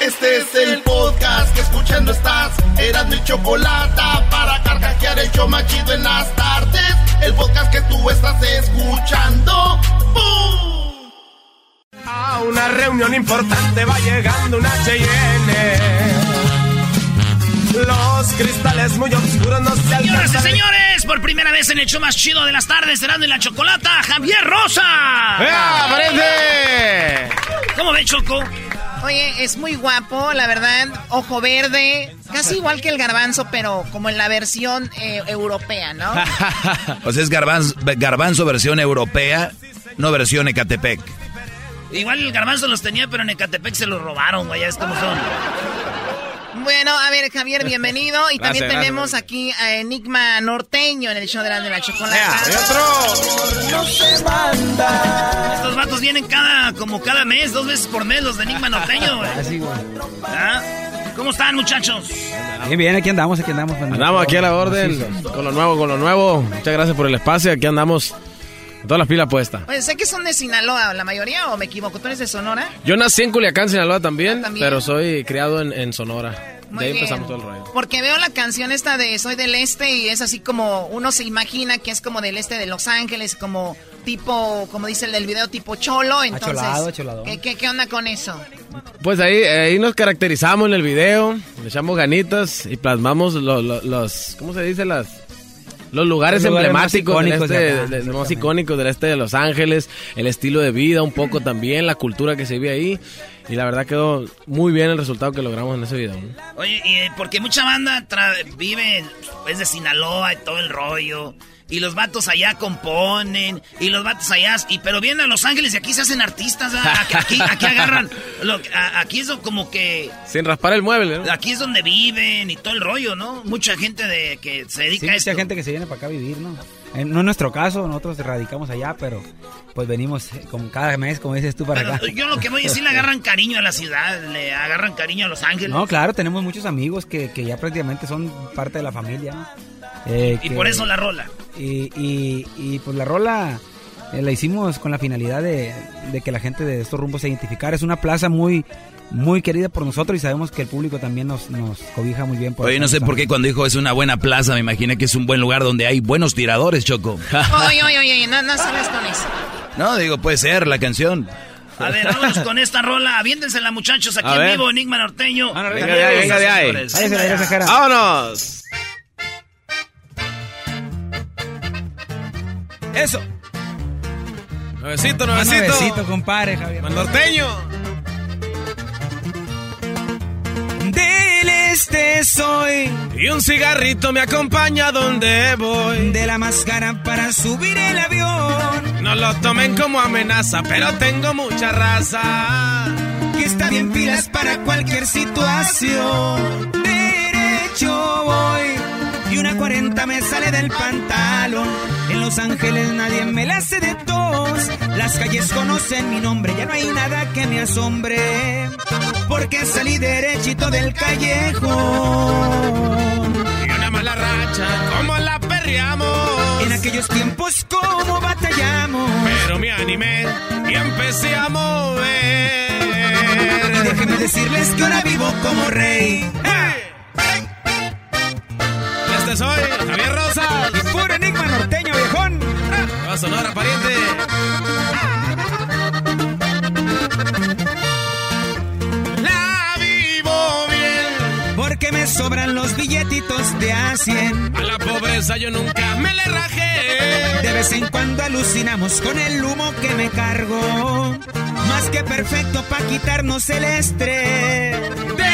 Este es el podcast que escuchando estás. Eran mi chocolate para carcajear el show machido en las tardes. El podcast que tú estás escuchando. ¡Bum! A una reunión importante va llegando una Cheyenne. Los cristales muy oscuros no se Señoras y alcanzan. señores, por primera vez en el show más chido de las tardes, Erasmo y la chocolata, Javier Rosa. ¡Ea, aparece! ¿Cómo ve, Choco? Oye, es muy guapo, la verdad. Ojo verde, casi igual que el garbanzo, pero como en la versión eh, europea, ¿no? o sea, es garbanzo, garbanzo versión europea, no versión Ecatepec. Igual el garbanzo los tenía, pero en Ecatepec se los robaron, güey, ya es como son. Bueno, a ver, Javier, bienvenido. Y también Gracias, tenemos aquí a Enigma Norteño en el show de la, de la chocolata. Estos vatos vienen cada, como cada mes, dos veces por mes, los de Enigma Norteño, güey. Así, güey. ¿Ah? ¿Cómo están, muchachos? Bien, bien, aquí andamos, aquí andamos. Andamos aquí a la orden, con lo nuevo, con lo nuevo. Muchas gracias por el espacio, aquí andamos con todas las pilas puestas. Oye, sé que son de Sinaloa, la mayoría, o me equivoco. ¿Tú eres de Sonora? Yo nací en Culiacán, Sinaloa también, También. pero soy criado en, en Sonora. Muy de ahí bien. empezamos todo el rollo. Porque veo la canción esta de Soy del Este y es así como uno se imagina que es como del este de Los Ángeles, como tipo, como dice el del video, tipo cholo. Entonces, Acholado, acholado. ¿qué, qué, qué onda con eso? Pues ahí, ahí nos caracterizamos en el video, le echamos ganitas y plasmamos lo- lo- los, ¿cómo se dice? Las, los lugares Los lugares más emblemáticos del icónicos de este, acá, de- de- más icónicos del este de Los Ángeles, el estilo de vida un poco también, la cultura que se vive ahí. Y la verdad quedó muy bien el resultado que logramos en ese video. ¿no? Oye, y, eh, porque mucha banda tra- vive, es de Sinaloa y todo el rollo. Y los vatos allá componen, y los vatos allá, y, pero vienen a Los Ángeles y aquí se hacen artistas, aquí, aquí, aquí agarran, lo- a- aquí es como que, Sin raspar el mueble, ¿no? aquí es donde viven y todo el rollo, ¿no? Mucha gente de que se dedica Sí, a mucha esto. gente que se viene para acá a vivir, ¿no? Eh, no es nuestro caso, nosotros radicamos allá, pero pues venimos eh, como cada mes, como dices tú, para Pero acá. yo lo que voy a decir, le agarran cariño a la ciudad, le agarran cariño a Los Ángeles. No, claro, tenemos muchos amigos que, que ya prácticamente son parte de la familia, ¿no? Eh, y que- por eso la rola. Y, y, y, pues la rola eh, la hicimos con la finalidad de, de que la gente de estos rumbos se identificara. Es una plaza muy muy querida por nosotros y sabemos que el público también nos, nos cobija muy bien. Por Oye, no sé por qué cuando dijo es una buena plaza, me imaginé que es un buen lugar donde hay buenos tiradores, Choco. Oye, oye, oye, no, no salgas con eso. no, digo, puede ser la canción. A ver, vámonos con esta rola. Aviéntensela, muchos, aquí A en ver. vivo, Enigma Norteño. Venga de ahí, venga de ahí. ¡Vámonos! Eso. Nuevecito, nuevecito. Nuevecito, compadre, Javier. Norteño. Del este soy. Y un cigarrito me acompaña donde voy. De la máscara para subir el avión. No lo tomen como amenaza, pero tengo mucha raza. Que está bien pilas para cualquier situación. Derecho voy. Y una 40 me sale del pantalón. En Los Ángeles nadie me la hace de tos. Las calles conocen mi nombre, ya no hay nada que me asombre. Porque salí derechito del callejón. Y una mala racha, como la perreamos. En aquellos tiempos, como batallamos. Pero me animé y empecé a mover. Y déjenme decirles que ahora vivo como rey. Este soy Javier Rosas. Y puro enigma norteño, viejón. Va Sonora, pariente. La vivo bien. Porque me sobran los billetitos de a 100. A la pobreza yo nunca me le rajé. De vez en cuando alucinamos con el humo que me cargo. Más que perfecto para quitarnos el estrés.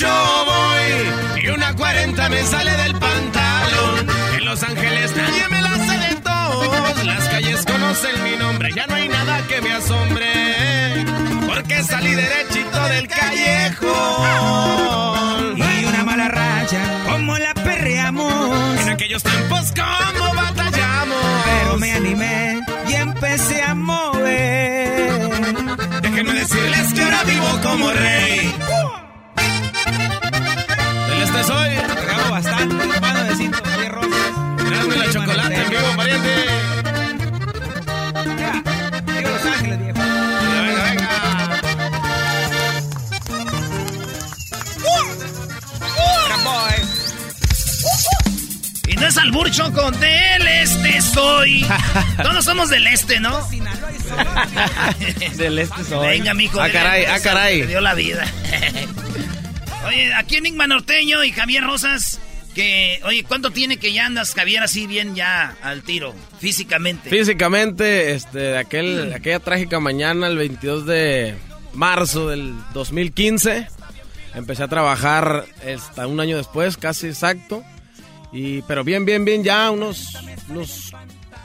Derecho voy. y una 40 me sale del pantalón. En Los Ángeles nadie me la hace de todos. Las calles conocen mi nombre, ya no hay nada que me asombre. Porque salí derechito del callejón. Y una mala racha, como la perreamos. En aquellos tiempos, como batallamos. Pero me animé y empecé a mover. Déjenme decirles que ahora vivo como rey. Besito, oye, rosas. Dame la chocolate en vivo, pariente. Ya, digo Los Ángeles, viejo. Venga, venga. Y no es albur, Choco, del este soy. Todos somos del este, ¿no? Del este soy. Venga, mijo. Ah, caray, ah, caray. Te dio la vida. oye, aquí Enigma Norteño y Javier Rosas, que, oye, ¿cuánto tiene que ya andas, Javier, así bien ya al tiro, físicamente? Físicamente, este, de aquel, aquella trágica mañana, el 22 de marzo del 2015, empecé a trabajar hasta un año después, casi exacto. Y, pero bien, bien, bien, ya unos, unos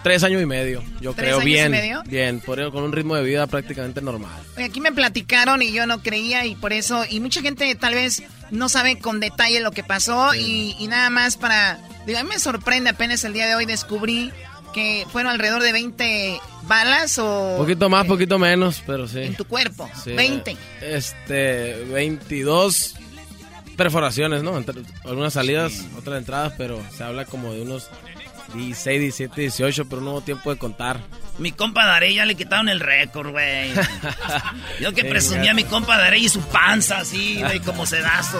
tres años y medio, yo ¿Tres creo, años y bien, medio? bien, por- con un ritmo de vida prácticamente normal. Oye, aquí me platicaron y yo no creía y por eso, y mucha gente tal vez no sabe con detalle lo que pasó y, y nada más para, digo, a mí me sorprende apenas el día de hoy descubrí que fueron alrededor de 20 balas o Poquito más, poquito menos, pero sí. en tu cuerpo, Sí, 20. Este, 22 perforaciones, ¿no? Entre- algunas salidas, otras entradas, pero se habla como de unos 16, 17, 18, pero no hubo tiempo de contar. Mi compa Darey ya le quitaron el récord, güey. Yo que presumía a mi compa Darey y su panza así, güey, como sedazo.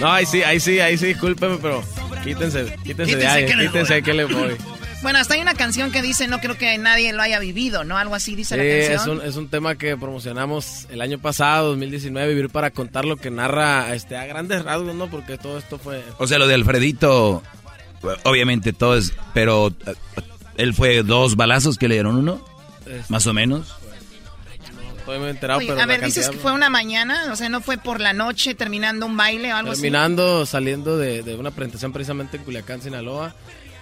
No, ahí sí, ahí sí, ahí sí, discúlpeme, pero quítense, quítense, Quítense de ahí, que quítense le voy. Bueno, hasta hay una canción que dice, no creo que nadie lo haya vivido, ¿no? Algo así dice Sí, la es canción. un, es un tema que promocionamos el año pasado, 2019, Vivir para contar lo que narra este, a grandes rasgos, ¿no? Porque todo esto fue... O sea, lo de Alfredito, obviamente todo es, pero eh, él fue dos balazos que le dieron uno, Es- más o menos. Estoy muy enterado, Oye, pero a ver, dices que fue una mañana, o sea, no fue por la noche terminando un baile o algo Terminando, saliendo de, de una presentación precisamente en Culiacán, Sinaloa.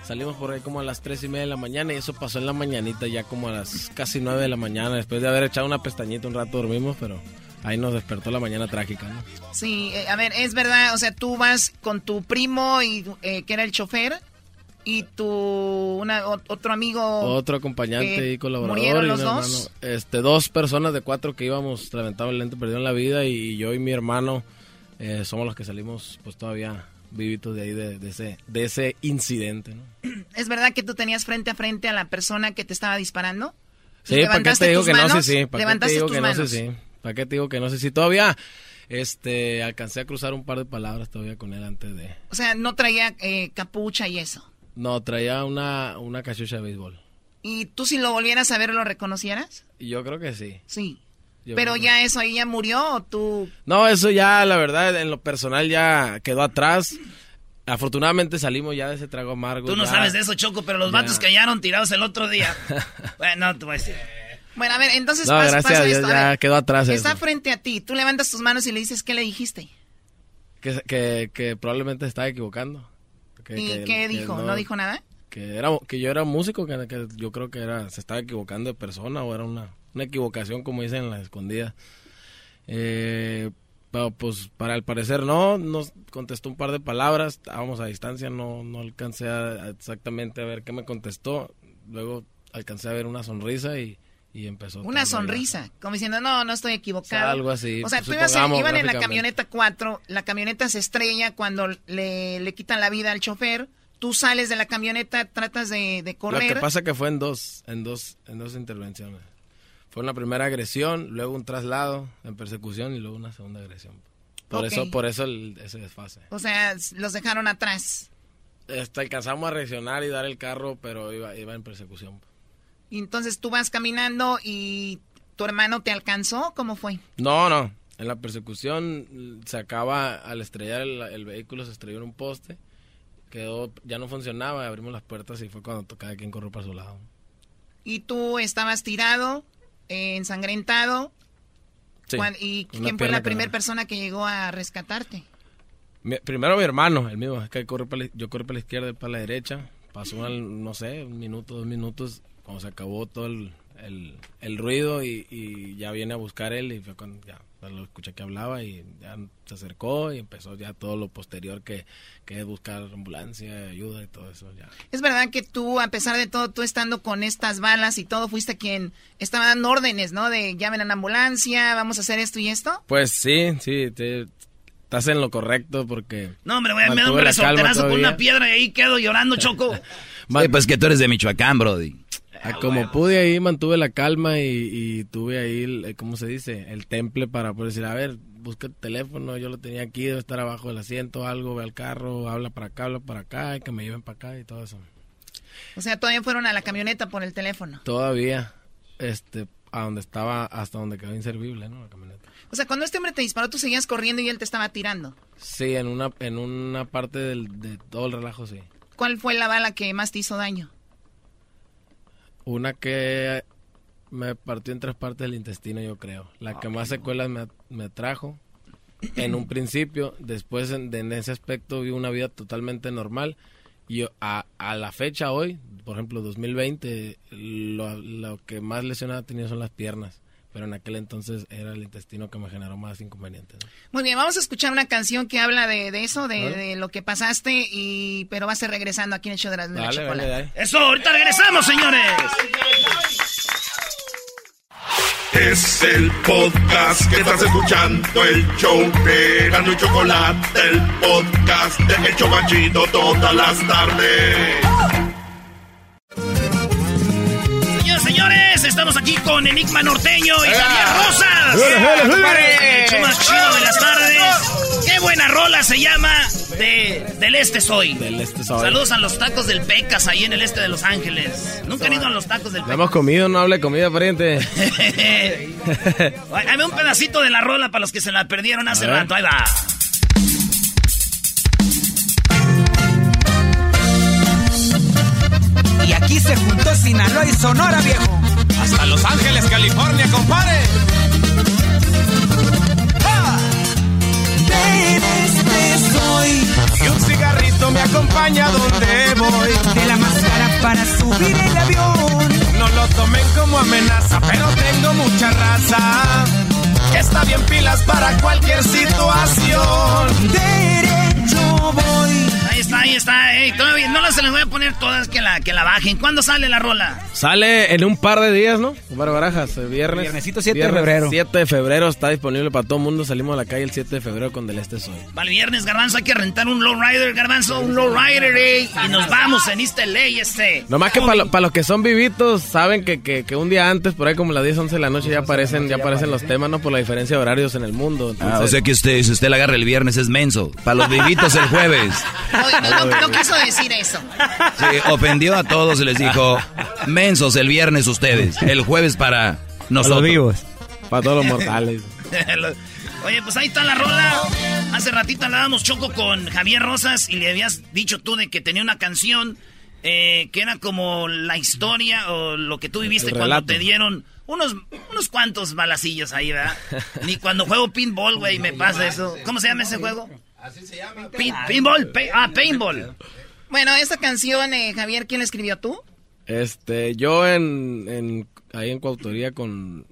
Salimos por ahí como a las tres y media de la mañana y eso pasó en la mañanita ya como a las casi nueve de la mañana. Después de haber echado una pestañita un rato dormimos, pero ahí nos despertó la mañana trágica, ¿no? Sí, eh, a ver, es verdad, o sea, tú vas con tu primo y eh, que era el chofer y tu una, otro amigo. Otro acompañante que y colaborador. ¿Murieron y los un dos? hermano. Este, dos personas de cuatro que íbamos, lamentablemente perdieron la vida y yo y mi hermano eh, somos los que salimos pues todavía vivitos de ahí de, de ese, de ese incidente, ¿no? ¿Es verdad que tú tenías frente a frente a la persona que te estaba disparando? Sí, ¿para qué ¿Levantaste te digo que no? manos? Sí, sí. ¿Para qué te ¿Levantaste tus no? manos? Sí, sí. ¿Para qué te digo que no sé si todavía este alcancé a cruzar un par de palabras todavía con él antes de O sea, no traía eh, capucha y eso. no traía una una cachucha de béisbol ¿Y tú si lo volvieras a ver lo reconocieras? yo creo que sí Sí. Yo Pero ya eso ahí ya murió o tú... no eso ya la verdad en lo personal ya quedó atrás afortunadamente salimos ya de ese trago amargo Tú no ya. sabes de eso, Choco, pero los Ya. vatos que hallaron tirados el otro día. bueno, no te voy a decir. Bueno, a ver, entonces no gracias esto. Ya ver, quedó atrás está eso. frente a ti, tú levantas tus manos y le dices, ¿qué le dijiste? que, que, que probablemente estaba equivocando Que- ¿Y qué dijo? ¿No dijo nada? que era que yo era músico que, que yo creo que era se estaba equivocando de persona o era una, una equivocación como dicen en las escondidas eh, pero pues para el parecer no nos contestó un par de palabras estábamos a distancia no no alcancé a, a exactamente a ver qué me contestó luego alcancé a ver una sonrisa y, y empezó Una sonrisa, como diciendo, no, no estoy equivocado. Algo así, O sea, pues, tú ibas iban en la camioneta 4, la camioneta se estrella cuando le, le quitan la vida al chofer, tú sales de la camioneta, tratas de, de correr. Lo que pasa que fue en dos, en dos, en dos intervenciones. Fue una primera agresión, luego un traslado en persecución y luego una segunda agresión. Por eso, por eso el- ese desfase. O sea, los dejaron atrás. Este, alcanzamos a reaccionar y dar el carro, pero iba, iba en persecución. Y entonces tú vas caminando y tu hermano te alcanzó, ¿cómo fue? No, no. En la persecución mm, se acaba al estrellar el, el vehículo, se estrelló en un poste, quedó, ya no funcionaba, abrimos las puertas y fue cuando cada quien corrió para su lado. Y tú estabas tirado, eh, ensangrentado. Sí, ¿Y quién fue la primera persona que llegó a rescatarte? Mi- primero mi hermano, el mismo, es que corre para la- yo corrí para la izquierda y para la derecha. Pasó, al, no sé, un minuto, dos minutos, cuando se acabó todo el, el- el ruido y, y ya viene a buscar él y fue cuando ya lo escuché que hablaba y ya se acercó y empezó ya todo lo posterior que, que es buscar ambulancia, ayuda y todo eso ya. Es verdad que tú, a pesar de todo, tú estando con estas balas y todo, fuiste quien estaba dando órdenes, ¿no? De llamen a la ambulancia, vamos a hacer esto y esto. Pues sí, sí, te- estás en lo correcto porque... No, hombre, güey, me da un resorterazo con una piedra y ahí quedo llorando, Choco. Sí, pues que tú eres de Michoacán, Brody. Ah, como pude ahí, mantuve la calma y, y tuve ahí, el- eh, ¿cómo se dice? El temple para poder decir, a ver, busca el teléfono, yo lo tenía aquí, debe estar abajo del asiento, algo, ve al carro, habla para acá, habla para acá, y que me lleven para acá y todo eso. O sea, todavía fueron a la camioneta por el teléfono. Todavía, este, a donde estaba, hasta donde quedó inservible, ¿no? La camioneta. O sea, cuando este hombre te disparó, tú seguías corriendo y él te estaba tirando. Sí, en una, en una parte del, de todo el relajo, sí. ¿Cuál fue la bala que más te hizo daño? Una que me partió en tres partes del intestino, yo creo. La que más secuelas me, me trajo en un principio. Después, en, ese aspecto, vi una vida totalmente normal. Y yo, a, a la fecha hoy, por ejemplo, 2020, lo, lo que más lesionada tenía son las piernas. Pero en aquel entonces era el intestino que me generó más inconvenientes. ¿no? Muy bien, vamos a escuchar una canción que habla de, de eso, de, Vale. de lo que pasaste, y pero va a ser regresando aquí en el show de la, de la Dale, chocolate. dale, dale. Eso, ahorita regresamos, señores. Es el podcast que estás escuchando, el show de Erasmo y Chocolate, el podcast de El Chobachito todas las tardes. Estamos aquí con Enigma Norteño y. Javier Rosas. ¡Ea, ea, ea! Compadre, El show más chido de las tardes. Qué buena rola se llama de Del Este Soy. Del Este Soy. Saludos a los tacos del Pecas ahí en el este de Los Ángeles. Nunca han ido a los tacos del Pecas. hemos comido, no hable comida, pariente. Ay, Dame un pedacito de la rola para los que se la perdieron hace rato. Ahí va. Y aquí se juntó Sinaloa y Sonora, viejo. Hasta Los Ángeles, California, compadre. este soy. Y un cigarrito me acompaña donde voy. De la máscara para subir el avión. No lo tomen como amenaza, pero tengo mucha raza. Está bien pilas para cualquier situación. Derecho voy. Ahí está, ahí está. Ey, todavía no las se les voy a poner todas que la, que la bajen. ¿Cuándo sale la rola? Sale en un par de días, ¿no? Omar Barajas, el viernes. Viernesito 7 de febrero. 7 de febrero está disponible para todo el mundo. Salimos a la calle el 7 de febrero con Del Este Soy. Vale, viernes, Garbanzo, hay que rentar un lowrider, Garbanzo, un lowrider, ey. Y nos vamos en East LA, este. Nomás que para los que son vivitos, saben que, que, que un día antes, por ahí como las 10, 11 de la noche, ya aparecen, ya aparecen los temas, ¿no? Por la diferencia de horarios en el mundo. Ah, o sea que usted, si usted la agarra el viernes es menso. Para los vivitos el jueves. No, no, no, no quiso decir eso. Sí, ofendió a todos y les dijo, mensos el viernes ustedes, el jueves para nosotros. Para todos los mortales. Oye, pues ahí está la rola. Hace ratito hablábamos Choco con Javier Rosas y le habías dicho tú de que tenía una canción eh, que era como la historia o lo que tú viviste cuando te dieron unos, unos cuantos balacillos ahí, ¿verdad? Ni cuando juego pinball, güey, me pasa eso. ¿Cómo se llama ese juego? Así se llama. Pin- pinball, pe- ah, paintball. Bueno, esta canción, eh, Javier, ¿quién la escribió tú? Este, yo en, en ahí en coautoría con,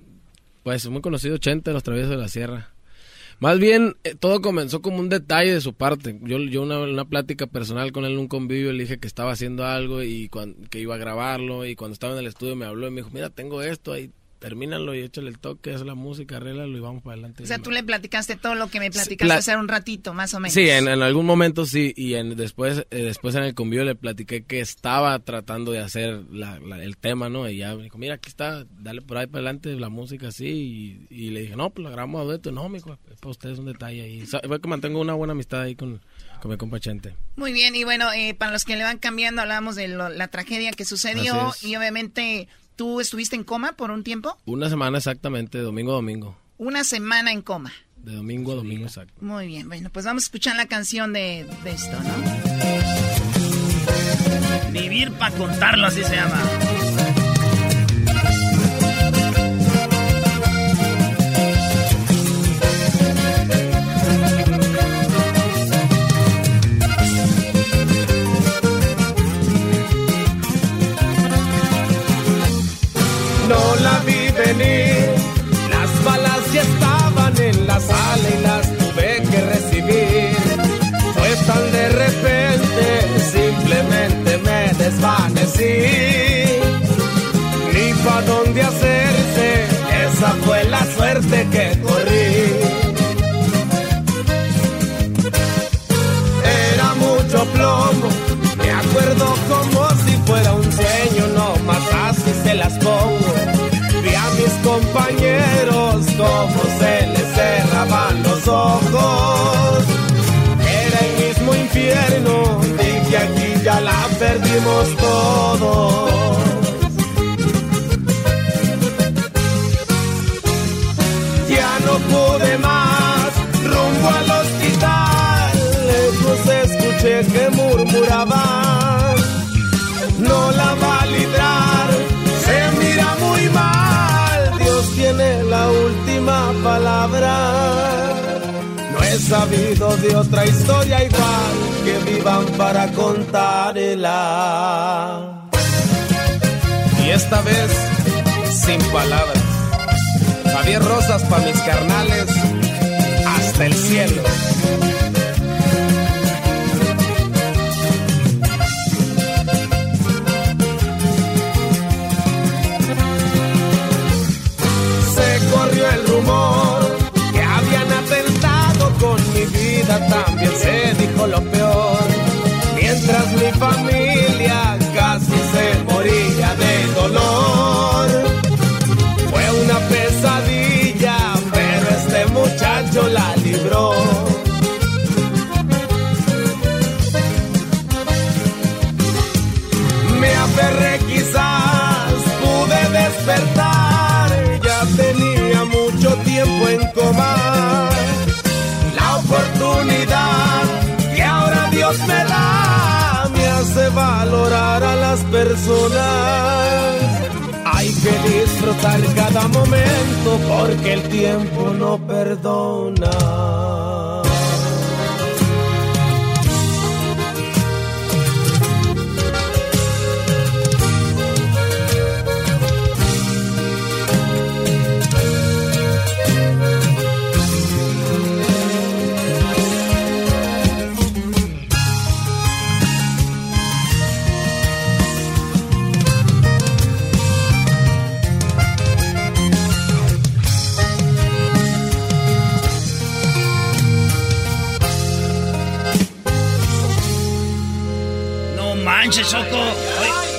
pues muy conocido Chente, Los Traviesos de la Sierra. Más bien, eh, todo comenzó como un detalle de su parte. Yo, yo una, una plática personal con él en un convivio, le dije que estaba haciendo algo y cuan- que iba a grabarlo y cuando estaba en el estudio me habló y me dijo, mira, tengo esto ahí, termínalo y échale el toque, haz la música, arréglalo y vamos para adelante. O sea, tú le platicaste todo lo que me platicaste pla- hace un ratito, más o menos. Sí, en, en algún momento sí, y en, después eh, después en el convivio le platiqué que estaba tratando de hacer la- la- el tema, ¿no? Y ya me dijo, mira, aquí está, dale por ahí para adelante la música así, y, y le dije, no, pues la grabamos a dueto, no, es para ustedes un detalle ahí. Fue que mantengo una buena amistad ahí con, con mi compa Chente. Muy bien, y bueno, eh, para los que le van cambiando, hablábamos de lo- la tragedia que sucedió es. y obviamente tú estuviste en coma por un tiempo, Una semana exactamente, de domingo a domingo, una semana en coma. de domingo a domingo exacto. Muy bien, bueno, pues vamos a escuchar la canción de, de esto, ¿no? Vivir para contarlo, así se llama. Ni pa' dónde hacerse, esa fue la suerte que corrí. Era mucho plomo, me acuerdo como si fuera un sueño, no más así se las pongo. Vi a mis compañeros como se les cerraban los ojos. Era el mismo infierno, dije aquí ya la perdimos todos. De otra historia igual que vivan para contarla. Y esta vez, sin palabras. Javier Rosas pa' mis carnales, hasta el cielo. También se dijo lo peor. Mientras mi familia Hay que disfrutar cada momento porque el tiempo no perdona.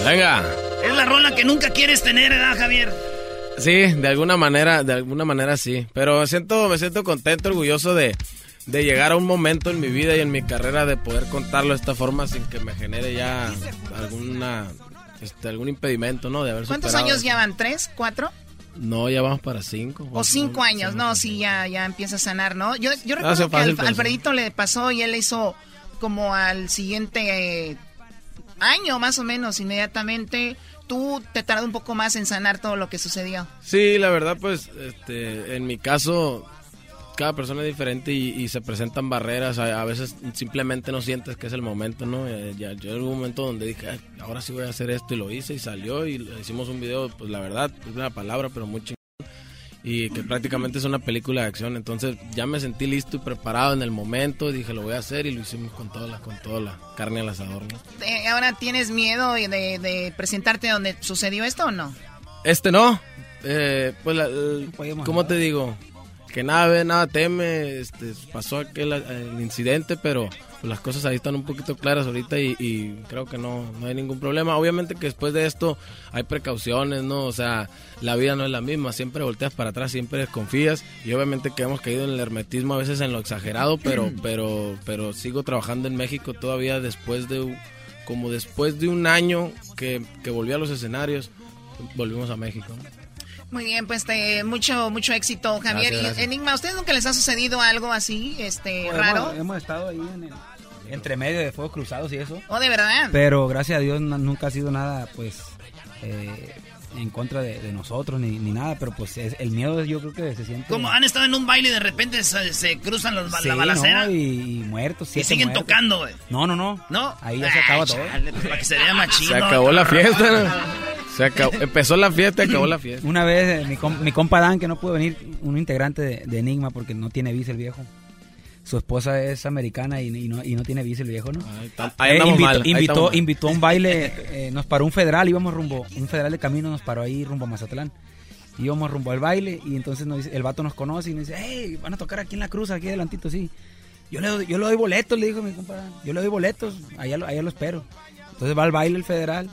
Venga. es la rola que nunca quieres tener, ¿verdad, Javier? Sí, de alguna manera, de alguna manera sí. Pero me siento, me siento contento, orgulloso de, de llegar a un momento en mi vida y en mi carrera de poder contarlo de esta forma sin que me genere ya alguna, este, algún impedimento, ¿no? De haber ¿Cuántos superado años llevan? ¿Tres? ¿Cuatro? No, ya vamos para cinco. O cinco años, no, sí, ya, ya empieza a sanar, ¿no? Yo, yo recuerdo Hace que fácil al- pensar. Alfredito le pasó y él le hizo como al siguiente eh, año, más o menos, inmediatamente. Tú te tardó un poco más en sanar todo lo que sucedió. Sí, la verdad, pues, este, en mi caso, cada persona es diferente y, se presentan barreras. A, veces simplemente no sientes que es el momento, ¿no? Eh, ya, yo en algún momento donde dije, "Ay, ahora sí voy a hacer esto y lo hice y salió y hicimos un video, pues la verdad, es una palabra, pero chingón. Y que prácticamente es una película de acción. Entonces ya me sentí listo y preparado en el momento. Dije, lo voy a hacer y lo hicimos con toda la, con toda la carne al asador, ¿no? Eh, ¿Ahora tienes miedo de, presentarte donde sucedió esto o no? Este no. Eh, pues, la- el- ¿cómo te digo? Que nada ve, nada teme. Este, pasó aquel el incidente, pero pues, las cosas ahí están un poquito claras ahorita y, y creo que no, no hay ningún problema. Obviamente que después de esto hay precauciones, ¿no? O sea, la vida no es la misma. Siempre volteas para atrás, siempre desconfías. Y obviamente que hemos caído en el hermetismo, a veces en lo exagerado, pero, pero, pero sigo trabajando en México todavía después de, un- como después de un año que, que volví a los escenarios volvimos a México. Muy bien, pues te- mucho mucho éxito, Javier. Gracias. Enigma, ¿a ustedes nunca les ha sucedido algo así, este, Pues raro? Hemos, hemos estado ahí en el- entre medio de fuegos cruzados y eso. ¿Oh, de verdad? Pero gracias a Dios no- nunca ha sido nada, pues, eh, en contra de, de nosotros ni, ni nada. Pero pues es- el miedo yo creo que se siente. Como han estado en un baile y de repente se, se cruzan los, Sí, la balacera no, y, y muertos. y siguen muertos. tocando, güey. No, no, no. ¿No? Ahí ya se acaba todo. chale, pues, para que se vea más chido. Se acabó la fiesta, ¿no? Se acabó, empezó la fiesta y acabó la fiesta. Una vez eh, mi, com- mi compa Dan, que no pudo venir, un integrante de, de Enigma porque no tiene visa el viejo. Su esposa es americana y, y no, y no tiene visa el viejo, ¿no? ahí Eh, invitó, mal, invitó, a un baile, eh, nos paró un federal, íbamos rumbo, un federal de camino nos paró ahí rumbo a Mazatlán. Íbamos rumbo al baile y entonces nos dice, el vato nos conoce y nos dice, hey, van a tocar aquí en la cruz, aquí adelantito, sí. Yo le, doy- yo le doy boletos, le dijo mi compa, Dan. yo le doy boletos, allá allá lo espero. Entonces va al baile el federal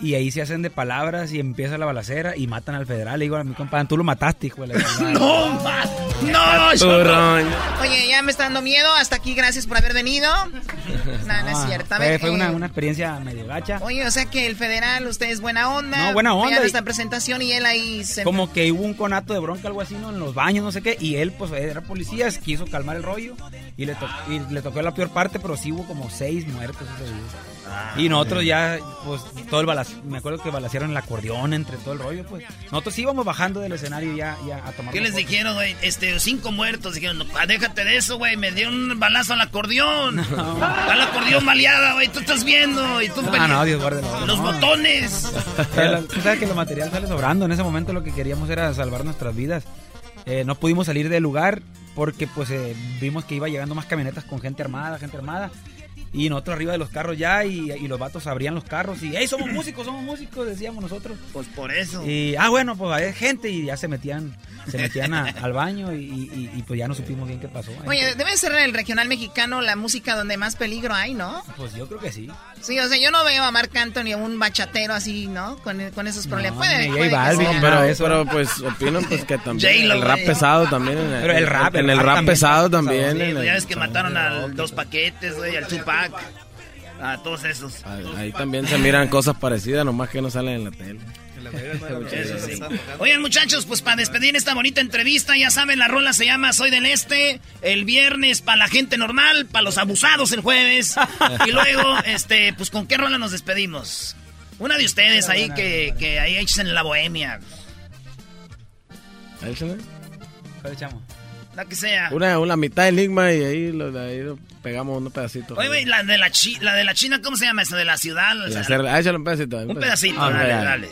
y ahí se hacen de palabras y empieza la balacera y matan al federal. Le digo a mi compa, Dan, tú lo mataste, hijo de la chingada". No, ma- no, yo no. Oye, ya me está dando miedo. Hasta aquí, gracias por haber venido. No, no es Ah, cierto. A Fue, ver, fue eh, una, una experiencia medio gacha. Oye, o sea que el federal, usted es buena onda. No, buena onda, esta presentación y él ahí se... Como que hubo un conato de bronca, algo así, ¿no? En los baños, no sé qué. Y él, pues, era policía, quiso calmar el rollo. Y le, to- y le tocó la peor parte, pero sí hubo como seis muertos ese día. Y nosotros ya, pues, todo el balazo. Me acuerdo que balacearon el acordeón entre todo el rollo, pues. Nosotros íbamos bajando del escenario ya, ya a tomar. ¿Qué les fotos. dijeron, güey? Este, cinco muertos. Dijeron, "No, déjate de eso, güey. Me dieron un balazo al acordeón. Al acordeón maleada, güey. Tú estás viendo. Y tú Ah, no, Dios guarde Los botones. Pero, Tú sabes que lo material sale sobrando. En ese momento lo que queríamos era salvar nuestras vidas. Eh, no pudimos salir del lugar porque pues eh, vimos que iba llegando más camionetas con gente armada, gente armada. Y nosotros arriba de los carros ya y, y los vatos abrían los carros y ¡Hey, somos músicos, somos músicos! Decíamos nosotros. Pues por eso. Y, ah, bueno, pues hay gente y ya se metían, se metían a- al baño y, y- y, pues ya no supimos bien qué pasó. Oye, debe ser en el regional mexicano la música donde más peligro hay, ¿no? Pues yo creo que sí. Sí, o sea, yo no veo a Marc Anthony o un bachatero así, ¿no? Con, con esos problemas. Puede, J puede Balvin, ni pero, eso. pero pues opino pues que también el rap pesado también en Pero el rap, en el el rap pesado también Sí, en el- ya ves que mataron a dos paquetes, güey, al Tupac. A todos esos. ahí, ahí también se miran cosas parecidas nomás que no salen en la tele Eso sí. Oigan, muchachos, pues para despedir esta bonita entrevista, ya saben, la rola se llama Soy del Este. El viernes para la gente normal, para los abusados el jueves. Y luego, este, pues con qué rola nos despedimos. Una de ustedes ahí que, que ahí echen la bohemia. Ahí se ve. ¿Cuál echamos? La que sea. una, una mitad de enigma y ahí lo, de ahí lo pegamos unos pedacitos Oye, güey, la de la, chi- la de la China, ¿cómo se llama esa? De la ciudad. O sea, hacer- ah, échale un pedacito un pedacito, Ah, dale, dale. dale.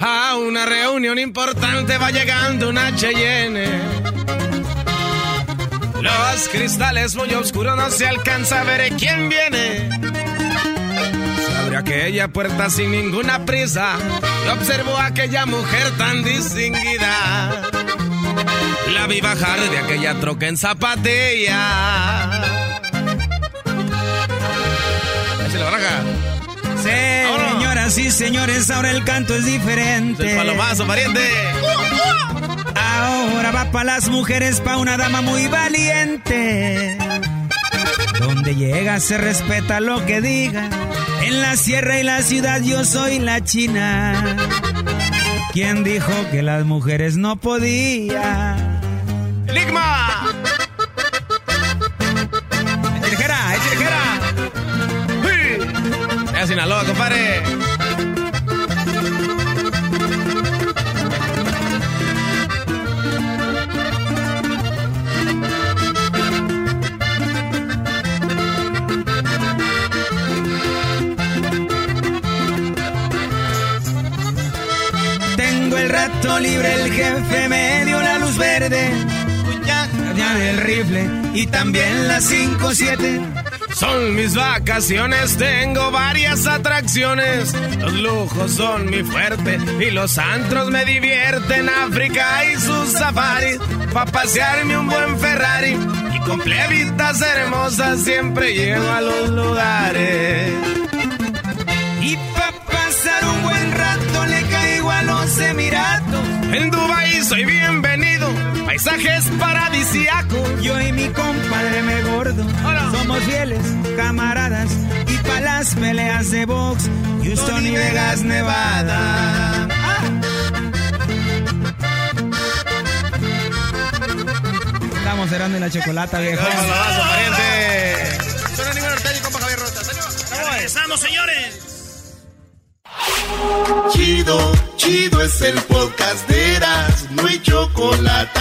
A una reunión importante va llegando una Cheyenne. Los cristales muy oscuros no se alcanza a ver quién viene. Se abre aquella puerta sin ninguna prisa y observó a aquella mujer tan distinguida. La vi bajar de aquella troca en zapatilla. Échale, baraja. Señoras y señores, ahora el canto es diferente. El palomazo, pariente. Ahora va para las mujeres, pa' una dama muy valiente. Donde llega se respeta lo que diga. En la sierra y la ciudad yo soy la china. ¿Quién dijo que las mujeres no podían? ¡Ligma! ¡Echejera, echejera! Es Sinaloa, compadre. Tengo el rato libre, el jefe me dio la luz verde. Del rifle y también las 5-7. Son mis vacaciones, tengo varias atracciones. Los lujos son mi fuerte y los antros me divierten. África y sus safaris, pa' pasearme un buen Ferrari. Y con plebitas hermosas siempre llego a los lugares. Y pa' pasar un buen rato le caigo a los Emiratos. En Dubai soy bienvenido, paisajes paradisíacos. Yo y mi compadre me gordo somos fieles camaradas y pa' las peleas de box Houston y Vegas, Nevada. Estamos cerrando en la chocolata, viejo. Palomazo, pariente. Regresamos, señores. Chido, chido es el podcast de Eras, no hay chocolate.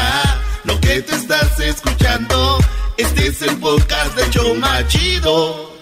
Lo que te estás escuchando, este es el podcast de Choma Chido.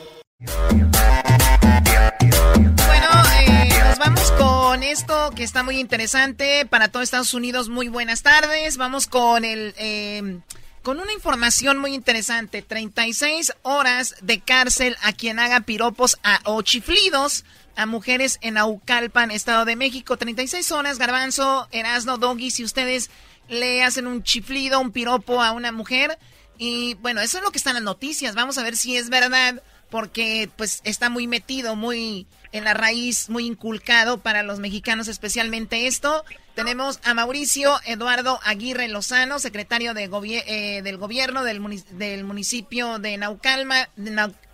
Bueno, eh, nos vamos con esto que está muy interesante para todo Estados Unidos. Muy buenas tardes. Vamos con el... Eh, con una información muy interesante. 36 horas de cárcel a quien haga piropos a, o chiflidos a mujeres en Aucalpan, Estado de México. 36 horas, Garbanzo, Erasno, Doggy, si ustedes le hacen un chiflido, un piropo a una mujer. Y bueno, eso es lo que está en las noticias. Vamos a ver si es verdad, porque pues está muy metido, muy en la raíz, muy inculcado para los mexicanos, especialmente esto. Tenemos a Mauricio Eduardo Aguirre Lozano, secretario de eh, del gobierno del, del, municipio de Naucalma,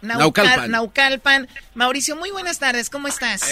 Naucalpan. Naucalpan. Mauricio, muy buenas tardes, ¿cómo estás?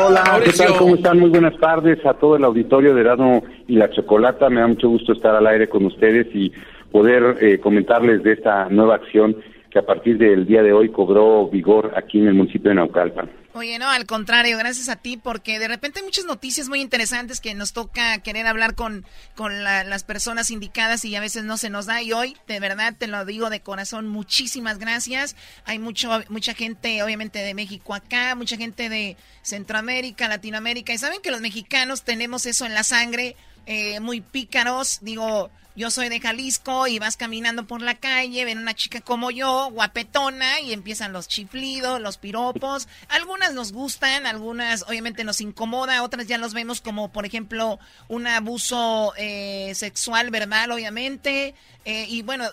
Hola, ¿qué tal? ¿Cómo están? Muy buenas tardes a todo el auditorio de Erasmo y la Chocolata. Me da mucho gusto estar al aire con ustedes y poder eh, comentarles de esta nueva acción que a partir del día de hoy cobró vigor aquí en el municipio de Naucalpan. Oye, no, al contrario, gracias a ti, porque de repente hay muchas noticias muy interesantes que nos toca querer hablar con, con las personas indicadas y a veces no se nos da. Y hoy, de verdad, te lo digo de corazón, muchísimas gracias. Hay mucho, mucha gente, obviamente, de México acá, mucha gente de Centroamérica, Latinoamérica, y saben que los mexicanos tenemos eso en la sangre, eh, muy pícaros, digo yo soy de Jalisco y vas caminando por la calle, ven una chica como yo, guapetona, y empiezan los chiflidos, los piropos. Algunas nos gustan, algunas obviamente nos incomoda, otras ya los vemos como, por ejemplo, un abuso eh, sexual verbal, obviamente. Eh, y bueno,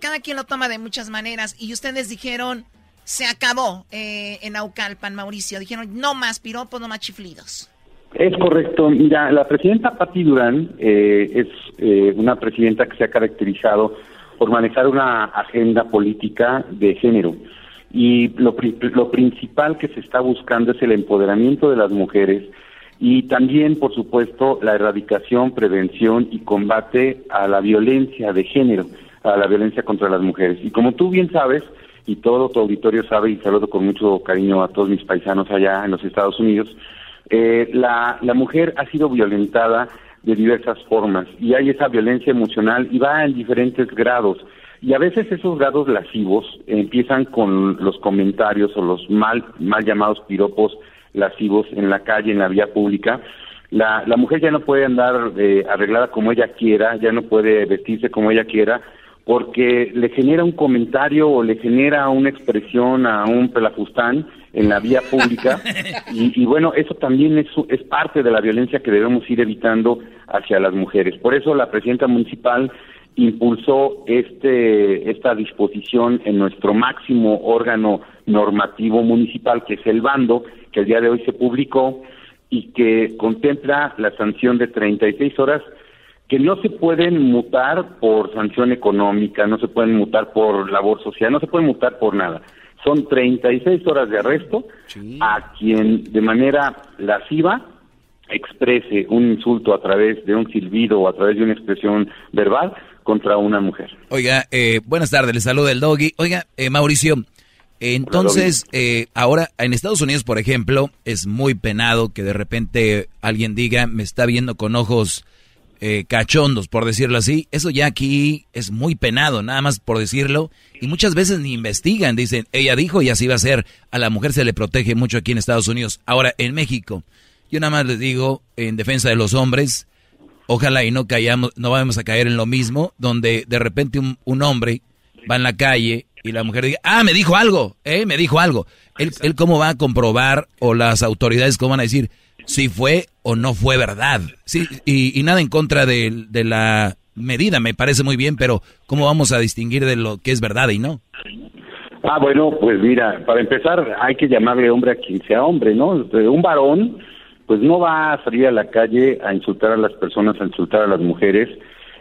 cada quien lo toma de muchas maneras. Y ustedes dijeron, se acabó eh, en Aucalpan, Mauricio. Dijeron, no más piropos, no más chiflidos. Es correcto. Mira, la presidenta Patti Durán eh, es eh, una presidenta que se ha caracterizado por manejar una agenda política de género. Y lo, lo principal que se está buscando es el empoderamiento de las mujeres y también, por supuesto, la erradicación, prevención y combate a la violencia de género, a la violencia contra las mujeres. Y como tú bien sabes, y todo tu auditorio sabe, y saludo con mucho cariño a todos mis paisanos allá en los Estados Unidos, eh, la, la mujer ha sido violentada de diversas formas y hay esa violencia emocional y va en diferentes grados. Y a veces esos grados lascivos empiezan con los comentarios o los mal, mal llamados piropos lascivos en la calle, en la vía pública. La, la mujer ya no puede andar eh, arreglada como ella quiera, ya no puede vestirse como ella quiera, porque le genera un comentario o le genera una expresión a un pelafustán en la vía pública y, bueno, eso también es, es parte de la violencia que debemos ir evitando hacia las mujeres. Por eso la presidenta municipal impulsó este esta disposición en nuestro máximo órgano normativo municipal, que es el bando, que el día de hoy se publicó y que contempla la sanción de 36 horas que no se pueden mutar por sanción económica, no se pueden mutar por labor social, no se pueden mutar por nada. Son 36 horas de arresto a quien de manera lasciva exprese un insulto a través de un silbido o a través de una expresión verbal contra una mujer. Oiga, eh, buenas tardes, le saluda el doggy. Oiga, eh, Mauricio, entonces, eh, ahora en Estados Unidos, por ejemplo, es muy penado que de repente alguien diga, me está viendo con ojos eh, cachondos, por decirlo así. Eso ya aquí es muy penado, nada más por decirlo. Y muchas veces ni investigan, dicen, ella dijo y así va a ser. A la mujer se le protege mucho aquí en Estados Unidos. Ahora, en México, yo nada más les digo, en defensa de los hombres, ojalá y no callamos, no vamos a caer en lo mismo, donde de repente un, hombre va en la calle y la mujer diga, ah, me dijo algo, eh, me dijo algo. Él, él cómo va a comprobar o las autoridades cómo van a decir, si fue o no fue verdad. Sí, y, nada en contra de, de, la medida, me parece muy bien, pero ¿cómo vamos a distinguir de lo que es verdad y no? Ah, bueno, pues mira, para empezar hay que llamarle hombre a quien sea hombre, ¿no? Un varón, pues no va a salir a la calle a insultar a las personas, a insultar a las mujeres,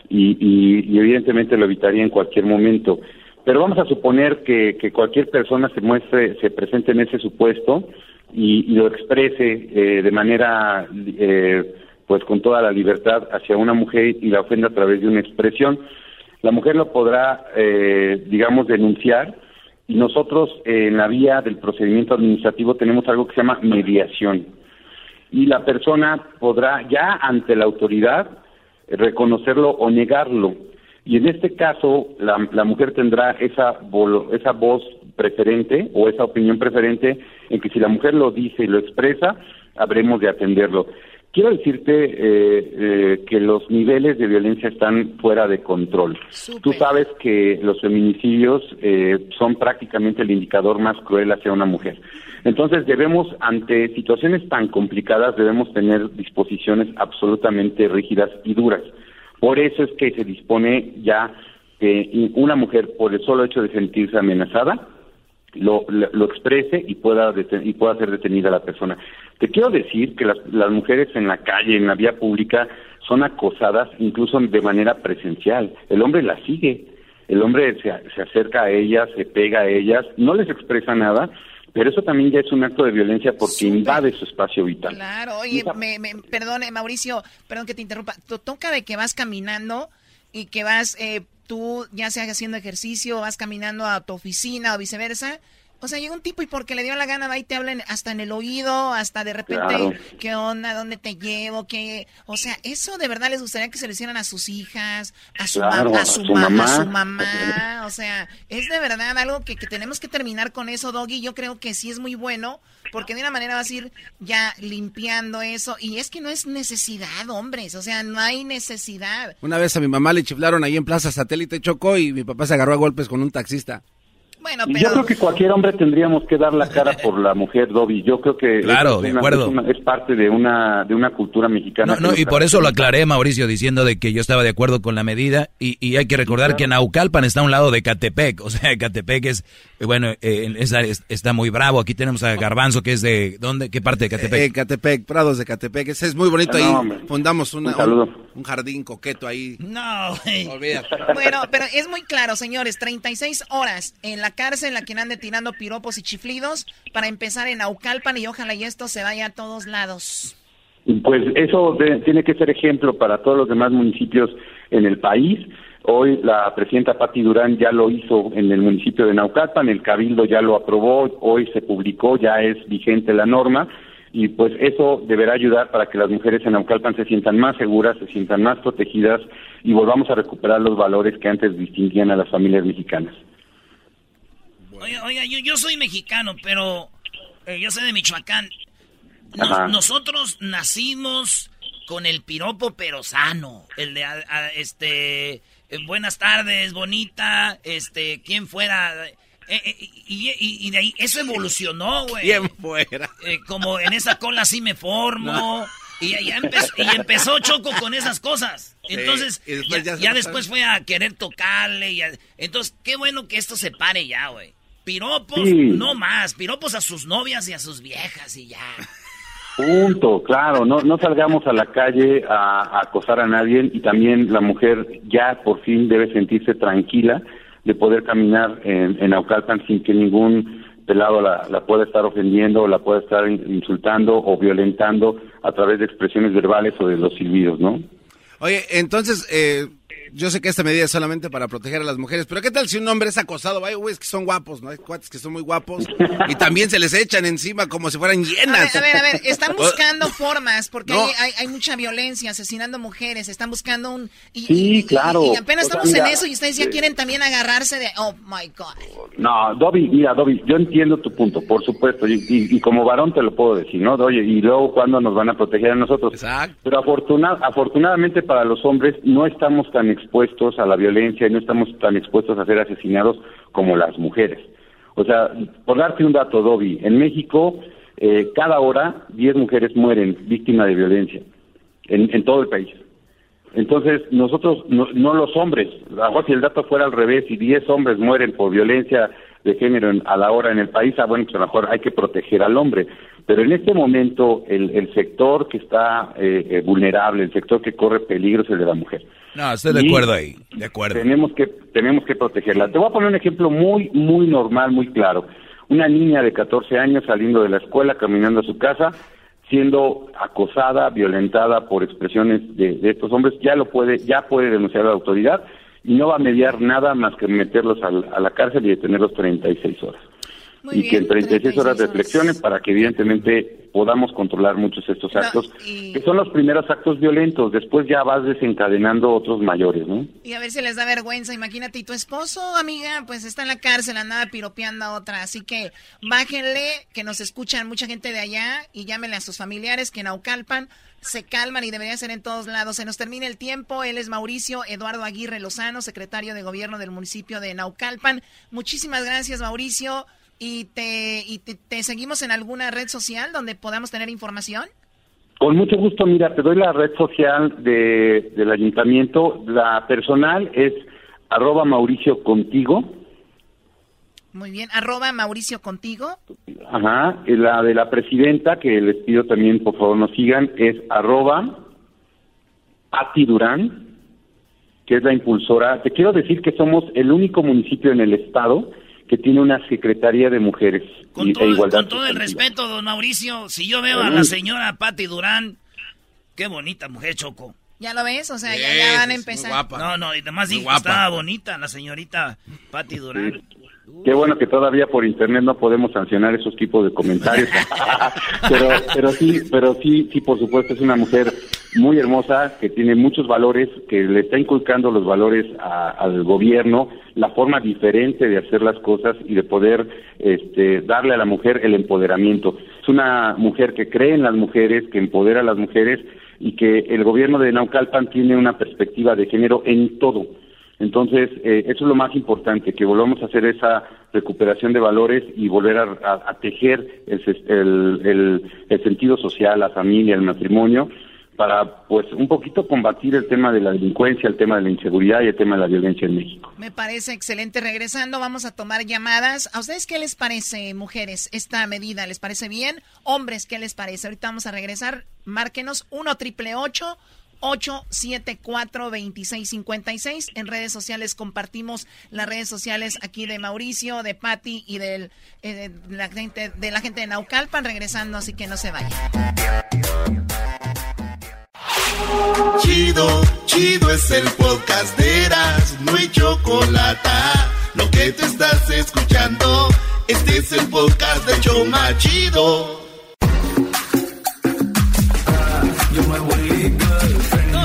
y, y, evidentemente lo evitaría en cualquier momento. Pero vamos a suponer que, que cualquier persona se muestre, se presente en ese supuesto, y, lo exprese eh, de manera, eh, pues con toda la libertad hacia una mujer y la ofenda a través de una expresión, la mujer lo podrá, eh, digamos, denunciar y nosotros en la vía del procedimiento administrativo tenemos algo que se llama mediación y la persona podrá ya ante la autoridad reconocerlo o negarlo. Y en este caso, la, la mujer tendrá esa, esa voz preferente o esa opinión preferente en que si la mujer lo dice y lo expresa, habremos de atenderlo. Quiero decirte eh, eh, que los niveles de violencia están fuera de control. Tú sabes que los feminicidios eh, son prácticamente el indicador más cruel hacia una mujer. Entonces debemos, ante situaciones tan complicadas, debemos tener disposiciones absolutamente rígidas y duras. Por eso es que se dispone ya que una mujer, por el solo hecho de sentirse amenazada, lo, lo, exprese y pueda, y pueda ser detenida la persona. Te quiero decir que las, las mujeres en la calle, en la vía pública, son acosadas incluso de manera presencial. El hombre las sigue, el hombre se, se acerca a ellas, se pega a ellas, no les expresa nada, pero eso también ya es un acto de violencia porque invade su espacio vital. Claro, oye, me, me, perdone, Mauricio, perdón que te interrumpa. Toca de que vas caminando y que vas, eh, tú ya sea haciendo ejercicio, vas caminando a tu oficina o viceversa, o sea, llega un tipo y porque le dio la gana va y te hablan hasta en el oído, hasta de repente, ¿qué onda? ¿Dónde te llevo? ¿Qué? O sea, eso de verdad les gustaría que se lo hicieran a sus hijas, a su, a, su, mamá, a su mamá. O sea, es de verdad algo que, que tenemos que terminar con eso, Doggy. Yo creo que sí es muy bueno, porque de una manera vas a ir ya limpiando eso. Y es que no es necesidad, hombres. O sea, no hay necesidad. Una vez a mi mamá le chiflaron ahí en Plaza Satélite Chocó y mi papá se agarró a golpes con un taxista. Yo creo que cualquier hombre tendríamos que dar la cara por la mujer, Dobby. Yo creo que claro, es, de acuerdo. Es, parte de una de una cultura mexicana. No, no y por eso lo aclaré, Mauricio, diciendo de que yo estaba de acuerdo con la medida y, y hay que recordar que Naucalpan está a un lado de Catepec, o sea, Catepec es bueno, eh, está muy bravo. Aquí tenemos a Garbanzo que es de ¿dónde? ¿Qué parte de Catepec? Eh, Catepec, Prados de Catepec. Ese es muy bonito ahí. Fundamos una, un, un, jardín coqueto ahí. No, Bueno, pero es muy claro, señores, 36 horas en la cárcel la quien ande tirando piropos y chiflidos para empezar en Aucalpan y ojalá y esto se vaya a todos lados. Pues eso tiene que ser ejemplo para todos los demás municipios en el país. Hoy la presidenta Patti Durán ya lo hizo en el municipio de Naucalpan, el Cabildo ya lo aprobó, hoy se publicó, ya es vigente la norma y pues eso deberá ayudar para que las mujeres en Naucalpan se sientan más seguras, se sientan más protegidas y volvamos a recuperar los valores que antes distinguían a las familias mexicanas. Oiga, yo, soy mexicano, pero eh, yo soy de Michoacán. nosotros nacimos con el piropo pero sano, el de este eh, buenas tardes, bonita, este quién fuera eh, y, de ahí eso evolucionó, güey. ¿Quién fuera? como en esa cola sí me formo. Y, ya empezó, y empezó Choco con esas cosas. Entonces, ya, después fue a querer tocarle. Y entonces, qué bueno que esto se pare ya, güey. Piropos, no más. Piropos a sus novias y a sus viejas y ya. Punto, claro. No, no salgamos a la calle a, acosar a nadie y también la mujer ya por fin debe sentirse tranquila de poder caminar en, en Aucalpan sin que ningún pelado la, la pueda estar ofendiendo o la pueda estar insultando o violentando a través de expresiones verbales o de los silbidos, ¿no? Oye, entonces, eh, yo sé que esta medida es solamente para proteger a las mujeres, pero ¿qué tal si un hombre es acosado? Hay güeyes que son guapos, ¿no? Hay cuates que son muy guapos y también se les echan encima como si fueran llenas. A ver, a ver, están buscando formas porque hay, hay, mucha violencia, asesinando mujeres, están buscando un... Y, sí, claro. Y, apenas estamos en eso y ustedes ya quieren también agarrarse de... Oh, my God. No, Dobby, mira, Dobby, yo entiendo tu punto, por supuesto, y, como varón te lo puedo decir, ¿no? Oye, y luego cuándo nos van a proteger a nosotros. Exacto. Pero afortunadamente para los hombres no estamos tan expuestos a la violencia y no estamos tan expuestos a ser asesinados como las mujeres. O sea, por darte un dato, Dobby, en México eh, cada hora 10 mujeres mueren víctimas de violencia en, todo el país. Entonces, nosotros, no, los hombres, si el dato fuera al revés y 10 hombres mueren por violencia de género a la hora en el país, ah, bueno, pues a lo mejor hay que proteger al hombre. Pero en este momento, el, sector que está eh, eh, vulnerable, el sector que corre peligro es el de la mujer. No, estoy de acuerdo ahí, de acuerdo. Tenemos que, tenemos que protegerla. Te voy a poner un ejemplo muy, muy normal, muy claro. Una niña de 14 años saliendo de la escuela, caminando a su casa, siendo acosada, violentada por expresiones de, estos hombres, ya lo puede, ya puede denunciar a la autoridad y no va a mediar nada más que meterlos a, la cárcel y detenerlos 36 horas. Y que en 36 horas reflexionen para que evidentemente podamos controlar muchos de estos actos, que son los primeros actos violentos, después ya vas desencadenando otros mayores, ¿no? Y a ver si les da vergüenza, imagínate, y tu esposo, amiga, pues está en la cárcel, andaba piropeando a otra, así que bájenle, que nos escuchan mucha gente de allá, y llámenle a sus familiares que naucalpan, se calman y debería ser en todos lados. Se nos termina el tiempo. Él es Mauricio Eduardo Aguirre Lozano, secretario de gobierno del municipio de Naucalpan. Muchísimas gracias, Mauricio y te, y te, seguimos en alguna red social donde podamos tener información. Con mucho gusto, mira, te doy la red social de, del ayuntamiento. La personal es arroba Mauricio Contigo. Muy bien, arroba Mauricio Contigo. Ajá, la de la presidenta, que les pido también por favor nos sigan, es arroba Pati Durán, que es la impulsora. Te quiero decir que somos el único municipio en el estado que tiene una Secretaría de Mujeres con todo, e Igualdad. Con todo el respeto, don Mauricio, si yo veo a la señora Patti Durán, qué bonita mujer, Choco. ¿Ya lo ves? O sea, ya, van a empezar. No, no, y además dijo estaba bonita la señorita Patti Durán. Qué bueno que todavía por internet no podemos sancionar esos tipos de comentarios. pero, pero sí, pero sí, sí, por supuesto, es una mujer muy hermosa que tiene muchos valores, que le está inculcando los valores al gobierno, la forma diferente de hacer las cosas y de poder este, darle a la mujer el empoderamiento. Es una mujer que cree en las mujeres, que empodera a las mujeres y que el gobierno de Naucalpan tiene una perspectiva de género en todo entonces, eh, eso es lo más importante, que volvamos a hacer esa recuperación de valores y volver a, tejer el, el, sentido social, la familia, el matrimonio, para pues un poquito combatir el tema de la delincuencia, el tema de la inseguridad y el tema de la violencia en México. Me parece excelente. Regresando, vamos a tomar llamadas. ¿A ustedes qué les parece, mujeres, esta medida? ¿Les parece bien? Hombres, ¿qué les parece? Ahorita vamos a regresar. Márquenos 1 triple 874-2656. En redes sociales compartimos las redes sociales aquí de Mauricio, de Patti y del, eh, de, la gente, de Naucalpan regresando, así que no se vayan. Chido, chido es el podcast de Eras, no hay chocolate. Lo que te estás escuchando, este es el podcast de Choma Chido.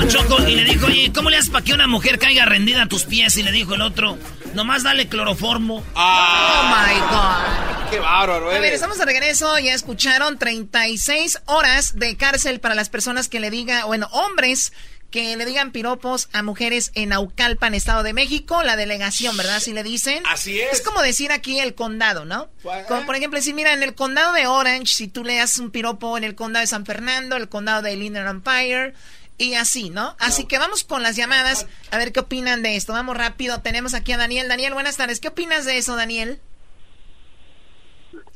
Choco, y le dijo, oye, ¿cómo le haces para que una mujer caiga rendida a tus pies? Y le dijo el otro, nomás dale cloroformo. Oh my God. Qué bárbaro, A ver, estamos de regreso. Ya escucharon 36 horas de cárcel para las personas que le digan, bueno, hombres que le digan piropos a mujeres en Aucalpan, Estado de México, la delegación, ¿verdad? Si le dicen. Así es. Es como decir aquí el condado, ¿no? Como por ejemplo, si mira, en el condado de Orange, si tú le das un piropo en el condado de San Fernando, el condado de Inland Empire, y así, ¿no? Así que vamos con las llamadas a ver qué opinan de esto. Vamos rápido. Tenemos aquí a Daniel. Daniel, buenas tardes. ¿Qué opinas de eso, Daniel?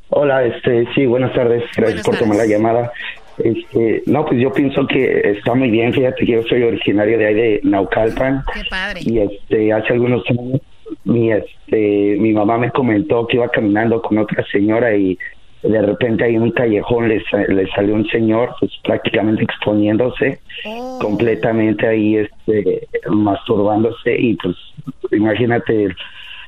Hola, este, sí, buenas tardes. Gracias por tomar la llamada. Este, no, pues yo pienso que está muy bien. Fíjate que yo soy originario de ahí de Naucalpan. Qué padre. Y este, hace algunos años mi, este, mi mamá me comentó que iba caminando con otra señora y de repente ahí en un callejón le, salió un señor pues prácticamente exponiéndose oh. completamente ahí este masturbándose y pues imagínate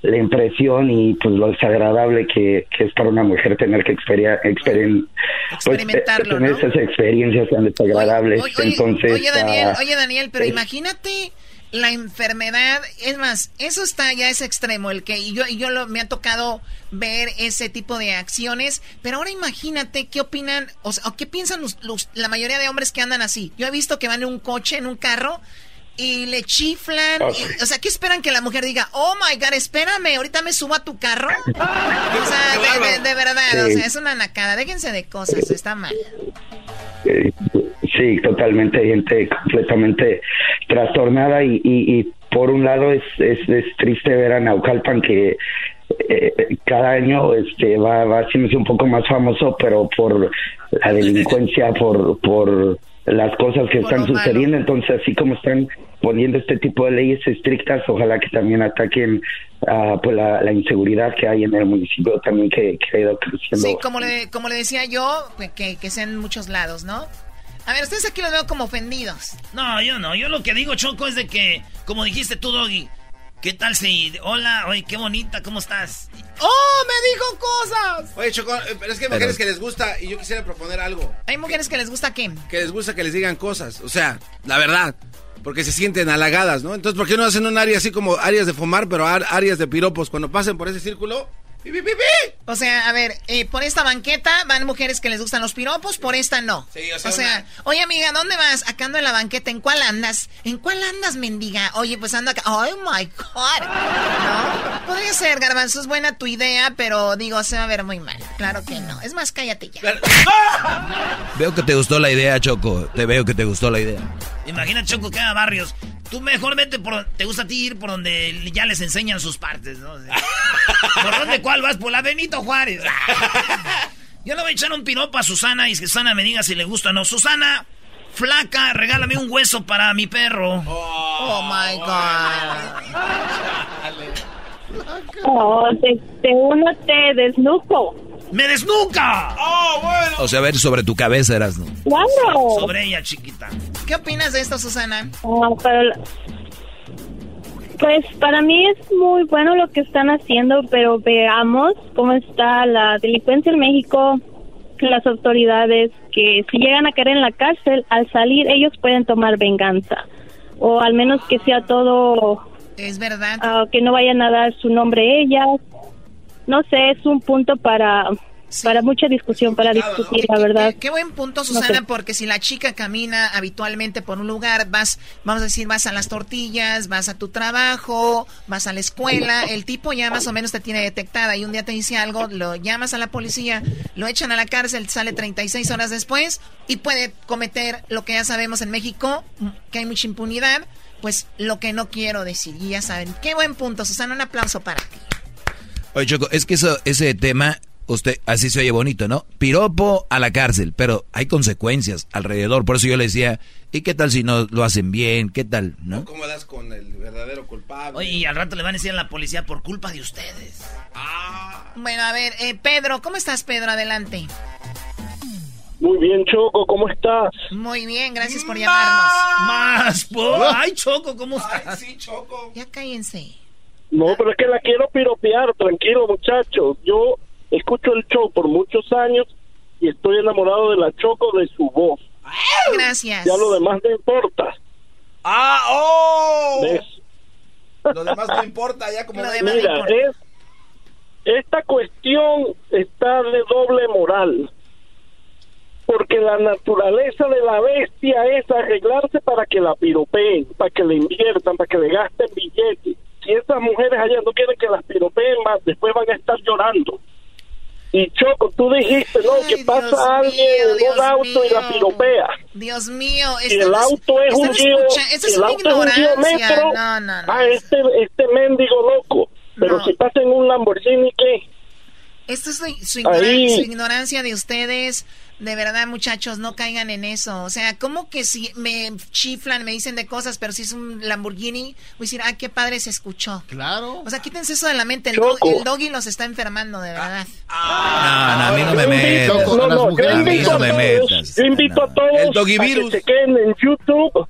la impresión y pues lo desagradable que, es para una mujer tener que experia, pues, tener esas experiencias tan desagradables. entonces oye Daniel oye Daniel pero imagínate la enfermedad, es más, eso está ya ese extremo, el que yo, yo lo, me ha tocado ver ese tipo de acciones, pero ahora imagínate qué opinan, o, sea, qué piensan los, la mayoría de hombres que andan así. Yo he visto que van en un coche, en un carro, y le chiflan, o sea, ¿qué esperan que la mujer diga? Oh my god, espérame, ahorita me subo a tu carro. o sea, de, verdad, o sea, es una nacada, déjense de cosas, está mal. Sí, totalmente, gente completamente trastornada y, y, por un lado es, es, triste ver a Naucalpan que eh, cada año este va, va haciéndose un poco más famoso, pero por la delincuencia, por, por las cosas que están sucediendo. Entonces, así como están poniendo este tipo de leyes estrictas, ojalá que también ataquen uh, pues la, la, inseguridad que hay en el municipio también que, que ha ido creciendo. Sí, como le, como le decía yo, que, que sea en muchos lados, ¿no? A ver, ustedes aquí los veo como ofendidos. No, yo no. Yo lo que digo, Choco, es de que, como dijiste tú, Doggy, ¿Qué tal si... Hola, oye, qué bonita, ¿cómo estás? ¡Oh, me dijo cosas! Oye, Choco, eh, pero es que hay mujeres que les gusta y yo quisiera proponer algo. ¿Hay mujeres que les gusta qué? Que les gusta que les digan cosas, o sea, la verdad. Porque se sienten halagadas, ¿no? Entonces, ¿por qué no hacen un área así como áreas de fumar, pero áreas de piropos? Cuando pasen por ese círculo, ¡pi, pi, pi, pi! O sea, a ver, eh, por esta banqueta van mujeres que les gustan los piropos, por esta no. Sí, o o sea, sea, oye amiga, ¿dónde vas? Acá ando en la banqueta, ¿en cuál andas? ¿En cuál andas, mendiga? Oye, pues ando acá. Oh my God. ¿No? Podría ser, Garbanzo, es buena tu idea, pero digo, se va a ver muy mal. Claro que no. Es más, cállate ya. Veo que te gustó la idea, Choco. Te veo que te gustó la idea. Imagina, Choco, que haga barrios. Tú mejor vete por... Te gusta a ti ir por donde ya les enseñan sus partes, ¿no? O sea, ¿Por dónde cuál vas? Por la Benito Juárez. Yo le voy a echar un piropo a Susana y que Susana me diga si le gusta o no. Susana, flaca, regálame un hueso para mi perro. Oh, my God. Oh, de, de uno te desnuco. ¡Me desnuca! ¡Oh, bueno! O sea, a ver, sobre tu cabeza eras, ¿no? Claro. Sobre ella, chiquita. ¿Qué opinas de esto, Susana? Ah, pero la- pues para mí es muy bueno lo que están haciendo, pero veamos cómo está la delincuencia en México, las autoridades, que si llegan a caer en la cárcel, al salir ellos pueden tomar venganza. O al menos que sea todo, Es verdad. ah, que no vayan a dar su nombre ellas. No sé, es un punto para, para mucha discusión, para discutir, la verdad. Qué buen punto, No Susana, sé. porque si la chica camina habitualmente por un lugar, vas, vamos a decir, vas a las tortillas, vas a tu trabajo, vas a la escuela, el tipo ya más o menos te tiene detectada y un día te dice algo, lo llamas a la policía, lo echan a la cárcel, sale 36 horas después y puede cometer lo que ya sabemos en México, que hay mucha impunidad, pues lo que no quiero decir, y ya saben. Qué buen punto, Susana, un aplauso para ti. Oye, Choco, es que eso, ese tema, usted, así se oye bonito, ¿no? Piropo a la cárcel, pero hay consecuencias alrededor. Por eso yo le decía, ¿y qué tal si no lo hacen bien? ¿Qué tal? ¿No? ¿Cómo das con el verdadero culpable? Oye, y al rato le van a decir a la policía por culpa de ustedes. Bueno, a ver, eh, Pedro, ¿cómo estás, Pedro? Adelante. Muy bien, Choco, ¿cómo estás? Muy bien, gracias por llamarnos. Más. Ay, Choco, ¿cómo estás? sí, Choco. Ya cállense. No, pero es que la quiero piropear, tranquilo, muchachos. Yo escucho el show por muchos años y estoy enamorado de la Choco de su voz. Gracias. Ya lo demás no importa. ¡Ah, oh! ¿Ves? Lo demás no importa, ya como... Mira, es esta cuestión está de doble moral. Porque la naturaleza de la bestia es arreglarse para que la piropeen, para que le inviertan, para que le gasten billetes. Si esas mujeres allá no quieren que las piropeen más, después van a estar llorando. Y Choco, tú dijiste, ¿no? que pasa alguien en un auto y la piropea. Dios mío, esto el auto es un es el auto es un. Metro, No, no, no. ah, este, este mendigo loco. Pero si pasa en un Lamborghini, ¿qué? Esto es su ignorancia de ustedes. De verdad, muchachos, no caigan en eso. O sea, ¿cómo que si me chiflan, me dicen de cosas, pero si es un Lamborghini, voy a decir, ah, qué padre se escuchó? Claro. O sea, quítense eso de la mente. El, do- el doggy los está enfermando, de verdad. No, no, a mí no me Yo metas. no, no, yo A mí invito no a metas. Yo invito a todos El a doggy que virus. chequen en YouTube,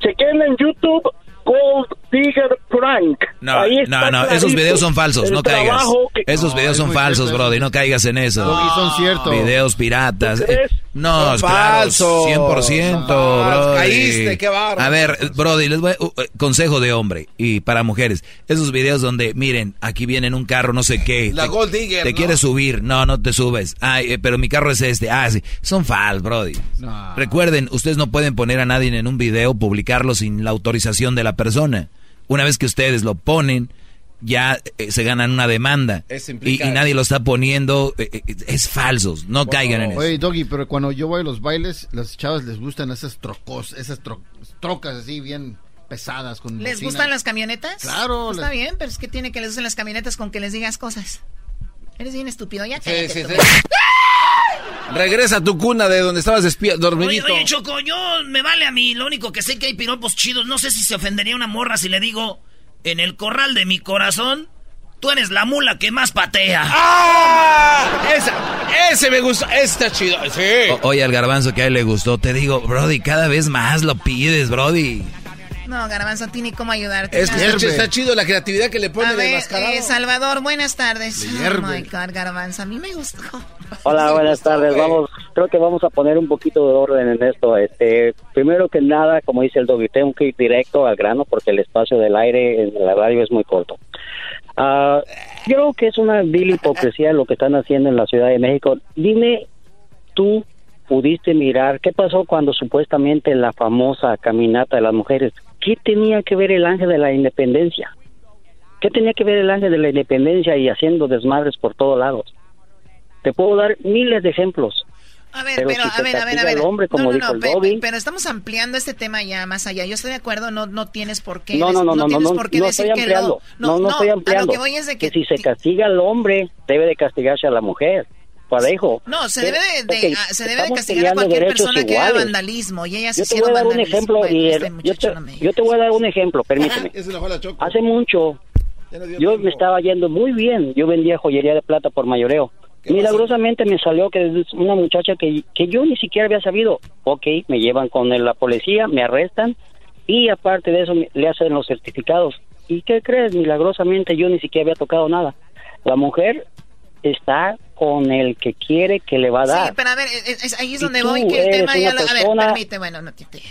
chequen en YouTube Gold Digger Prank. No, Ahí está no, no, esos videos son falsos, no caigas. que- Esos videos son falsos, brody, no caigas en eso. Doggy, son ciertos. Videos piratas. Eh, No, Son es claro, falsos. 100%, Son falsos. brody. Caíste, qué bárbaro. A ver, brody, les voy a- uh, uh, consejo de hombre y para mujeres. Esos videos donde, miren, aquí viene en un carro, no sé qué. La te, Gold Digger, Te ¿no? quieres subir, no, no te subes. Ay, eh, pero mi carro es este. Ah, sí. Son falsos, brody. No. Recuerden, ustedes no pueden poner a nadie en un video, publicarlo sin la autorización de la persona. Una vez que ustedes lo ponen, ya eh, se ganan una demanda. Eso Y, y nadie lo está poniendo. eh, eh, es falsos. No caigan en eso. Oye, Doggy, pero cuando yo voy a los bailes, las chavas les gustan esas trocos, esas tro- trocas así bien pesadas con ¿Les bocina. gustan las camionetas? Claro, Está les- bien, pero es que tiene que les gusten las camionetas con que les digas cosas. Eres bien estúpido, ya cállate sí, tú. sí. Regresa a tu cuna de donde estabas Oye, dormidito. oye, Choco, yo me vale a mí. Lo único que sé que hay piropos chidos. No sé si se ofendería una morra si le digo, en el corral de mi corazón, tú eres la mula que más patea. ¡Ah! Esa, ese me gusta, ese está chido. Sí. O- oye, al garbanzo que a él le gustó, te digo, Brody, cada vez más lo pides, Brody. No, Garbanzo, tiene cómo ayudarte. Es que está, está chido la creatividad que le pone A de ver, mascarado. eh, Salvador, buenas tardes. De Oh my God, Garbanzo, a mí me gustó. Hola, buenas tardes. Vamos, creo que vamos a poner un poquito de orden en esto. Este, primero que nada, como dice el Doggy, tengo que ir directo al grano porque el espacio del aire en la radio es muy corto. Ah, yo creo que es una vil hipocresía lo que están haciendo en la Ciudad de México. Dime, tú pudiste mirar qué pasó cuando supuestamente la famosa caminata de las mujeres, ¿qué tenía que ver el ángel de la independencia? ¿Qué tenía que ver el ángel de la independencia y haciendo desmadres por todos lados? Te puedo dar miles de ejemplos. A ver, Pero pero, si a ver, a ver, a hombre, como no, no, dijo no, el Bobby. pero estamos ampliando este tema ya más allá. Yo estoy de acuerdo, no, no tienes por qué. No, no, no, no, no, no, no estoy que ampliando. No, no, estoy A ampliando. lo que voy es de que, si se castiga al hombre, debe de castigarse a la mujer. Parejo. no, se debe de, de- ah, se debe de castigar a cualquier persona que haga vandalismo y ellas Yo te voy a dar un vandalismo. ejemplo Bueno, y este yo, te, no me- yo te voy a dar un ejemplo, permíteme. Hace mucho yo me estaba yendo muy bien. Yo vendía joyería de plata por mayoreo. Milagrosamente me salió que es una muchacha que, que yo ni siquiera había sabido. Ok, me llevan con la policía, me arrestan y aparte de eso me- le hacen los certificados. ¿Y qué crees? Milagrosamente yo ni siquiera había tocado nada. La mujer está con el que quiere que le va a dar. Sí, pero a ver, es- es- ahí es donde voy, que el tema ya lo... A ver, permite, bueno, no te... te-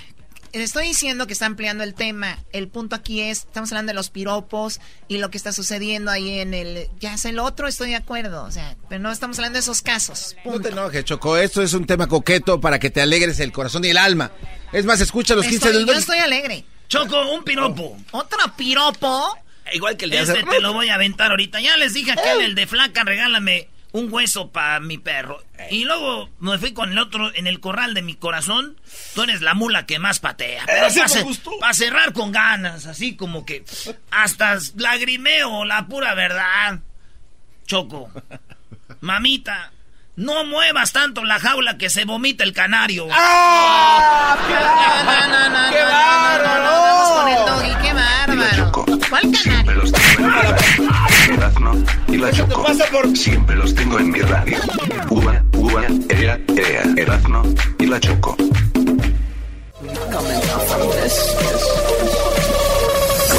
Estoy diciendo que está ampliando el tema. El punto aquí es, estamos hablando de los piropos y lo que está sucediendo ahí en el... Ya es el otro, estoy de acuerdo. O sea, pero no estamos hablando de esos casos. No te enojes, Choco. Esto es un tema coqueto para que te alegres el corazón y el alma. Es más, escucha los 15 Estoy- del yo estoy alegre. Choco, un piropo. ¿Otro piropo? Igual que el de hace Este te lo voy a aventar ahorita. Ya les dije a aquel, el de flaca, regálame un hueso para mi perro. Y luego me fui con el otro en el corral de mi corazón. Tú eres la mula que más patea. Pero para cerrar con ganas, así como que hasta lagrimeo, la pura verdad. Choco, mamita, no muevas tanto la jaula que se vomita el canario. ¡Ah! ¡Qué vamos con el doggy, qué bárbaro. ¿Cuál Siempre Erazno y la Choco. Siempre los tengo en mi radio. Uva, uva, ea, ea. Erazno y la Choco.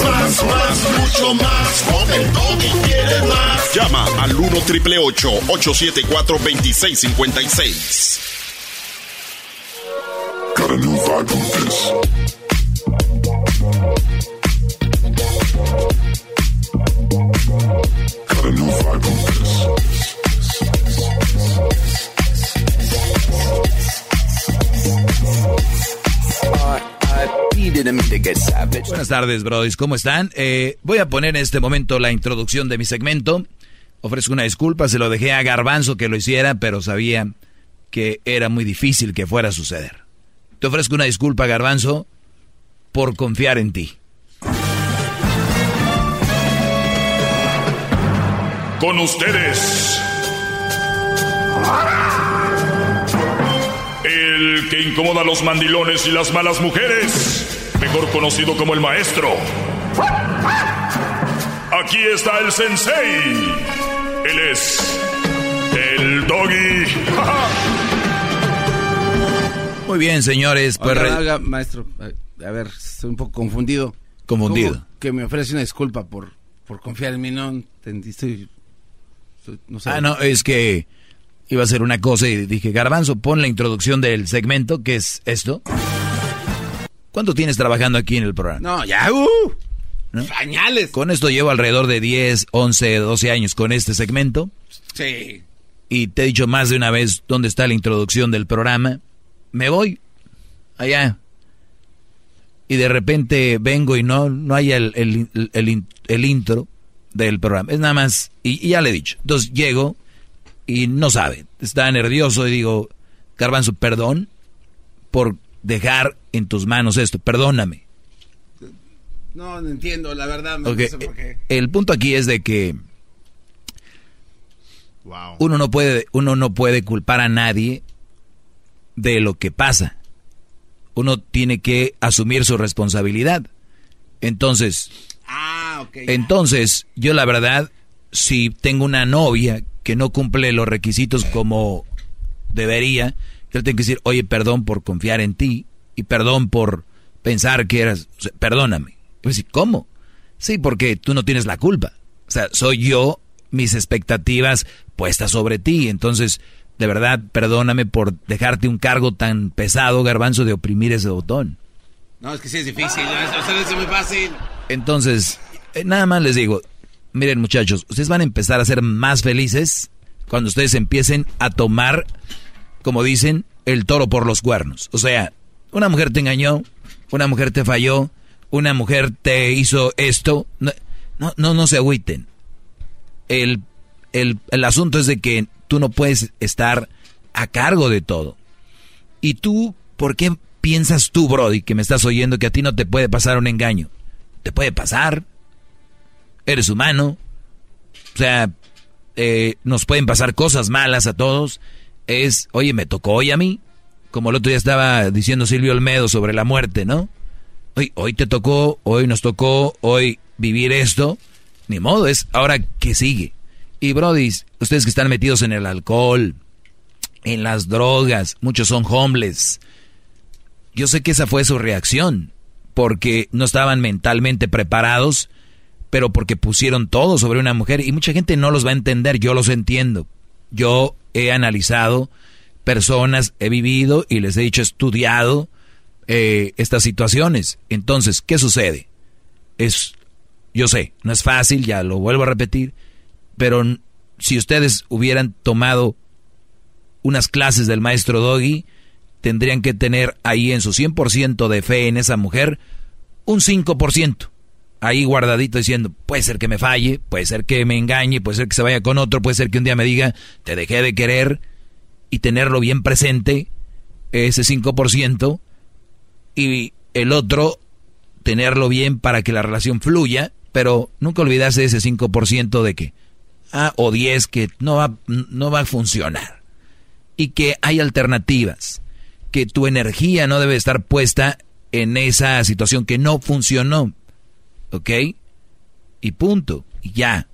Más, más, mucho más. El Doggy quieres más. Llama al 1 triple 874 2656. Got a new vibe on this. Buenas tardes, brodis. ¿Cómo están? Eh, voy a poner en este momento la introducción de mi segmento. Ofrezco una disculpa, se lo dejé a Garbanzo que lo hiciera, pero sabía que era muy difícil que fuera a suceder. Te ofrezco una disculpa, Garbanzo, por confiar en ti. Con ustedes. El que incomoda a los mandilones y las malas mujeres. Mejor conocido como el maestro. Aquí está el sensei. Él es. El doggy. Muy bien, señores. Pues Oiga, re- oiga, maestro, a ver, estoy un poco confundido. Confundido. ¿Cómo Que me ofrece una disculpa por, por confiar en mí, no entendí, estoy- no sé. Ah, no, es que iba a hacer una cosa y dije, Garbanzo, pon la introducción del segmento, que es esto. ¿Cuánto tienes trabajando aquí en el programa? No, ya, uh, ¿No? pañales. Con esto llevo alrededor de 10, 11, 12 años con este segmento. Sí. Y te he dicho más de una vez dónde está la introducción del programa. Me voy allá. Y de repente vengo y no, no hay el, el, el in- el intro del programa. Es nada más, y, y ya le he dicho. Entonces llego y no sabe. Está nervioso y digo, Garbanzo, perdón por dejar en tus manos esto. Perdóname. No, no entiendo, la verdad, no Ok, sé por qué. El punto aquí es de que Wow. uno no puede, uno no puede culpar a nadie de lo que pasa. Uno tiene que asumir su responsabilidad. Entonces, Ah, ya. entonces, yo la verdad, si tengo una novia que no cumple los requisitos como debería, yo tengo que decir, oye, perdón por confiar en ti y perdón por pensar que eras, o sea, perdóname. Pues, ¿cómo? Sí, porque tú no tienes la culpa. O sea, soy yo, mis expectativas puestas sobre ti. Entonces, de verdad, perdóname por dejarte un cargo tan pesado, garbanzo, de oprimir ese botón. No, es que sí es difícil, no es, es muy fácil. Entonces, eh, nada más les digo, miren muchachos, ustedes van a empezar a ser más felices cuando ustedes empiecen a tomar, como dicen, el toro por los cuernos. O sea, una mujer te engañó, una mujer te falló, una mujer te hizo esto. No, no, no, se agüiten. El, el, el asunto es de que tú no puedes estar a cargo de todo. Y tú, ¿por qué piensas tú, Brody, que me estás oyendo, que a ti no te puede pasar un engaño? Te puede pasar. Eres humano. O sea, eh, nos pueden pasar cosas malas a todos. Es, oye, me tocó hoy a mí. Como el otro día estaba diciendo Silvio Olmedo sobre la muerte, ¿no? Hoy, hoy te tocó, hoy nos tocó, hoy vivir esto. Ni modo, es ahora que sigue. Y Brody, ustedes que están metidos en el alcohol, en las drogas, muchos son homeless. Yo sé que esa fue su reacción, porque no estaban mentalmente preparados, pero porque pusieron todo sobre una mujer y mucha gente no los va a entender, yo los entiendo. Yo he analizado personas, he vivido y les he dicho, estudiado eh, estas situaciones. Entonces, ¿qué sucede? Es, yo sé, no es fácil, ya lo vuelvo a repetir, pero si ustedes hubieran tomado unas clases del maestro Doggy, tendrían que tener ahí en su 100% de fe en esa mujer un 5%. Ahí guardadito diciendo, puede ser que me falle, puede ser que me engañe, puede ser que se vaya con otro, puede ser que un día me diga, te dejé de querer, y tenerlo bien presente, ese 5%, y el otro, tenerlo bien para que la relación fluya, pero nunca olvidarse ese 5% de que, ah, o 10 que no va, no va a funcionar. Y que hay alternativas, que tu energía no debe estar puesta en esa situación que no funcionó, ¿ok? Y punto, y ya,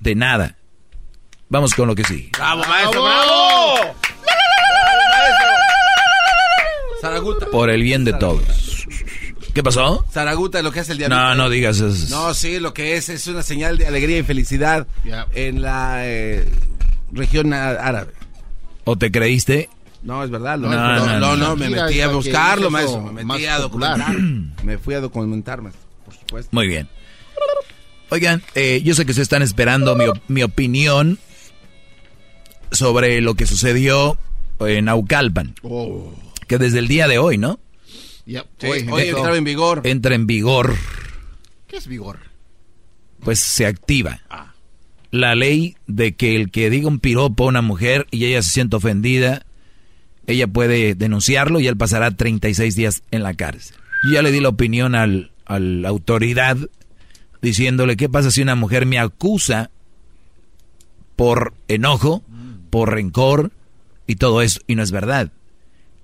de nada. Vamos con lo que sigue. ¡Bravo, maestro, bravo! Zaraguta. Por el bien de todos. ¿Qué pasó? Zaraguta, lo que es el día No, no digas eso. No, sí, lo que es es una señal de alegría y felicidad en la eh, región árabe. ¿O te creíste? No, es verdad. No, no, no, no, me metí a buscarlo, maestro. Me metí a documentar. me fui a documentar, por supuesto. Muy bien. Oigan, eh, yo sé que se están esperando mi, mi opinión sobre lo que sucedió en Naucalpan. Oh que desde el día de hoy, ¿no? hoy, entra en vigor. Entra en vigor. ¿Qué es vigor? Pues se activa. Ah. La ley de que el que diga un piropo a una mujer y ella se siente ofendida, ella puede denunciarlo y él pasará 36 días en la cárcel. Yo ya le di la opinión al, a la autoridad diciéndole qué pasa si una mujer me acusa por enojo, por rencor y todo eso, y no es verdad.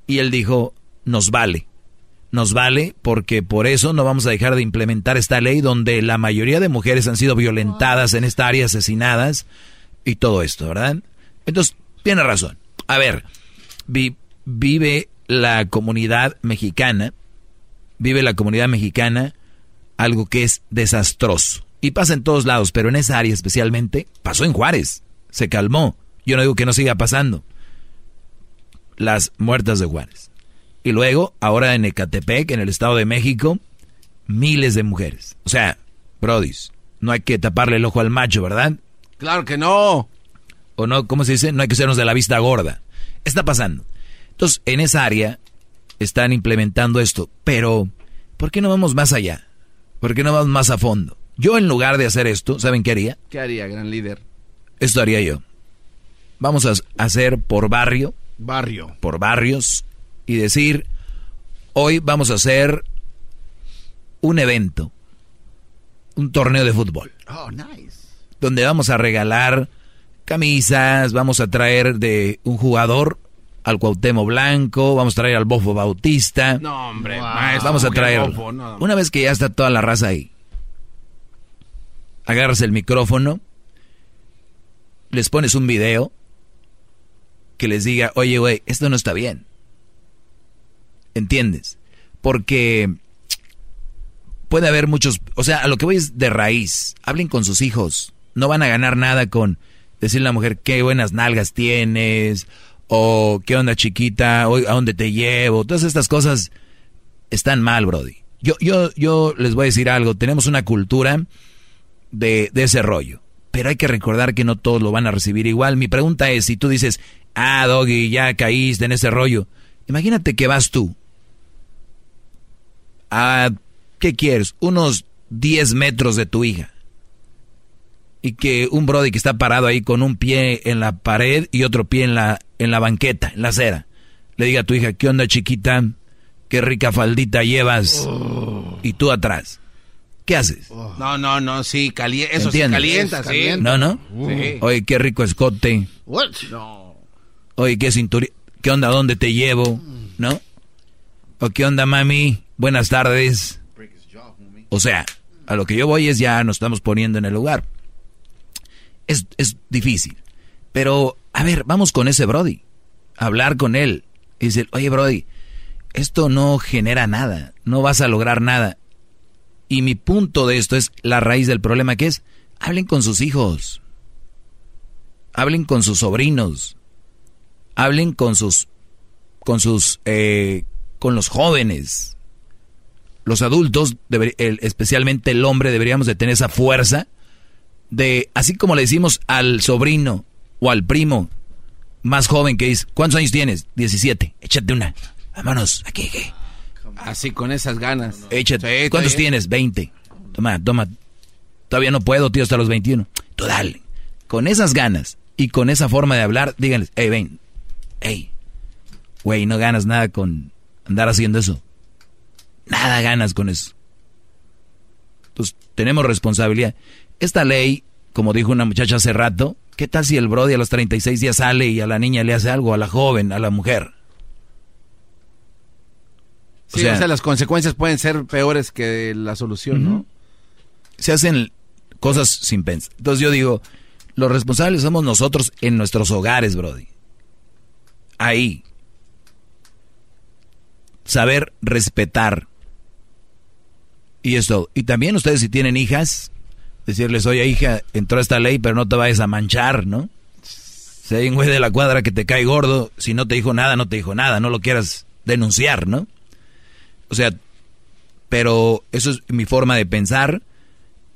Y él dijo, nos vale. Nos vale porque por eso no vamos a dejar de implementar esta ley donde la mayoría de mujeres han sido violentadas en esta área, asesinadas y todo esto, ¿verdad? Entonces, tiene razón. A ver, vive la comunidad mexicana, vive la comunidad mexicana algo que es desastroso. Y pasa en todos lados, pero en esa área especialmente, pasó en Juárez, se calmó. Yo no digo que no siga pasando las muertas de Juárez. Y luego, ahora en Ecatepec, en el Estado de México, miles de mujeres. O sea, brodis, no hay que taparle el ojo al macho, ¿verdad? Claro que no. O no, ¿cómo se dice? No hay que sernos de la vista gorda. Está pasando. Entonces, en esa área están implementando esto. Pero, ¿por qué no vamos más allá? ¿Por qué no vamos más a fondo? Yo, en lugar de hacer esto, ¿saben qué haría? ¿Qué haría, gran líder? Esto haría yo. Vamos a hacer por barrio Barrio. Por barrios. Y decir, hoy vamos a hacer un evento. Un torneo de fútbol. Oh, nice. Donde vamos a regalar camisas, vamos a traer de un jugador al Cuauhtémoc Blanco, vamos a traer al Bofo Bautista. No, hombre, vamos a traer. Una vez que ya está toda la raza ahí, agarras el micrófono, les pones un video que les diga, oye, güey, esto no está bien. ¿Entiendes? Porque puede haber muchos, o sea, a lo que voy es de raíz. Hablen con sus hijos. No van a ganar nada con decirle a la mujer qué buenas nalgas tienes o qué onda chiquita, o a dónde te llevo. Todas estas cosas están mal, Brody. Yo, yo, yo les voy a decir algo. Tenemos una cultura de, de ese rollo. Pero hay que recordar que no todos lo van a recibir igual. Mi pregunta es, si tú dices, ah, Doggy, ya caíste en ese rollo. Imagínate que vas tú a, ¿qué quieres? Unos 10 metros de tu hija. Y que un brody que está parado ahí con un pie en la pared y otro pie en la, en la banqueta, en la acera, le diga a tu hija, ¿qué onda chiquita? Qué rica faldita llevas. Y tú atrás. ¿Qué haces? No, no, no, sí, cali eso sí calienta, sí. No, no. Sí. Oye, qué rico escote. What? No. Oye, qué cinturita. ¿Qué onda? ¿Dónde te llevo? ¿No? ¿O qué onda, mami? Buenas tardes. O sea, a lo que yo voy es ya nos estamos poniendo en el lugar. Es, es difícil. Pero, a ver, vamos con ese Brody. Hablar con él. Y decir, oye, Brody, esto no genera nada. No vas a lograr nada. Y mi punto de esto es la raíz del problema que es, hablen con sus hijos. Hablen con sus sobrinos. Hablen con sus, con sus, eh, con los jóvenes. Los adultos, especialmente el hombre, deberíamos de tener esa fuerza de, así como le decimos al sobrino o al primo más joven que dice, ¿cuántos años tienes? 17, échate una. Vámonos, aquí, aquí. Así con esas ganas. Échate. Sí, ¿Cuántos bien. tienes? 20. Toma, toma. Todavía no puedo, tío, hasta los 21. Tú dale. Con esas ganas y con esa forma de hablar, díganles, hey, ven, hey, güey, no ganas nada con andar haciendo eso. Nada ganas con eso. Entonces, tenemos responsabilidad. Esta ley, como dijo una muchacha hace rato, ¿qué tal si el Brody a los 36 días sale y a la niña le hace algo, a la joven, a la mujer? Sí, o sea, las consecuencias pueden ser peores que la solución, ¿no? se hacen cosas sin pensar. Entonces yo digo, los responsables somos nosotros en nuestros hogares, Brody. Ahí. Saber respetar. Y esto. Y también ustedes si tienen hijas, decirles, oye hija, entró esta ley, pero no te vayas a manchar, ¿no? Si hay un güey de la cuadra que te cae gordo, si no te dijo nada, no te dijo nada, no lo quieras denunciar, ¿no? O sea, pero eso es mi forma de pensar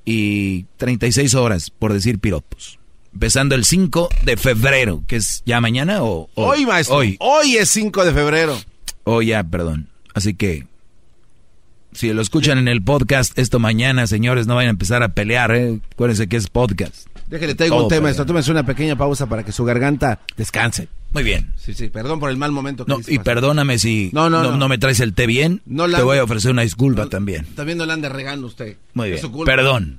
y 36 horas por decir piropos. Empezando el 5 de febrero, que es ya mañana o, o- Hoy, maestro. Hoy. Hoy es 5 de febrero. Oh, ya, perdón. Así que si lo escuchan en el podcast esto mañana, señores, no vayan a empezar a pelear, ¿eh? Acuérdense que es podcast. Déjele, traigo Todo un tema, maestro. Tómese una pequeña pausa para que su garganta descanse. Muy bien. Sí, sí, perdón por el mal momento que No, y perdóname si No, no, no, me traes el té bien. No la- Te voy a ofrecer una disculpa también. También no le ande regando usted. Muy bien. Perdón.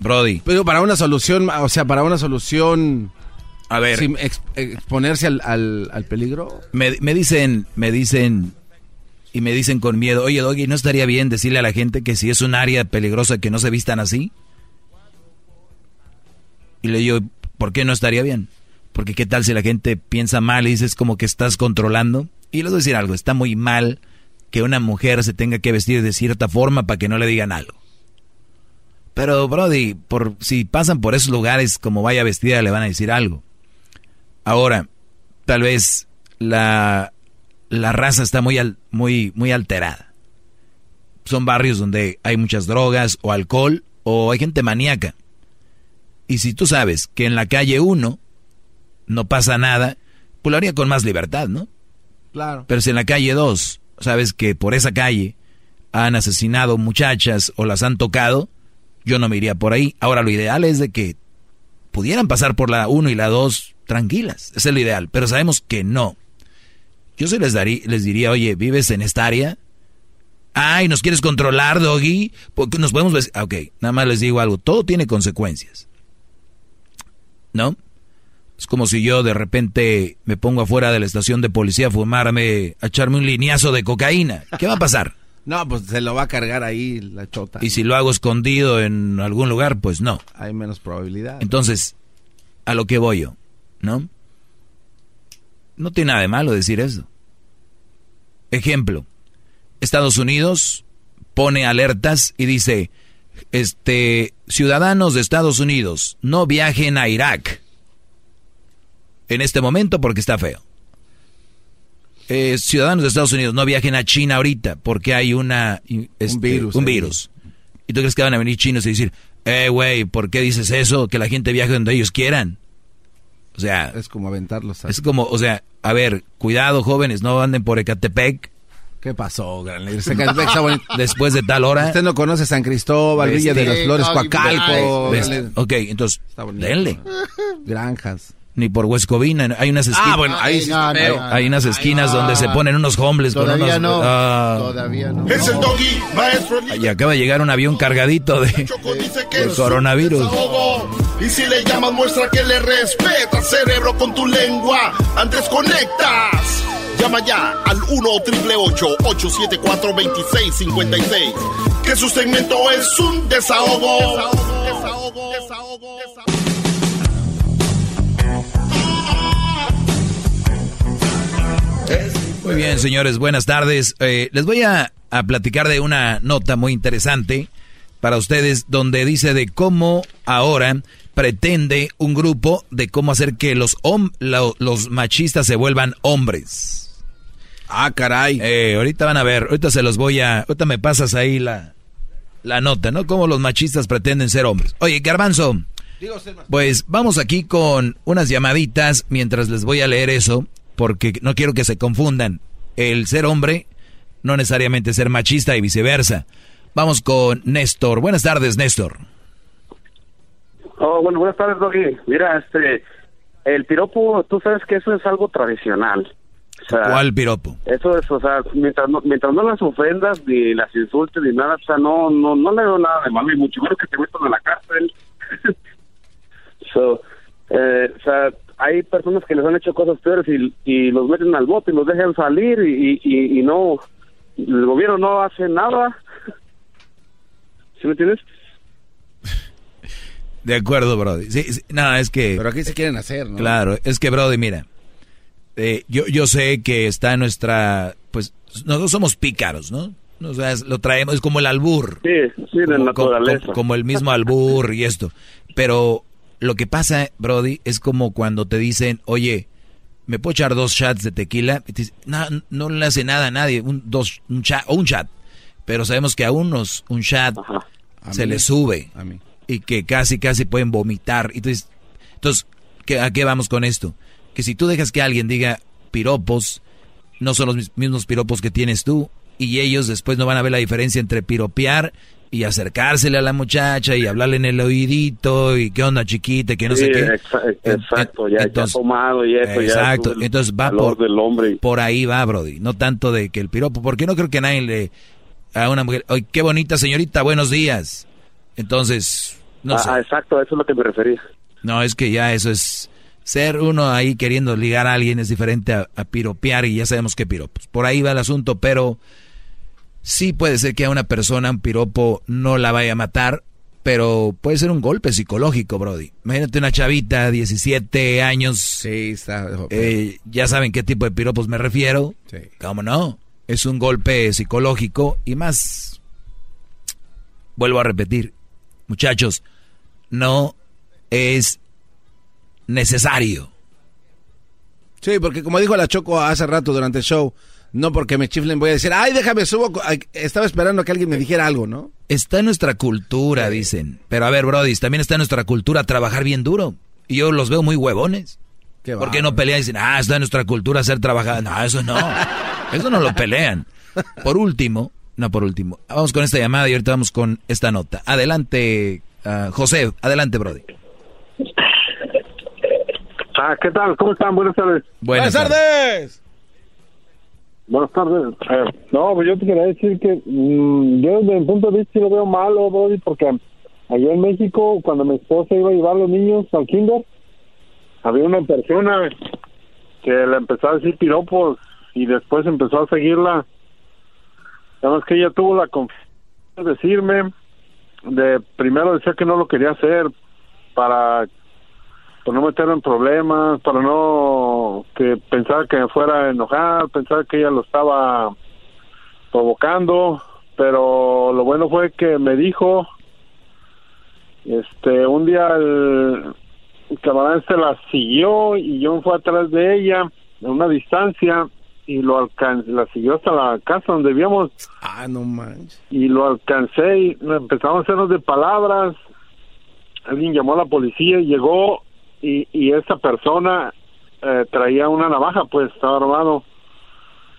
Brody. Pero para una solución, o sea, para una solución... A ver. Sin ex- exponerse al, al- al peligro. Me, me dicen, me dicen, y me dicen con miedo, oye, Doggy, ¿no estaría bien decirle a la gente que si es un área peligrosa que no se vistan así? Y le digo, ¿por qué no estaría bien? Porque qué tal si la gente piensa mal y dices como que estás controlando. Y les voy a decir algo, está muy mal que una mujer se tenga que vestir de cierta forma para que no le digan algo. Pero, Brody, por, si pasan por esos lugares como vaya vestida, le van a decir algo. Ahora, tal vez la, la raza está muy, al- muy, muy alterada. Son barrios donde hay muchas drogas o alcohol o hay gente maníaca. Y si tú sabes que en la calle 1 no pasa nada, pues lo haría con más libertad, ¿no? Claro. Pero si en la calle 2 sabes que por esa calle han asesinado muchachas o las han tocado, yo no me iría por ahí. Ahora lo ideal es de que pudieran pasar por la 1 y la 2 tranquilas. Es lo ideal, pero sabemos que no. Yo sí les, darí- les diría, oye, ¿vives en esta área? Ay, ¿nos quieres controlar, Doggy? Porque nos podemos... Ah, Ok, nada más les digo algo. Todo tiene consecuencias. ¿No? Es como si yo de repente me pongo afuera de la estación de policía a fumarme, a echarme un lineazo de cocaína. ¿Qué va a pasar? No, pues se lo va a cargar ahí la chota. Y si lo hago escondido en algún lugar, pues no. Hay menos probabilidad. Entonces, a lo que voy yo, ¿no? No tiene nada de malo decir eso. Ejemplo, Estados Unidos pone alertas y dice, este, ciudadanos de Estados Unidos, no viajen a Irak en este momento porque está feo. Eh, ciudadanos de Estados Unidos, no viajen a China ahorita porque hay una, este, virus un virus. ¿Y tú crees que van a venir chinos y decir, eh, güey, ¿por qué dices eso? Que la gente viaje donde ellos quieran. O sea, Es como aventarlos. a- es como, o sea, a ver, cuidado jóvenes, no anden por Ecatepec. ¿Qué pasó, gran. Después de tal hora. Usted no conoce San Cristóbal, Villa de las Flores, Coacalco. Ok, entonces, denle. Granjas. Ni por Huescovina, hay unas esquinas. Ah, bueno, ahí sí está hay, unas esquinas donde no. se ponen unos con Todavía unos... no. ah, Todavía no. Es el doggy, maestro y acaba de llegar un avión cargadito de, de es coronavirus. Y si le llamas, muestra que le respeta, cerebro, con tu lengua. Antes conectas. Llama ya al 1-888-874-2656. Que su segmento es un desahogo. Desahogo, desahogo, desahogo, desahogo. Muy bien, señores, buenas tardes. Eh, les voy a, a platicar de una nota muy interesante para ustedes donde dice de cómo ahora pretende un grupo de cómo hacer que los, hom- lo- los machistas se vuelvan hombres. Ah, caray. Eh, ahorita van a ver, ahorita se los voy a... Ahorita me pasas ahí la, la nota, ¿no? Cómo los machistas pretenden ser hombres. Oye, Garbanzo, pues vamos aquí con unas llamaditas mientras les voy a leer eso, porque no quiero que se confundan. El ser hombre no necesariamente ser machista y viceversa. Vamos con Néstor. Buenas tardes, Néstor. Oh, bueno, buenas tardes, Doggy. Mira, este, el piropo, tú sabes que eso es algo tradicional. O sea, ¿Cuál piropo? Eso es, o sea, mientras no, mientras no las ofendas, ni las insultes, ni nada, o sea, no, no, no le veo nada de malo, y mucho menos que te metan a la cárcel. so, eh, o sea, hay personas que les han hecho cosas peores y, y los meten al bote y los dejan salir y, y, y no, el gobierno no hace nada. ¿Sí me entiendes? De acuerdo, Brody. Sí, sí, no, es que... Pero aquí se quieren hacer, ¿no? Claro, es que, Brody, mira, eh, yo, yo sé que está nuestra, pues, nosotros somos pícaros, ¿no? O sea, es- lo traemos, es como el albur. Sí, sí, de como, naturaleza. como- como el mismo albur y esto. Pero lo que pasa, Brody, es como cuando te dicen, oye, ¿me puedo echar dos shots de tequila? Y te dices, no, no le hace nada a nadie, un, dos, un chat, o un chat. Pero sabemos que a unos un chat se les sube. A mí. Y que casi, casi pueden vomitar. Y entonces, ¿qué- ¿a qué vamos con esto? Que si tú dejas que alguien diga piropos, no son los mis- mismos piropos que tienes tú. Y ellos después no van a ver la diferencia entre piropear y acercársele a la muchacha y hablarle en el oídito y qué onda chiquita, que no sé Sí, qué. exa- exacto, ya, entonces- ya tomado y eso, Exacto, ya es entonces va por, del hombre. por ahí va, Brody. No tanto de que el piropo, porque no creo que nadie le a una mujer, oye, qué bonita señorita, buenos días. Entonces, no Ah, sé. ah, exacto, eso es lo que me refería. No, es que ya eso es ser uno ahí queriendo ligar a alguien es diferente a, a piropear y ya sabemos que piropos. Por ahí va el asunto, pero sí puede ser que a una persona un piropo no la vaya a matar, pero puede ser un golpe psicológico, Brody. Imagínate una chavita, 17 años. Sí, está. eh, ya saben qué tipo de piropos me refiero. ¿Cómo no? Es un golpe psicológico y más. Vuelvo a repetir, muchachos, no es necesario. Sí, porque como dijo la Choco hace rato durante el show, no porque me chiflen voy a decir, ay, déjame subo. Estaba esperando a que alguien me dijera algo, ¿no? Está en nuestra cultura, dicen. Pero a ver, Brody, también está en nuestra cultura trabajar bien duro. Y yo los veo muy huevones. ¿Por qué no pelean y dicen, ah, está en nuestra cultura hacer trabajar? No, eso no. Eso no lo pelean. Por último, no por último, vamos con esta llamada y ahorita vamos con esta nota. Adelante, ah, José, adelante, Brody. Ah, ¿qué tal? ¿Cómo están? Buenas tardes. Buenas, tardes. Buenas tardes. Eh, no, pues yo te quería decir que mm, yo desde mi punto de vista lo veo malo, Brody, porque allá en México, cuando mi esposa iba a llevar a los niños al kinder, había una persona que le empezó a decir piropos y después empezó a seguirla. Además que ella tuvo la confianza de decirme, de primero decía que no lo quería hacer para, para no meterme en problemas, para no que pensaba que me fuera a enojar, pensaba que ella lo estaba provocando, pero lo bueno fue que me dijo, este, un día el, camarada se la siguió y yo me fui atrás de ella a una distancia y lo alcancé, la siguió hasta la casa donde vivíamos Ah, no manches. y lo alcancé y empezamos a hacernos de palabras. Alguien llamó a la policía y llegó y, y esa persona eh, traía una navaja, pues estaba armado.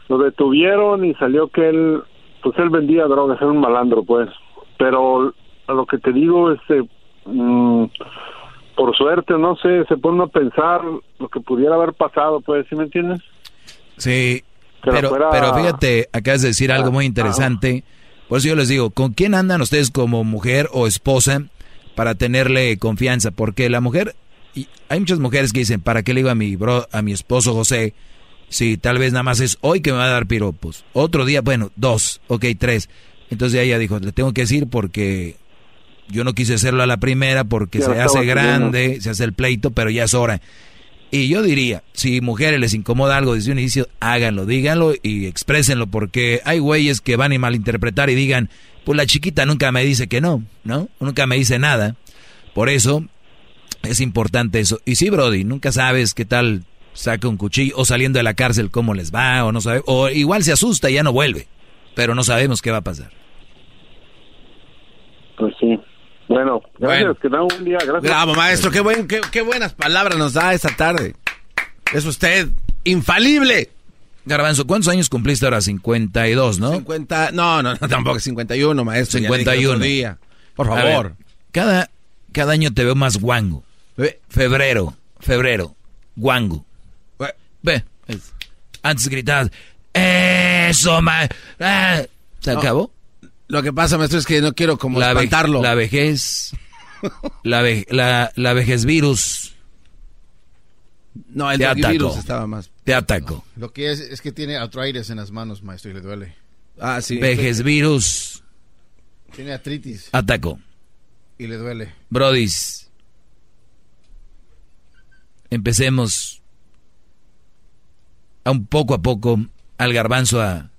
Lo detuvieron y salió que él, pues él vendía drogas, era un malandro, pues. Pero a lo que te digo, este, mm, por suerte, no sé, se pone a pensar lo que pudiera haber pasado, pues, ¿sí me entiendes? Sí, pero, fuera- pero fíjate, acabas de decir algo muy interesante. Por eso yo les digo, ¿con quién andan ustedes como mujer o esposa para tenerle confianza? Porque la mujer, y hay muchas mujeres que dicen, ¿para qué le digo a mi bro, a mi esposo José? Si tal vez nada más es hoy que me va a dar piropos. Otro día, bueno, dos, ok, tres. Entonces ella dijo, le tengo que decir porque yo no quise hacerlo a la primera porque se hace grande, se hace el pleito, pero ya es hora. Y yo diría, si mujeres les incomoda algo desde un inicio, háganlo, díganlo y exprésenlo, porque hay güeyes que van a malinterpretar y digan, pues la chiquita nunca me dice que no, ¿no? Nunca me dice nada. Por eso es importante eso. Y sí, Brody, nunca sabes qué tal saca un cuchillo o saliendo de la cárcel cómo les va o no sabe, o igual se asusta y ya no vuelve, pero no sabemos qué va a pasar. Pues sí. Bueno, gracias, Bueno. que tengan un buen día, gracias. Bravo, maestro, qué, buen, qué, qué buenas palabras nos da esta tarde. Es usted infalible. Garbanzo, ¿cuántos años cumpliste ahora? 52, ¿no? 50, no, no, no, tampoco 51, maestro. ya le dije el 51. otro día. Por favor. ver, cada, cada año te veo más guango. Febrero, febrero, guango. Ve, es- antes gritabas, eso, ma... ah". ¿Se No, acabó? Lo que pasa, maestro, es que no quiero como la, ve- la vejez, la, ve- la, la vejez virus. No, el virus estaba más. Te atacó. Lo que es es que tiene artritis en las manos, maestro, y le duele. Ah, sí. Vejez virus Tiene artritis atacó. y le duele. Brodis, empecemos a un poco a poco al garbanzo a,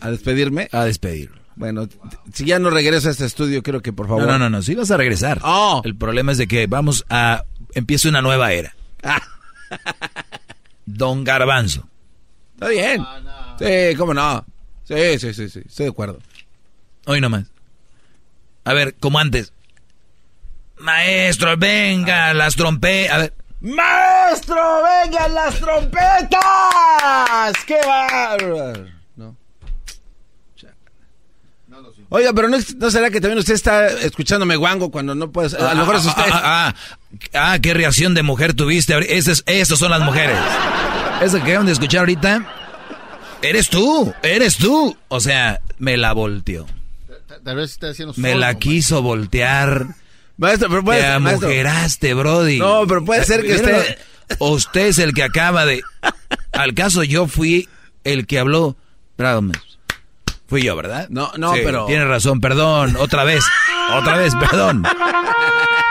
¿A despedirme? a despedirlo. Bueno, si ya no regreso a este estudio, quiero que por favor. No, no, no, no, sí vas a regresar. Oh. El problema es de que vamos a empieza una nueva era. Ah. Don Garbanzo. Está bien. Sí, cómo no. Sí, sí, sí, sí, estoy de acuerdo. Hoy nomás. A ver, como antes. Maestro, venga, las trompetas. A ver. ¡Maestro, vengan las trompetas! ¡Qué bárbaro! No. Oiga, pero no, ¿no será que también usted está escuchándome guango cuando no puede... A lo mejor es usted... Ah, ah, ah, ah, qué reacción de mujer tuviste. ahorita. Esas, esas son las mujeres. Eso que acaban de escuchar ahorita. Eres tú, eres tú. O sea, me la volteó. Tal- vez está haciendo Me la quiso voltear. Maestro, pero puede Te ser, amujeraste, Brody. No, pero puede ser que usted- Usted es el que acaba de... Al caso yo fui el que habló... Bravo, maestro. Fui yo, ¿verdad? No, no, Sí, pero- Tiene razón, perdón. Otra vez. Otra vez, perdón.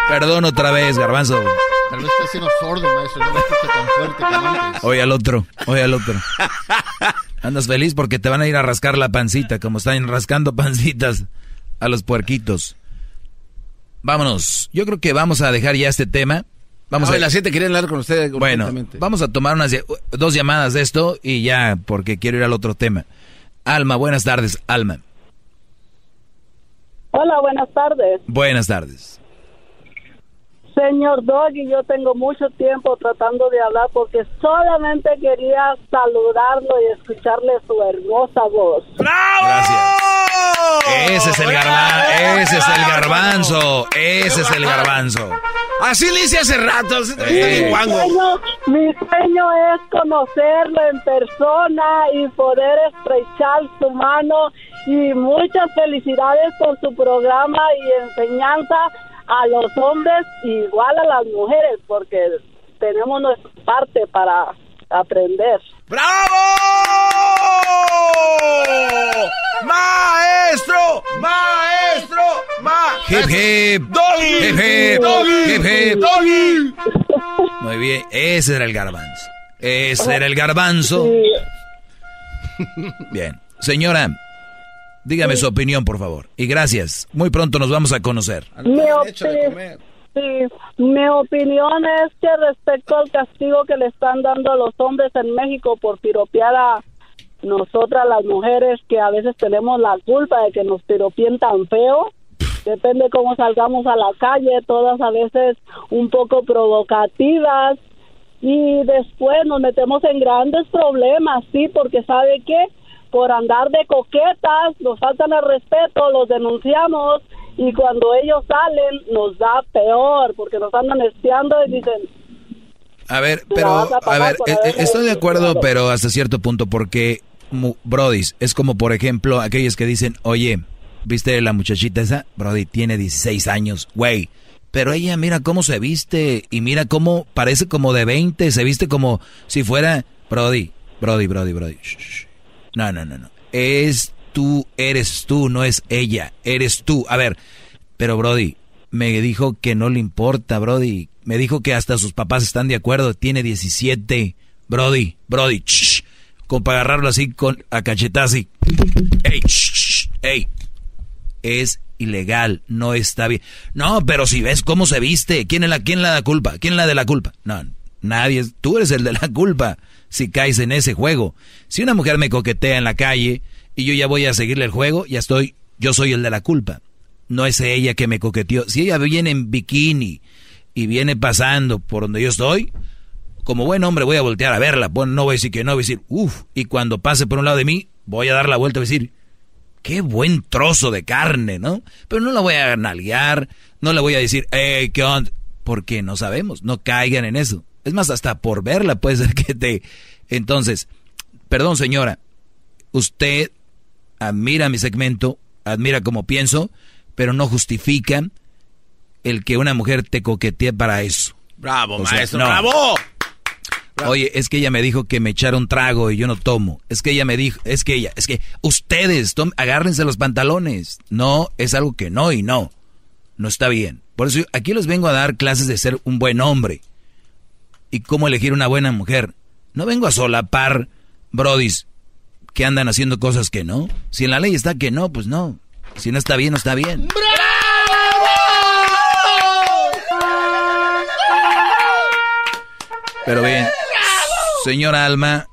Perdón otra vez, garbanzo. Tal vez está haciendo sordo, maestro. No lo escucha tan fuerte como antes. Oye al otro, oye al otro. Andas feliz porque te van a ir a rascar la pancita, como están rascando pancitas a los puerquitos. Vámonos. Yo creo que vamos a dejar ya este tema. Vamos Vamos a a las 7 querían hablar con usted Bueno, vamos a tomar unas dos llamadas de esto y ya, porque quiero ir al otro tema. Alma, buenas tardes, Alma. Hola, buenas tardes. Buenas tardes. Señor Doggy, yo tengo mucho tiempo tratando de hablar porque solamente quería saludarlo y escucharle su hermosa voz. Ese es el garbanzo, ese es el garbanzo, ese es el garbanzo. Así le hice hace rato. Eh. sueño, mi sueño es conocerlo en persona y poder estrechar su mano y muchas felicidades por su programa y enseñanza a los hombres igual a las mujeres porque tenemos nuestra parte para aprender. ¡Bravo! ¡Maestro! ¡Maestro! ¡Ma! Hip hip. ¡Doggy! Hip hip. ¡Doggy! Hip hip. ¡Doggy! Muy bien, ese era el garbanzo. Ese era el garbanzo. Bien. Señora, dígame su opinión, por favor. Y gracias. Muy pronto nos vamos a conocer. Mi, sí, mi opinión es que respecto al castigo que le están dando a los hombres en México por piropear a nosotras las mujeres que a veces tenemos la culpa de que nos piropien tan feo, depende cómo salgamos a la calle, todas a veces un poco provocativas y después nos metemos en grandes problemas, sí, porque sabe qué, por andar de coquetas nos faltan el respeto, los denunciamos y cuando ellos salen nos da peor porque nos andan espiando y dicen, A ver, pero, a ver, eh, haberme estoy de acuerdo, pero hasta cierto punto, porque, brodis, es como, por ejemplo, aquellos que dicen, oye, ¿viste la muchachita esa? Brody, tiene 16 años, güey. Pero ella, mira cómo se viste, y mira cómo parece como de 20, se viste como si fuera, Brody, Brody, Brody, Brody. shh, shh. No, no, no, no. Es tú, eres tú, no es ella, eres tú. A ver, pero Brody, me dijo que no le importa, Brody. Me dijo que hasta sus papás están de acuerdo. Tiene 17. Brody, Brody, shh, para agarrarlo así con a cachetazo así. Ey, shh, ey. Es ilegal, no está bien. No, pero si ves cómo se viste, ¿quién es la, quién la da culpa? ¿Quién la de la culpa? No, nadie, tú eres el de la culpa si caes en ese juego. Si una mujer me coquetea en la calle y yo ya voy a seguirle el juego, ya estoy, yo soy el de la culpa. No es ella que me coqueteó. Si ella viene en bikini y viene pasando por donde yo estoy, como buen hombre voy a voltear a verla. No voy a decir que no, voy a decir, uff. Y cuando pase por un lado de mí, voy a dar la vuelta y decir, qué buen trozo de carne, ¿no? Pero no la voy a nalguear, no le voy a decir, hey, ¿qué onda? Porque no sabemos, no caigan en eso. Es más, hasta por verla puede ser que te... Entonces, perdón señora, usted admira mi segmento, admira cómo pienso, pero no justifica el que una mujer te coquetee para eso. Bravo, O sea, maestro, no. bravo. Oye, es que ella me dijo que me echara un trago y yo no tomo. Es que ella me dijo, es que ella, es que ustedes, agárrense los pantalones. No, es algo que no y no. No está bien. Por eso aquí les vengo a dar clases de ser un buen hombre. Y cómo elegir una buena mujer. No vengo a solapar brodis que andan haciendo cosas que no. Si en la ley está que no, pues no. Si no está bien, no está bien. Pero bien, señora Alma,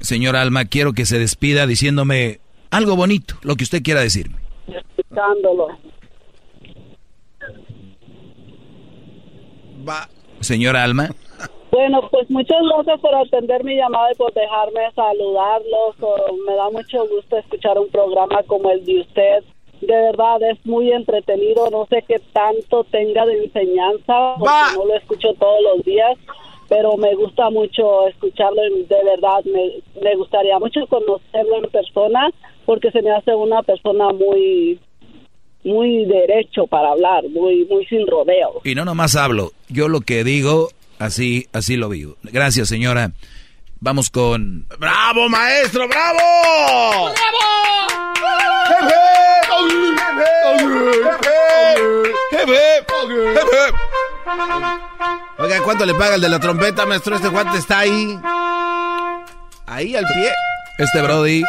señora Alma, quiero que se despida diciéndome algo bonito, lo que usted quiera decirme. escuchándolo. Señora Alma, Bueno, pues muchas gracias por atender mi llamada y por dejarme saludarlos. Me da mucho gusto escuchar un programa como el de usted. De verdad, es muy entretenido. No sé qué tanto tenga de enseñanza, porque no lo escucho todos los días, pero me gusta mucho escucharlo. De verdad, me, me gustaría mucho conocerlo en persona, porque se me hace una persona muy muy derecho para hablar, muy muy sin rodeos. y no nomás hablo, yo lo que digo, así, así lo vivo. Gracias, señora. Vamos con... ¡Bravo, maestro, bravo! Oiga, ¿cuánto le paga el de la trompeta, maestro? Este guante está ahí. Ahí al pie. Este Brody,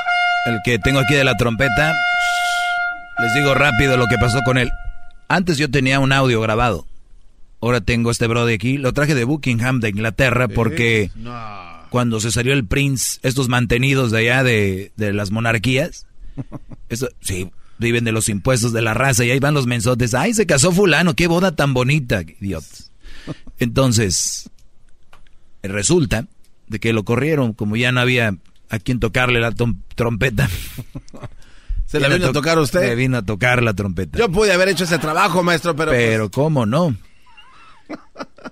el que tengo aquí de la trompeta, les digo rápido lo que pasó con él. Antes yo tenía un audio grabado. Ahora tengo este Brody aquí. Lo traje de Buckingham, de Inglaterra, porque cuando se salió el Prince, estos mantenidos de allá de, de las monarquías, eso, sí, viven de los impuestos de la raza y ahí van los mensotes. ¡Ay, se casó fulano! ¡Qué boda tan bonita! Idiotas. Entonces, resulta de que lo corrieron, como ya no había a quien tocarle la trompeta. ¿Se la vino a tocar usted? Me vino a tocar la trompeta. Yo pude haber hecho ese trabajo, maestro, pero... pues, Pero cómo no.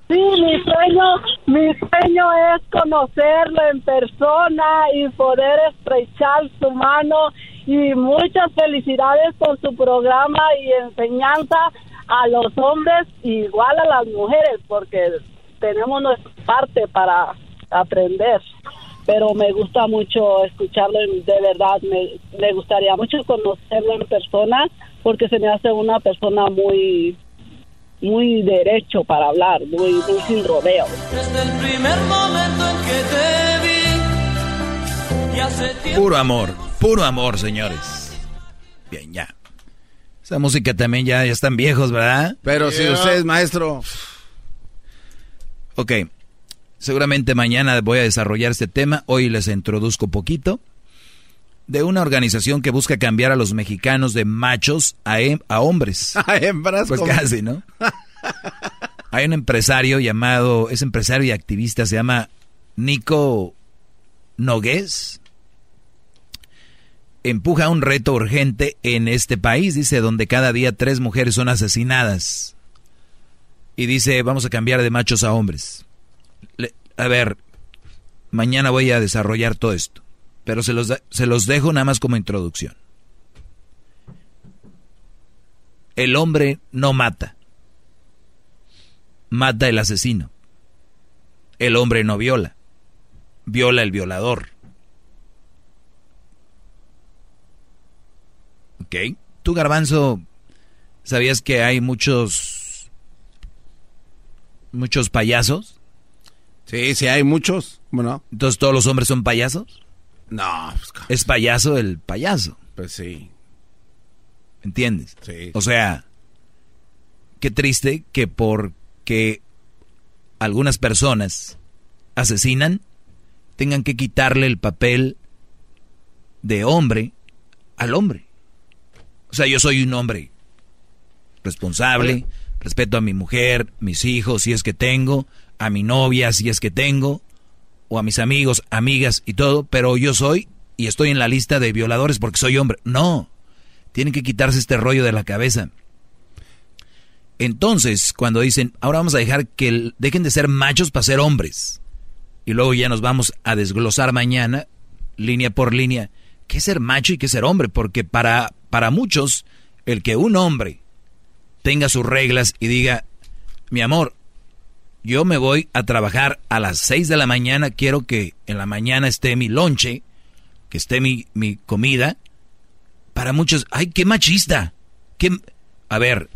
Sí, mi sueño, mi sueño es conocerlo en persona y poder estrechar su mano y muchas felicidades por su programa y enseñanza a los hombres igual a las mujeres porque tenemos nuestra parte para aprender. Pero me gusta mucho escucharlo de verdad me, me gustaría mucho conocerlo en persona porque se me hace una persona muy muy derecho para hablar muy, muy sin rodeo Desde el primer momento en que te vi, y hace tiempo Puro amor, puro amor, señores. Bien, ya. Esa música también ya, ya están viejos, ¿verdad? Pero si usted es maestro. Ok. Seguramente mañana voy a desarrollar este tema. Hoy les introduzco poquito. De una organización que busca cambiar a los mexicanos de machos a, hem- a hombres. A hembras, Pues casi, ¿no? Hay un empresario llamado, es empresario y activista, se llama Nico Nogués. Empuja un reto urgente en este país, dice, donde cada día tres mujeres son asesinadas. Y dice, vamos a cambiar de machos a hombres. Le- a ver, mañana voy a desarrollar todo esto, pero se los, se los dejo nada más como introducción. El hombre no mata. Mata el asesino. El hombre no viola. Viola el violador. ¿Ok? Tú, Garbanzo, ¿sabías que hay muchos... muchos payasos? Sí, sí, hay muchos. Bueno. Entonces, ¿todos los hombres son payasos? No, pues, Es payaso el payaso. pues sí. ¿Entiendes? Sí. O sea, qué triste que porque algunas personas asesinan, tengan que quitarle el papel de hombre al hombre. O sea, yo soy un hombre responsable, respeto a mi mujer, mis hijos, si es que tengo, a mi novia, si es que tengo, o a mis amigos, amigas y todo, pero yo soy y estoy en la lista de violadores porque soy hombre. No, tienen que quitarse este rollo de la cabeza. Entonces, cuando dicen, ahora vamos a dejar que dejen de ser machos para ser hombres, y luego ya nos vamos a desglosar mañana, línea por línea, qué ser macho y qué ser hombre, porque para, para muchos, el que un hombre tenga sus reglas y diga, mi amor, yo me voy a trabajar a las 6 de la mañana, quiero que en la mañana esté mi lonche, que esté mi, mi comida, para muchos, ay, qué machista. Qué, a ver,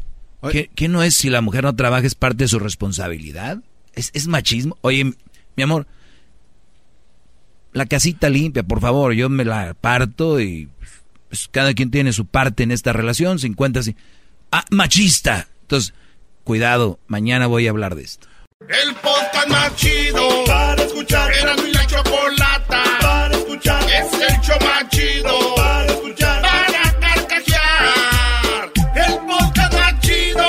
¿qué, qué no es si la mujer no trabaja es parte de su responsabilidad? ¿Es, es machismo? Oye, mi amor, la casita limpia, por favor, yo me la parto y pues, cada quien tiene su parte en esta relación, 50 así. Ah, machista. Entonces, cuidado, mañana voy a hablar de esto. El podcast más chido para escuchar. Era mi la chocolata para escuchar. Es el show más chido para escuchar. Para carcajear. El podcast más chido.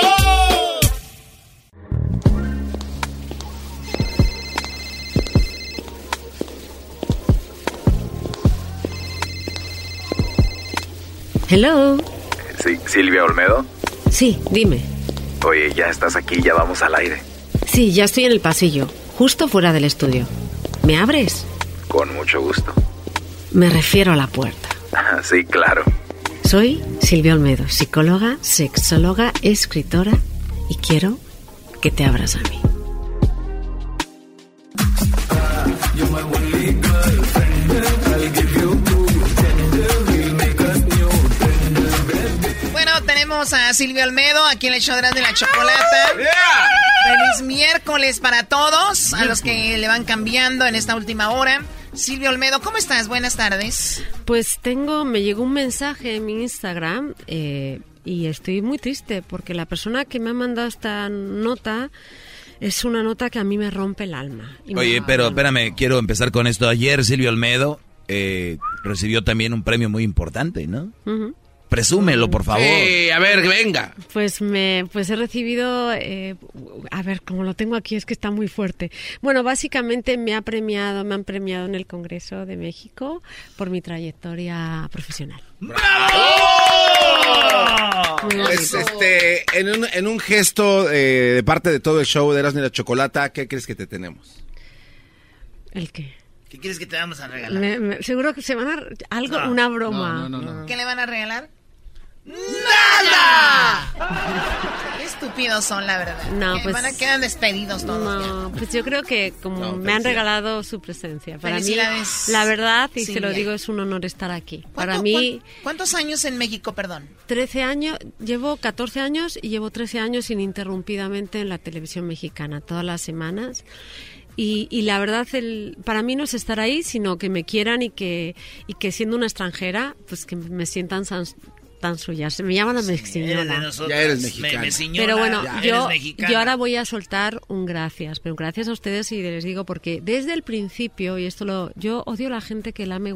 Hello. Sí, Silvia Olmedo. Sí, dime. Oye, ya estás aquí, ya vamos al aire. Sí, ya estoy en el pasillo, justo fuera del estudio. ¿Me abres? Con mucho gusto. Me refiero a la puerta. Sí, claro. Soy Silvia Olmedo, psicóloga, sexóloga, escritora y quiero que te abras a mí. Bueno, tenemos a Silvio Almedo aquí en el show de la Chocolata. Feliz miércoles para todos, a los que le van cambiando en esta última hora. Silvio Olmedo, ¿cómo estás? Buenas tardes. Pues tengo, me llegó un mensaje en mi Instagram eh, y estoy muy triste porque la persona que me ha mandado esta nota es una nota que a mí me rompe el alma. Oye, pero espérame, quiero empezar con esto. Ayer Silvio Olmedo eh, recibió también un premio muy importante, ¿no? Presúmelo, por favor. Sí, a ver, venga. Pues me, pues he recibido, eh, a ver, como lo tengo aquí es que está muy fuerte. Bueno, básicamente me ha premiado, me han premiado en el Congreso de México por mi trayectoria profesional. Pues bonito. este, en, un, en un gesto eh, de parte de todo el show de Erasmo y la Chocolata, ¿qué crees que te tenemos? ¿El qué? ¿Qué quieres que te vamos a regalar? Me- me- seguro que se van a... Algo, No. una broma. ¿Qué le van a regalar? ¡Nada! Qué estúpidos son, la verdad. No, Que pues- Van a quedar despedidos todos. No, pues yo creo que como No, me han regalado su presencia. Para mí, la verdad, y se lo digo, es un honor estar aquí. Para ¿Cuánto- mí, cuán- ¿Cuántos años en México, perdón? 13 años, llevo 14 años y llevo 13 años ininterrumpidamente en la televisión mexicana, todas las semanas. Y, y la verdad, el, para mí no es estar ahí, sino que me quieran y que, y que siendo una extranjera, pues que me sientan tan, suyas. Me llaman a Eres de mexiñola. nosotros. Ya eres Me- mexicana. mexiñola, Pero bueno, ya. yo, yo ahora voy a soltar un gracias, pero gracias a ustedes y les digo porque desde el principio, y esto lo, yo odio a la gente que lame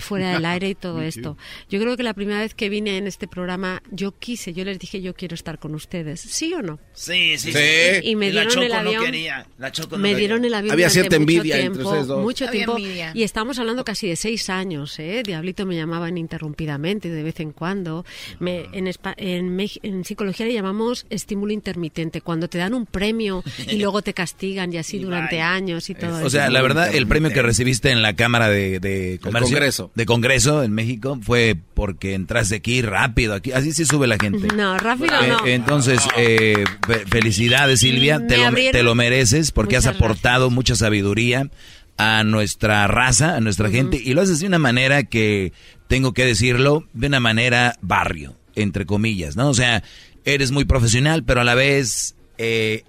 fuera del aire y todo esto. Yo creo que la primera vez que vine en este programa, yo quise, yo les dije, yo quiero estar con ustedes, ¿sí o no? Sí, sí, Sí. sí. Y me la dieron el Choco avión. No quería. La Choco no me quería. dieron el avión Había cierta envidia entre tiempo, ustedes dos. mucho Había tiempo envidia. y estamos hablando casi de seis años ¿eh? Diablito me llamaba ininterrumpidamente de vez en cuando me, en, espa- en, psicología le llamamos estímulo intermitente cuando te dan un premio y luego te castigan y así durante años y todo O eso. sea, la verdad, el premio que recibiste en la Cámara de, de Comercio, Congreso. de Congreso en México fue porque entraste aquí rápido. Aquí, así sí sube la gente. no rápido Eh, no entonces, eh, fe- felicidades Silvia, Me te lo, te lo mereces porque has aportado mucha sabiduría a nuestra raza, a nuestra gente, y lo haces de una manera que, tengo que decirlo, de una manera barrio, entre comillas, ¿no? O sea, eres muy profesional, pero a la vez eh,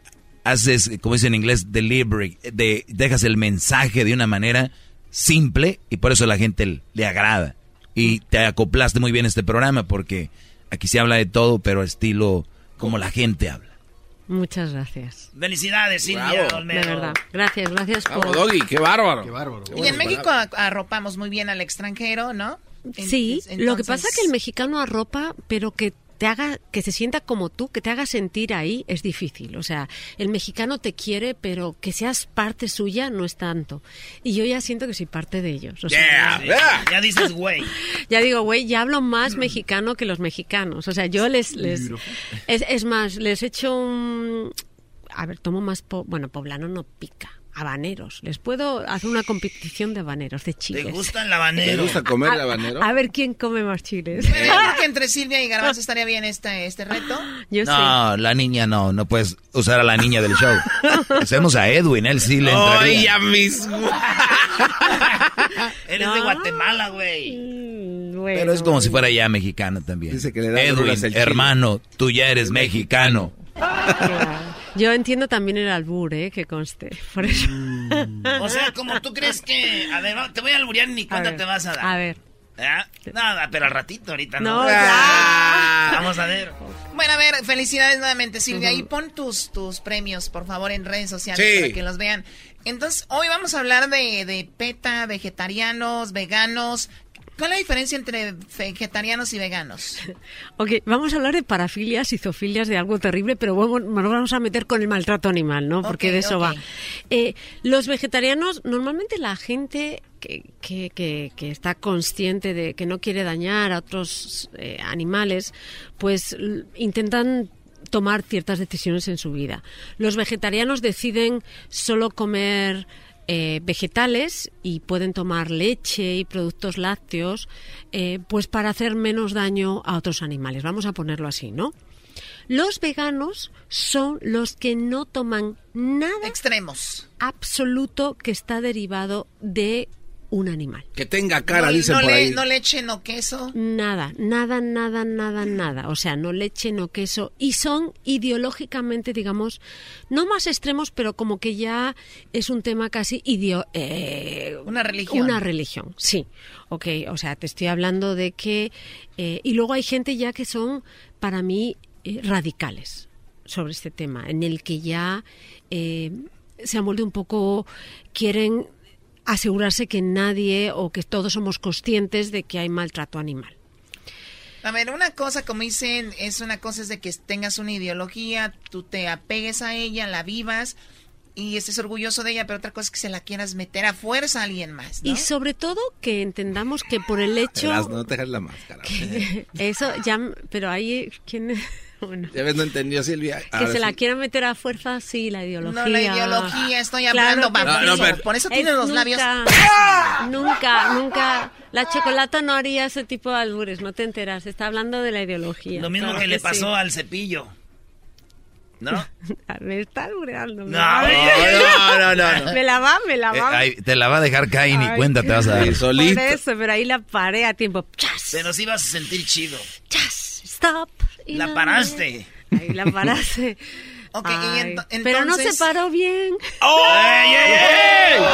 haces, como dice en inglés, delivery, de, dejas el mensaje de una manera simple y por eso a la gente le agrada. Y te acoplaste muy bien a este programa porque aquí se habla de todo, pero estilo como la gente habla. muchas gracias Felicidades, Silvia Bravo. Olmedo. de verdad gracias gracias Vamos, por Doggy, qué bárbaro. Qué bárbaro. Y en México arropamos muy bien al extranjero, ¿no? Sí, lo que pasa entonces- que el mexicano arropa, pero que te haga, que se sienta como tú, que te haga sentir ahí, es difícil. O sea, el mexicano te quiere, pero que seas parte suya no es tanto. Y yo ya siento que soy parte de ellos. O sea, Sí, Ya dices, güey. ya digo, güey, ya hablo más mexicano que los mexicanos. O sea, yo les... les es, es más, les echo un... A ver, tomo más... po- bueno, poblano no pica. Habaneros. Les puedo hacer una competición de habaneros, de chiles. ¿Te gusta el habanero? ¿Te gusta comer A- el habanero? A ver quién come más chiles. Bueno, yo creo que entre Silvia y Garbanzo estaría bien este, este reto. Yo no, la niña no, no puedes usar a la niña del show. Hacemos a Edwin, él sí le Ay, entraría. ya mismo. Eres de No. Guatemala, güey. Mm, Pero es como si fuera ya mexicano también. Dice que le da Edwin, hermano, tú ya eres mexicano. Yo entiendo también el albur, ¿eh? Que conste. Por eso. O sea, como tú crees que... A ver, te voy a alburear ni ver, te vas a dar. A ver. ¿Ya? Nada, pero al ratito, ahorita no. No, Ah, Vamos a ver. Bueno, a ver, felicidades nuevamente, Silvia. Y pon tus, tus premios, por favor, en redes sociales Sí. para que los vean. Entonces, hoy vamos a hablar de, de PETA, vegetarianos, veganos. ¿Cuál es la diferencia entre vegetarianos y veganos? Ok, vamos a hablar de parafilias y zoofilias de algo terrible, pero bueno, nos vamos a meter con el maltrato animal, ¿no? Porque de eso va. Eh, los vegetarianos, normalmente la gente que, que, que- que está consciente de que no quiere dañar a otros eh, animales, pues intentan tomar ciertas decisiones en su vida. Los vegetarianos deciden solo comer eh, vegetales y pueden tomar leche y productos lácteos eh, pues para hacer menos daño a otros animales. Vamos a ponerlo así, ¿no? Los veganos son los que no toman nada extremos absoluto que está derivado de un animal. Que tenga cara, no, dicen no por le- ahí. no leche, no queso. Nada, nada, nada, nada, nada. O sea, no leche, no queso. Y son ideológicamente, digamos, no más extremos, pero como que ya es un tema casi idio eh, Una religión. Una religión, sí. Ok, o sea, te estoy hablando de que... eh, y luego hay gente ya que son, para mí, eh, radicales sobre este tema, en el que ya eh, se han vuelto un poco... quieren asegurarse que nadie o que todos somos conscientes de que hay maltrato animal. A ver, una cosa, como dicen, es una cosa es de que tengas una ideología, tú te apegues a ella, la vivas y estés orgulloso de ella, pero otra cosa es que se la quieras meter a fuerza a alguien más, ¿no? Y sobre todo que entendamos que por el hecho... Verás, no te dejes la máscara. Eso ya, pero ahí, ¿quién? Ya ves, no entendió Silvia. Que Ahora se la quiera meter a fuerza, sí, la ideología. No, la ideología, estoy Claro hablando que sí. No, no, pero- Por eso Es tiene los labios. Nunca, nunca, nunca. La chocolata no haría ese tipo de albures, no te enteras. Está hablando de la ideología. Lo mismo Claro que le sí. pasó al cepillo. ¿No? Me está albureando. No, no, no, no, no. Me la va, me la Eh, va. ahí, te la va a dejar caer y cuenta te vas a dar. Por eso, pero ahí la paré a tiempo. ¡Chas! Pero sí vas a sentir chido. Stop. Y La paraste. Ahí la paraste. Pero no se paró bien. ¡Ey, ey, ey!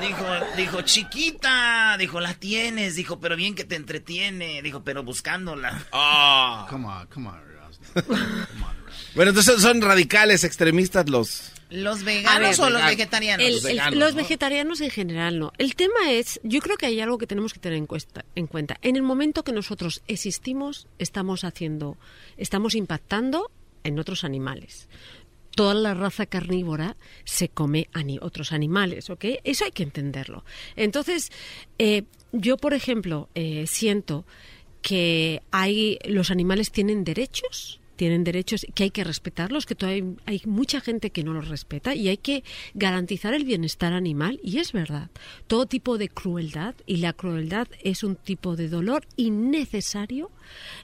Dijo, dijo, chiquita. Dijo, la tienes. Dijo, pero bien que te entretiene. Dijo, pero buscándola. Ah. Come on, come on, Bueno, entonces son radicales, extremistas los... ¿Los veganos ver, o los vegetarianos? El- Los el- veganos, los ¿no? vegetarianos en general no. El tema es, yo creo que hay algo que tenemos que tener en, cuesta- en cuenta. En el momento que nosotros existimos, estamos haciendo, estamos impactando en otros animales. Toda la raza carnívora se come a ni- otros animales, ¿ok? Eso hay que entenderlo. Entonces, eh, yo, por ejemplo, eh, siento que hay los animales tienen derechos tienen derechos que hay que respetarlos, que todavía hay, hay mucha gente que no los respeta y hay que garantizar el bienestar animal y es verdad. Todo tipo de crueldad y la crueldad es un tipo de dolor innecesario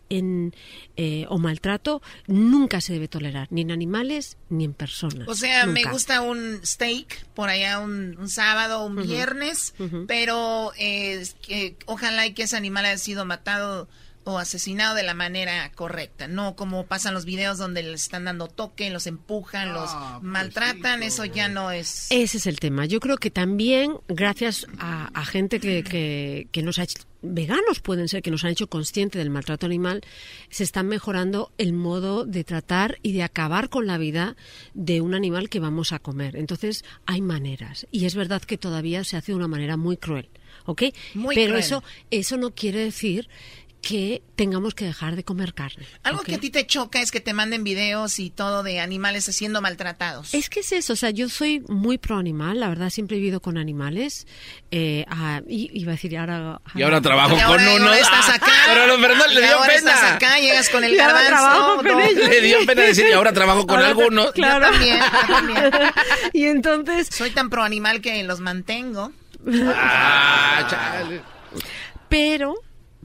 en, eh, o maltrato nunca se debe tolerar ni en animales ni en personas. O sea, me gusta un steak por allá un, un sábado, un viernes, pero eh, que ojalá y que ese animal haya sido matado o asesinado de la manera correcta, no como pasan los videos donde les están dando toque, los empujan, los maltratan, eso ya no es... Ese es el tema. Yo creo que también, gracias a, a gente que, que, que nos ha hecho, veganos pueden ser, que nos han hecho consciente del maltrato animal, se está mejorando el modo de tratar y de acabar con la vida de un animal que vamos a comer. Entonces, hay maneras. Y es verdad que todavía se hace de una manera muy cruel. ¿Ok? Muy Pero cruel. eso, eso no quiere decir que tengamos que dejar de comer carne. Algo que a ti te choca es que te manden videos y todo de animales siendo maltratados. Es que es eso, o sea, yo soy muy pro animal, la verdad siempre he vivido con animales. Eh, ah, y, iba a decir, y ahora... Y ahora trabajo Y con ahora- y uno. ahora estás acá. Pero no, pero no, Y le dio ahora pena. estás acá, llegas con el Y ahora garbanzo. trabajo con no. ellos. Le dio pena decir, y ahora trabajo con Ahora- algunos. Claro. Yo también, yo también. y entonces... Soy tan pro animal que los mantengo. Ah, chale. Pero,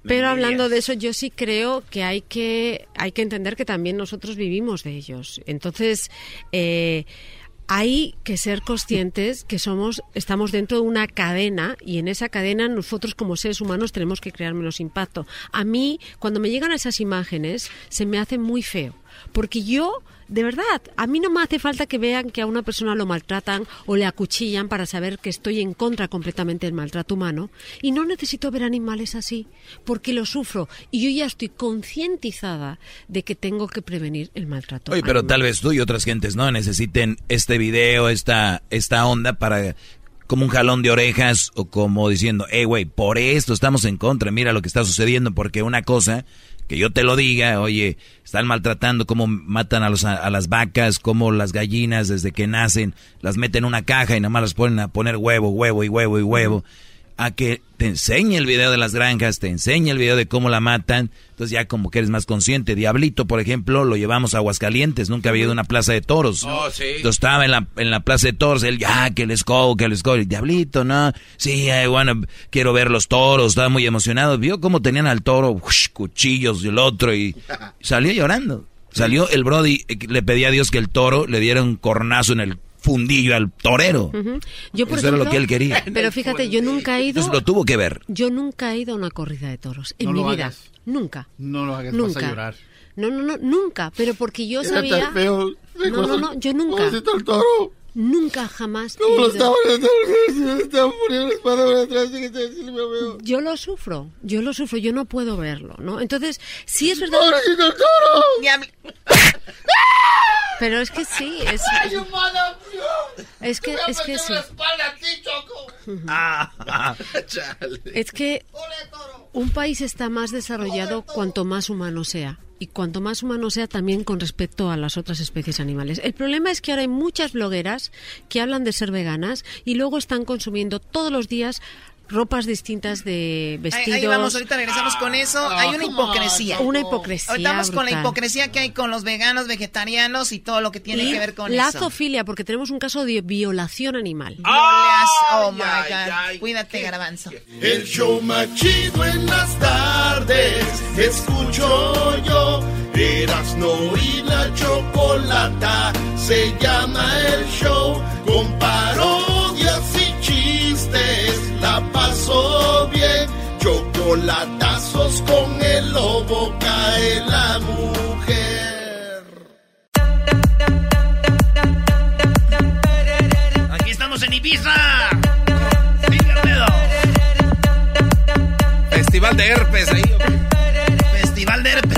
pero hablando de eso, yo sí creo que hay que, hay que entender que también nosotros vivimos de ellos. Entonces, eh, hay que ser conscientes que somos, estamos dentro de una cadena y en esa cadena nosotros como seres humanos tenemos que crear menos impacto. A mí, cuando me llegan esas imágenes, se me hace muy feo. Porque yo, de verdad, a mí no me hace falta que vean que a una persona lo maltratan o le acuchillan para saber que estoy en contra completamente del maltrato humano. Y no necesito ver animales así, porque lo sufro. Y yo ya estoy concientizada de que tengo que prevenir el maltrato. Oye, pero tal vez tú y otras gentes no necesiten este video, esta, esta onda para como un jalón de orejas o como diciendo, hey, güey, por esto estamos en contra, mira lo que está sucediendo, porque una cosa que yo te lo diga, oye, están maltratando, cómo matan a, los, a, las vacas, cómo las gallinas desde que nacen las meten en una caja y nada más las ponen a poner huevo, huevo y huevo y huevo. A que te enseñe el video de las granjas, te enseñe el video de cómo la matan, entonces ya como que eres más consciente. Diablito, por ejemplo, lo llevamos a Aguascalientes, nunca había ido a una plaza de toros. Oh, sí. Entonces estaba en la, en la plaza de toros, él, ya, que les go, que les go. Diablito, no, sí, bueno, quiero ver los toros, estaba muy emocionado. Vio cómo tenían al toro, ush, cuchillos y el otro, y salió llorando. Salió el Brody, eh, le pedía a Dios que el toro le diera un cornazo en el fundillo al torero. Yo, por Eso era lo que él quería. Pero fíjate, yo nunca he ido... Entonces lo tuvo que ver. Yo nunca he ido a una corrida de toros en No mi vida. hagas. Nunca. No lo hagas, Nunca. vas a llorar. No, no, no, nunca. Pero porque yo Era sabía. tan feo. No, no, no, yo nunca. ¿Cómo está el toro? Nunca, jamás. ¿Cómo he lo ido. poniendo me veo. Yo lo sufro, yo lo sufro, yo no puedo verlo, ¿no? Entonces, sí es verdad. Pero es que sí, es, es que, es que sí. Ah. Es que un país está más desarrollado cuanto más humano sea. Y cuanto más humano sea también con respecto a las otras especies animales. El problema es que ahora hay muchas blogueras que hablan de ser veganas y luego están consumiendo todos los días ropas distintas de Ahí, vestidos. ahí vamos, ahorita regresamos con eso. Hay una hipocresía. Una hipocresía Ahorita vamos con la brutal. hipocresía que hay con los veganos, vegetarianos y todo lo que tiene Y que ver con la eso. zoofilia, porque tenemos un caso de violación animal. No leas- oh my Ay, God. ay, Cuídate, garbanzo. El show más chido en las tardes, escucho yo. Erasno y la chocolata, se llama el show. Con parodias y chistes, la paso bien. Chocolatazos con el lobo cae la mujer. Aquí estamos en Ibiza. Festival de herpes ahí. Festival de herpes.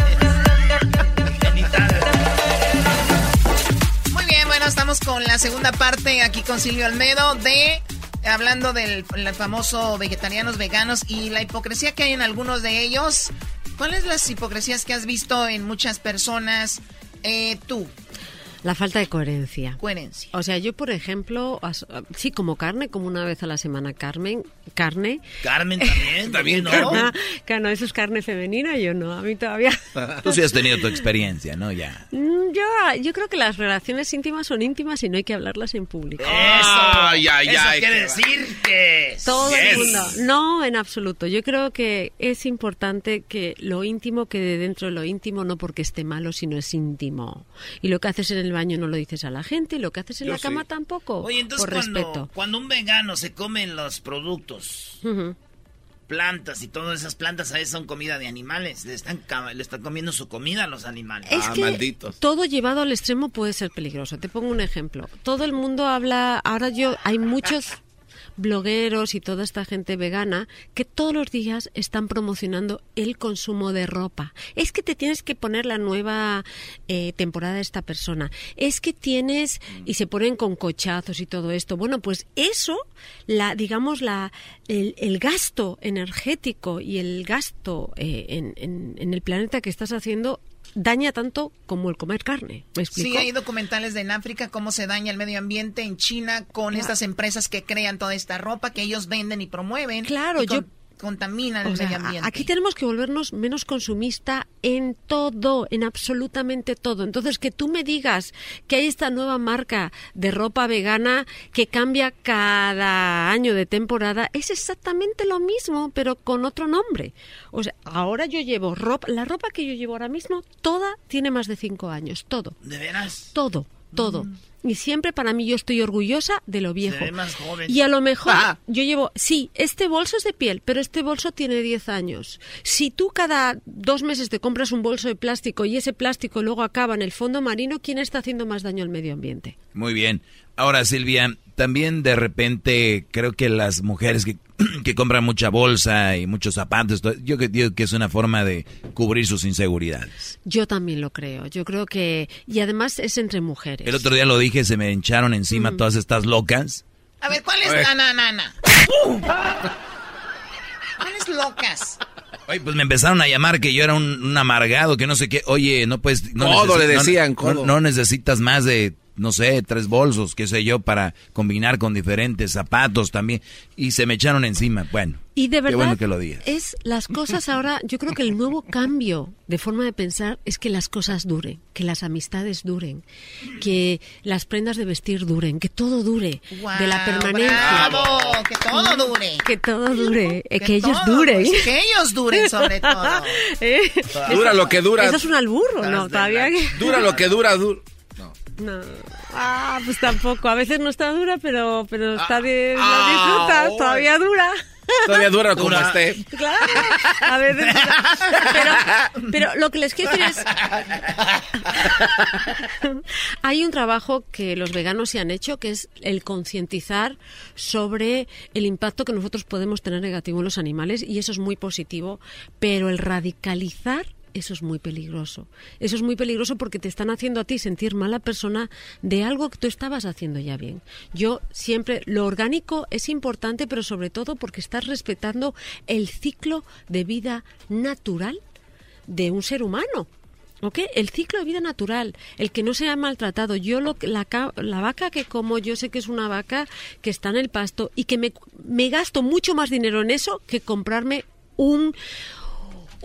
Muy bien, bueno, estamos con la segunda parte aquí con Silvio Almedo de hablando del el famoso vegetarianos veganos y la hipocresía que hay en algunos de ellos. ¿Cuáles las hipocresías que has visto en muchas personas? Eh, tú, La falta de coherencia. coherencia. O sea, yo, por ejemplo, sí como carne, como una vez a la semana Carmen, carne. Carmen también. También ¿no? Carmen. Claro, no, eso es carne femenina, yo no, a mí todavía. Tú sí has tenido tu experiencia, ¿no? Ya. Mm, Yo, yo creo que las relaciones íntimas son íntimas y no hay que hablarlas en público. Eso. Ay, ay, Eso ay, quiere decir que. Todo el mundo. No, en absoluto. Yo creo que es importante que lo íntimo quede dentro de lo íntimo, no porque esté malo, sino es íntimo. Y lo que haces en el baño no lo dices a la gente, y lo que haces en Yo la cama sí. tampoco. Oye, entonces por cuando, respeto. cuando un vegano se come los productos, plantas y todas esas plantas a veces son comida de animales, le están, ca- le están comiendo su comida a los animales. Es que todo llevado al extremo puede ser peligroso. Te pongo un ejemplo. Todo el mundo habla, ahora yo, hay muchos blogueros y toda esta gente vegana que todos los días están promocionando el consumo de ropa. Es que te tienes que poner la nueva eh, temporada de esta persona. Es que tienes y se ponen con cochazos y todo esto. Bueno, pues eso, la digamos la el, gasto energético y el gasto eh, en el planeta que estás haciendo daña tanto como el comer carne. ¿Me explico? Sí, hay documentales de en África cómo se daña el medio ambiente en China con estas empresas que crean toda esta ropa que ellos venden y promueven. Claro, y yo- contaminan O el sea, medio ambiente. aquí tenemos que volvernos menos consumista en todo, en absolutamente todo. Entonces, que tú me digas que hay esta nueva marca de ropa vegana que cambia cada año de temporada, es exactamente lo mismo, pero con otro nombre. O sea, ahora yo llevo ropa, la ropa que yo llevo ahora mismo, toda tiene más de cinco años, todo. ¿De veras? Todo, todo. Y siempre para mí yo estoy orgullosa de lo viejo. ve más joven. Y a lo mejor Ah. yo llevo, sí, este bolso es de piel, pero este bolso tiene 10 años. Si tú cada dos meses te compras un bolso de plástico y ese plástico luego acaba en el fondo marino, ¿quién está haciendo más daño al medio ambiente? Muy bien. Ahora, Silvia, también de repente creo que las mujeres que, que compran mucha bolsa y muchos zapatos, yo que digo que es una forma de cubrir sus inseguridades. Yo también lo creo. Yo creo que... Y además es entre mujeres. El otro día lo dije, se me hincharon encima Mm. todas estas locas. A ver, ¿cuál es la nanana? ¿Cuáles locas? Oye, pues me empezaron a llamar que yo era un, un amargado, que no sé qué. Oye, no puedes... No Codo le no- decían, no- codo. No, necesitas más de, no sé, tres bolsos, qué sé yo, para combinar con diferentes zapatos también. Y se me echaron encima. Bueno, Y de qué verdad bueno que lo digas. es las cosas ahora, yo creo que el nuevo cambio de forma de pensar es que las cosas duren, que las amistades duren, que las prendas de vestir duren, que todo dure, de la permanencia. bravo, que todo dure. Que todo dure, eh, que, ellos todo, duren. pues, que ellos duren sobre todo. ¿Eh? Dura lo que dura. Eso es un alburro, ¿no? Todavía que... Dura lo que dura, dura. No. Ah, pues tampoco. A veces no está dura, pero, pero está de, Ah, la disfrutas. oh. Todavía dura. Todavía dura como Dura. esté. Claro, a veces. Pero, pero lo que les quiero decir es. Hay un trabajo que los veganos se han hecho, que es el concientizar sobre el impacto que nosotros podemos tener negativo en los animales, y eso es muy positivo, pero el radicalizar. Eso es muy peligroso. Eso es muy peligroso porque te están haciendo a ti sentir mala persona de algo que tú estabas haciendo ya bien. Yo siempre, lo orgánico es importante, pero sobre todo porque estás respetando el ciclo de vida natural de un ser humano. ¿Ok? El ciclo de vida natural, el que no se ha maltratado. Yo lo, la, la vaca que como, yo sé que es una vaca que está en el pasto y que me, me gasto mucho más dinero en eso que comprarme un,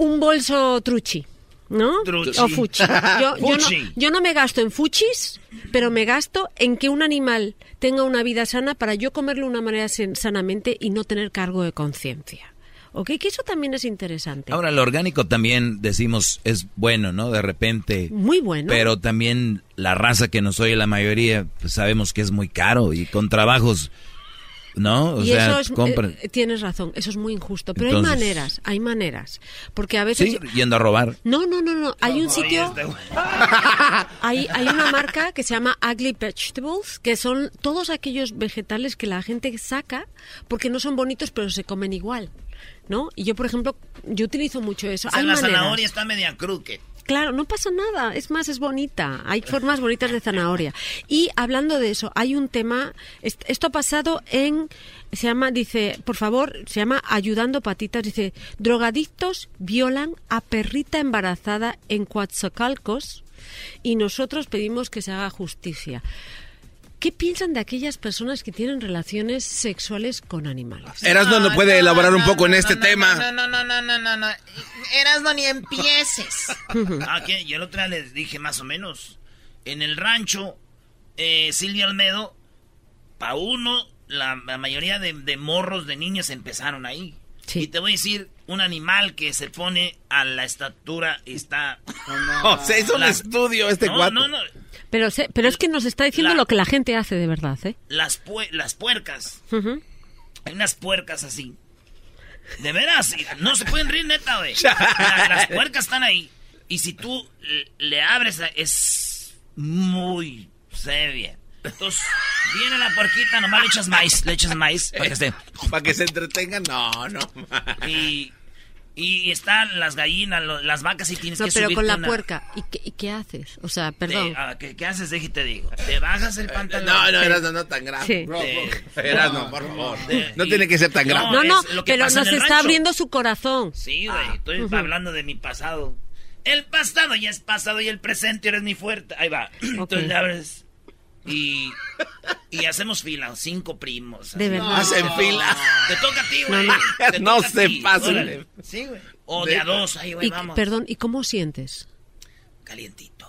un bolso truchi. ¿No? Truchi. O fuchi. Yo, yo no, Fuchi. yo no me gasto en fuchis, pero me gasto en que un animal tenga una vida sana para yo comerlo de una manera sanamente y no tener cargo de conciencia. ¿Ok? Que eso también es interesante. Ahora, lo orgánico también decimos es bueno, ¿no? De repente. Muy bueno. Pero también la raza que nos oye la mayoría, pues sabemos que es muy caro y con trabajos, ¿no? O y sea, eso es, eh, tienes razón, eso es muy injusto. Pero hay maneras, hay maneras. Porque a veces... sí, yendo a robar. No, no, no, no. Hay un sitio... este. Hay, hay una marca que se llama Ugly Vegetables, que son todos aquellos vegetales que la gente saca porque no son bonitos, pero se comen igual. ¿No? Y yo, por ejemplo, yo utilizo mucho eso. O sea, hay la maneras. zanahoria está media crooked. Claro, no pasa nada. Es más, es bonita. Hay formas bonitas de zanahoria. Y hablando de eso, hay un tema. est- Esto ha pasado en. Se llama, dice, por favor, se llama Ayudando Patitas. Dice: drogadictos violan a perrita embarazada en Coatzacoalcos y nosotros pedimos que se haga justicia. ¿Qué piensan de aquellas personas que tienen relaciones sexuales con animales? Erasmo no puede elaborar un poco en este tema. No, no, no, no, no, no, no. Eras no ni empieces. Ah, que yo el otro día les dije más o menos. En el rancho, eh, Silvia Almedo, pa' uno, la, la mayoría de, de morros de niños empezaron ahí. Y te voy a decir, un animal que se pone a la estatura y está... O sea, hizo un estudio este no, cuate. No, no, Pero, se- pero es que nos está diciendo La- lo que la gente hace de verdad, ¿eh? las, pue- las puercas. Hay unas puercas así. De veras, no se pueden reír neta, güey. La- Las puercas están ahí. Y si tú le- abres, es muy seria. Entonces, viene la puerquita, nomás le echas maíz, le echas maíz para que esté. Para que se entretengan, no, no. Y, y están las gallinas, lo- las vacas y tienes No, que pero con la una- puerca. ¿Y qué, y qué haces? O sea, te- perdón. ah, ¿qué, qué haces? Deje te digo. Te bajas el pantalón. No, no, te- Erasmo, no tan grave. Sí. Bro. Erasmo, por favor. te- No y- tiene que ser tan grave. No, no, es lo que pero nos está rancho. abriendo su corazón. Sí, güey, estoy Ujú. hablando de mi pasado. El pasado ya es pasado y el presente eres mi fuerte. Ahí va. Entonces le abres y, y hacemos fila, cinco primos. De verdad. Hacen fila. Te toca a ti, No, güey. no. No se pasen. Sí, güey. O de a dos, ahí, güey, vamos. perdón, ¿y cómo sientes? Calientito.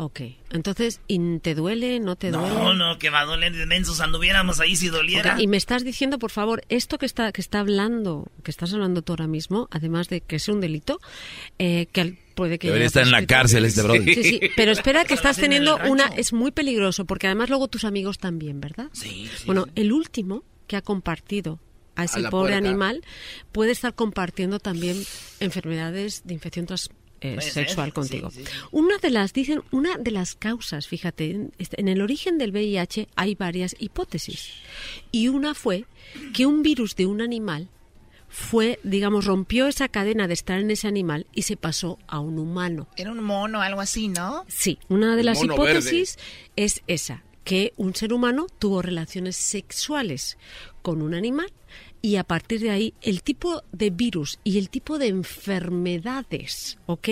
Ok, entonces, ¿y ¿te duele? ¿No te duele? No, no, que va a doler de mensos. Anduviéramos ahí si doliera. Y me estás diciendo, por favor, esto que está que está hablando, que estás hablando tú ahora mismo, además de que es un delito, eh, que al- puede que Debería estar en la cárcel este brother. Sí, sí, pero espera que estás teniendo una es muy peligroso porque además luego tus amigos también, ¿verdad? Sí, sí, Bueno, sí. el último que ha compartido a ese pobre animal puede estar compartiendo también enfermedades de infección tras- eh, sexual contigo. sí, sí, sí. Una de las dicen una de las causas, fíjate, en, este- en el origen del VIH hay varias hipótesis y una fue que un virus de un animal fue, digamos, rompió esa cadena de estar en ese animal y se pasó a un humano. Era un mono, algo así, ¿no? Sí, una de El las hipótesis es esa, que un ser humano tuvo relaciones sexuales con un animal y a partir de ahí el tipo de virus y el tipo de enfermedades, ¿ok?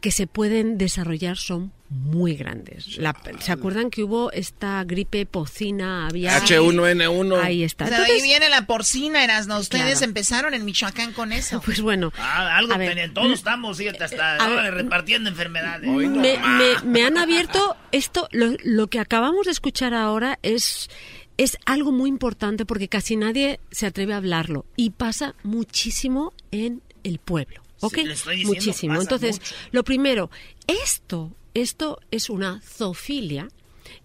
que se pueden desarrollar son muy grandes. La- ¿Se acuerdan que hubo esta gripe porcina aviar? H1N1. Ahí está. O sea, Entonces, ahí viene la porcina, Erasno. Ustedes Claro. empezaron en Michoacán con eso. pues bueno, Ah, algo tenían. Todos estamos, fíjate, hasta repartiendo enfermedades. me, me- me han abierto esto, lo, lo que acabamos de escuchar ahora es, es algo muy importante porque casi nadie se atreve a hablarlo y pasa muchísimo en el pueblo. ¿Ok? Sí, le estoy diciendo, muchísimo. pasa Entonces, mucho. lo primero, esto, esto es una zoofilia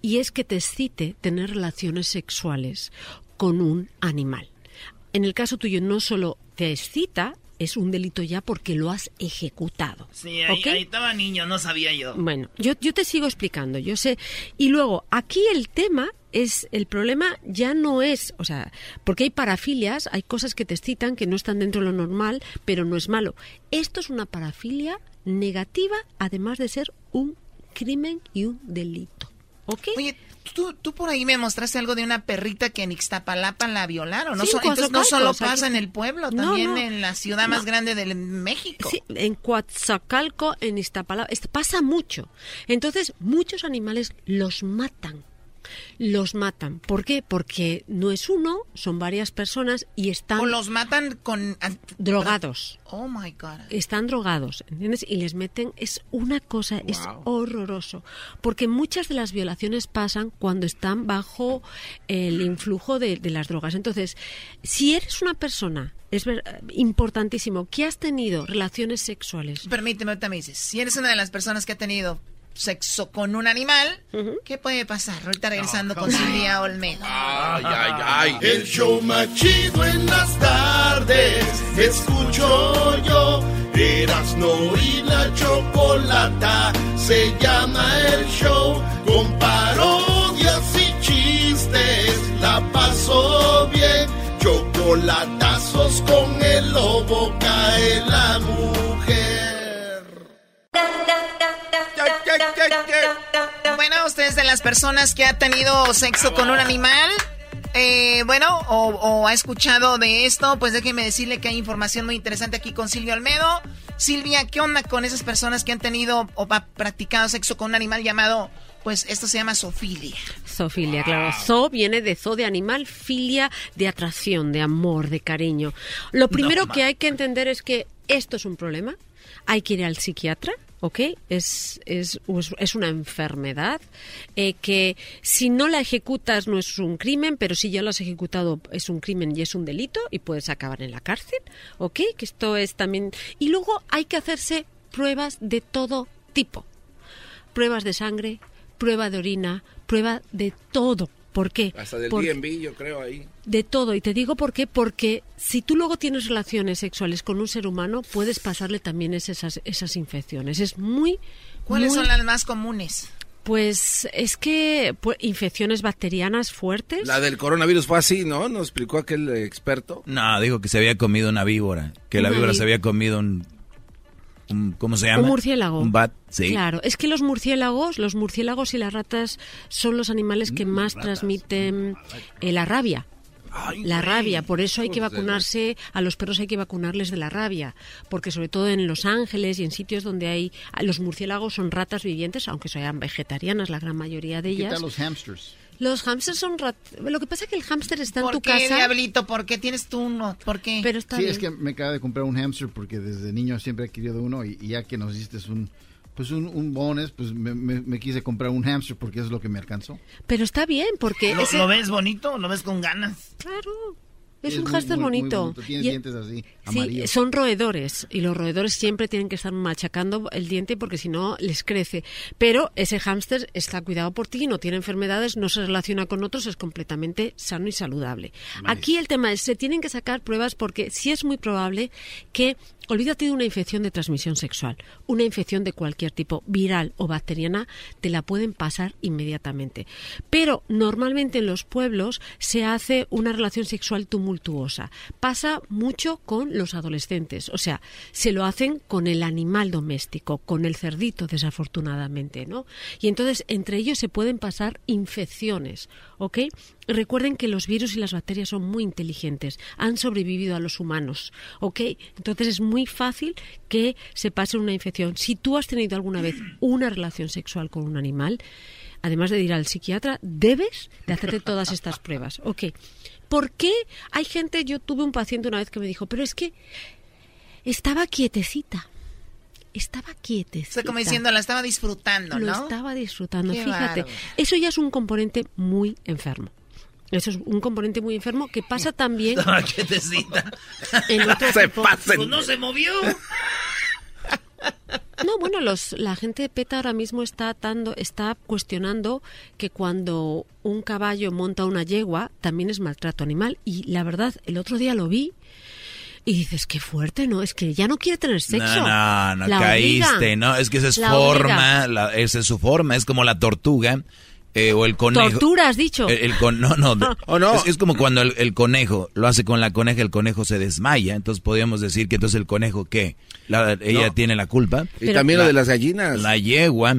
y es que te excite tener relaciones sexuales con un animal. En el caso tuyo no solo te excita, es un delito ya porque lo has ejecutado. Sí, ahí, estaba niño, no sabía yo. Bueno, yo, yo te sigo explicando, yo sé. Y luego, aquí el tema es, el problema ya no es, o sea, porque hay parafilias, hay cosas que te excitan que no están dentro de lo normal, pero no es malo. Esto es una parafilia negativa, además de ser un crimen y un delito. ¿Ok? Oye, tú, tú por ahí me mostraste algo de una perrita que en Ixtapalapa la violaron. No, Sí, entonces no solo pasa en el pueblo, también no. en la ciudad más No. grande de México. Sí, en Coatzacoalco, en Iztapalapa, esto pasa mucho. Entonces, muchos animales los matan. Los matan. ¿Por qué? Porque no es uno, son varias personas y están O los matan con... drogados. Oh, my God. Están drogados, ¿entiendes? Y les meten, es una cosa, es horroroso. Porque muchas de las violaciones pasan cuando están bajo el influjo de, de las drogas. Entonces, si eres una persona, es ver- importantísimo, que has tenido relaciones sexuales Permíteme, ahorita me dices, si eres una de las personas que ha tenido sexo con un animal, ¿qué puede pasar? Ahorita regresando con Silvia Olmedo. Ay, ay, ay. El show más chido en las tardes. Escucho yo. Erasno y la chocolata. Se llama el show. Con parodias y chistes. La paso bien. Chocolatazos con el lobo. Cae Bueno, usted es de las personas que ha tenido sexo con un animal. Eh, bueno, o, o ha escuchado de esto, pues déjeme decirle que hay información muy interesante aquí con Silvia Olmedo. Silvia, ¿qué onda con esas personas que han tenido o practicado sexo con un animal llamado, pues esto se llama sofilia? Zoofilia, claro. Zoo viene de zoo de animal, filia de atracción, de amor, de cariño. Lo primero que hay que entender es que esto es un problema. Hay que ir al psiquiatra. ¿Ok? Es, es, es una enfermedad eh, que si no la ejecutas no es un crimen, pero si ya lo has ejecutado es un crimen y es un delito y puedes acabar en la cárcel. ¿Ok? Que esto es también... Y luego hay que hacerse pruebas de todo tipo pruebas de sangre, prueba de orina, prueba de todo. ¿Por qué? Hasta del Porque- DMV, yo creo ahí. de todo. Y te digo por qué. Porque si tú luego tienes relaciones sexuales con un ser humano, puedes pasarle también esas, esas infecciones. Es muy... ¿Cuáles muy- son las más comunes? Pues es que pues, infecciones bacterianas fuertes. La del coronavirus fue así, ¿no? Nos explicó aquel experto. No, digo que se había comido una víbora. Que la víbora ví- se había comido un, un- ¿Cómo se llama? Un murciélago. Un bat, sí. Claro, es que los murciélagos, los murciélagos y las ratas son los animales Mm, que más transmiten eh, la rabia. la rabia, por eso hay que vacunarse, a los perros hay que vacunarles de la rabia, porque sobre todo en Los Ángeles y en sitios donde hay, los murciélagos son ratas vivientes, aunque sean vegetarianas la gran mayoría de ¿Qué ellas. tal los hamsters? Los hámsters son rat... Lo que pasa es que el hámster está en ¿Por tu qué, casa. diablito? ¿Por qué tienes tú uno? ¿Por qué? Pero está sí, bien. es que me acabo de comprar un hamster porque desde niño siempre he querido uno y, y ya que nos diste un pues un, un bonus, pues me, me- me quise comprar un hamster porque es lo que me alcanzó. Pero está bien, porque ¿Lo, ese- lo ves bonito? ¿Lo ves con ganas? Claro. Es, Es un muy, hámster muy, muy bonito. bonito. Tiene Y- dientes así, Sí, amarillos. son roedores y los roedores siempre tienen que estar machacando el diente porque si no les crece. Pero ese hámster está cuidado por ti, no tiene enfermedades, no se relaciona con otros, es completamente sano y saludable. Aquí el tema es, se tienen que sacar pruebas porque sí es muy probable que, olvídate de una infección de transmisión sexual, una infección de cualquier tipo, viral o bacteriana, te la pueden pasar inmediatamente. Pero normalmente en los pueblos se hace una relación sexual tumultuosa. Pasa mucho con los adolescentes, o sea, se lo hacen con el animal doméstico, con el cerdito, desafortunadamente, ¿no? Y entonces entre ellos se pueden pasar infecciones, ¿ok? Recuerden que los virus y las bacterias son muy inteligentes, han sobrevivido a los humanos, ¿ok? Entonces es muy fácil que se pase una infección. Si tú has tenido alguna vez una relación sexual con un animal, además de ir al psiquiatra, debes de hacerte todas estas pruebas, ¿ok? ¿Por qué hay gente, yo tuve un paciente una vez que me dijo, pero es que estaba quietecita, estaba quietecita. O sea, como diciendo, la estaba disfrutando, Lo ¿no? estaba disfrutando, Qué fíjate. Eso ya es un componente muy enfermo. Eso es un componente muy enfermo que pasa también Estaba quietecita. en otro Se tipo- pasen. Pues no se movió. No, bueno, los, la gente de PETA ahora mismo está, atando, está cuestionando que cuando un caballo monta una yegua también es maltrato animal. Y la verdad, el otro día lo vi y dices, qué fuerte, ¿no? Es que ya no quiere tener sexo. No, no, no, La caíste. ¿no? Es que esa es La forma, la- esa es su forma, es como la tortuga eh, o el conejo. Tortura, has dicho. El, el con- no, no, Es, es como cuando el, el conejo lo hace con la coneja, el conejo se desmaya, entonces podríamos decir que entonces el conejo, ¿qué? La- ella No. tiene la culpa. Y también lo de las gallinas. La yegua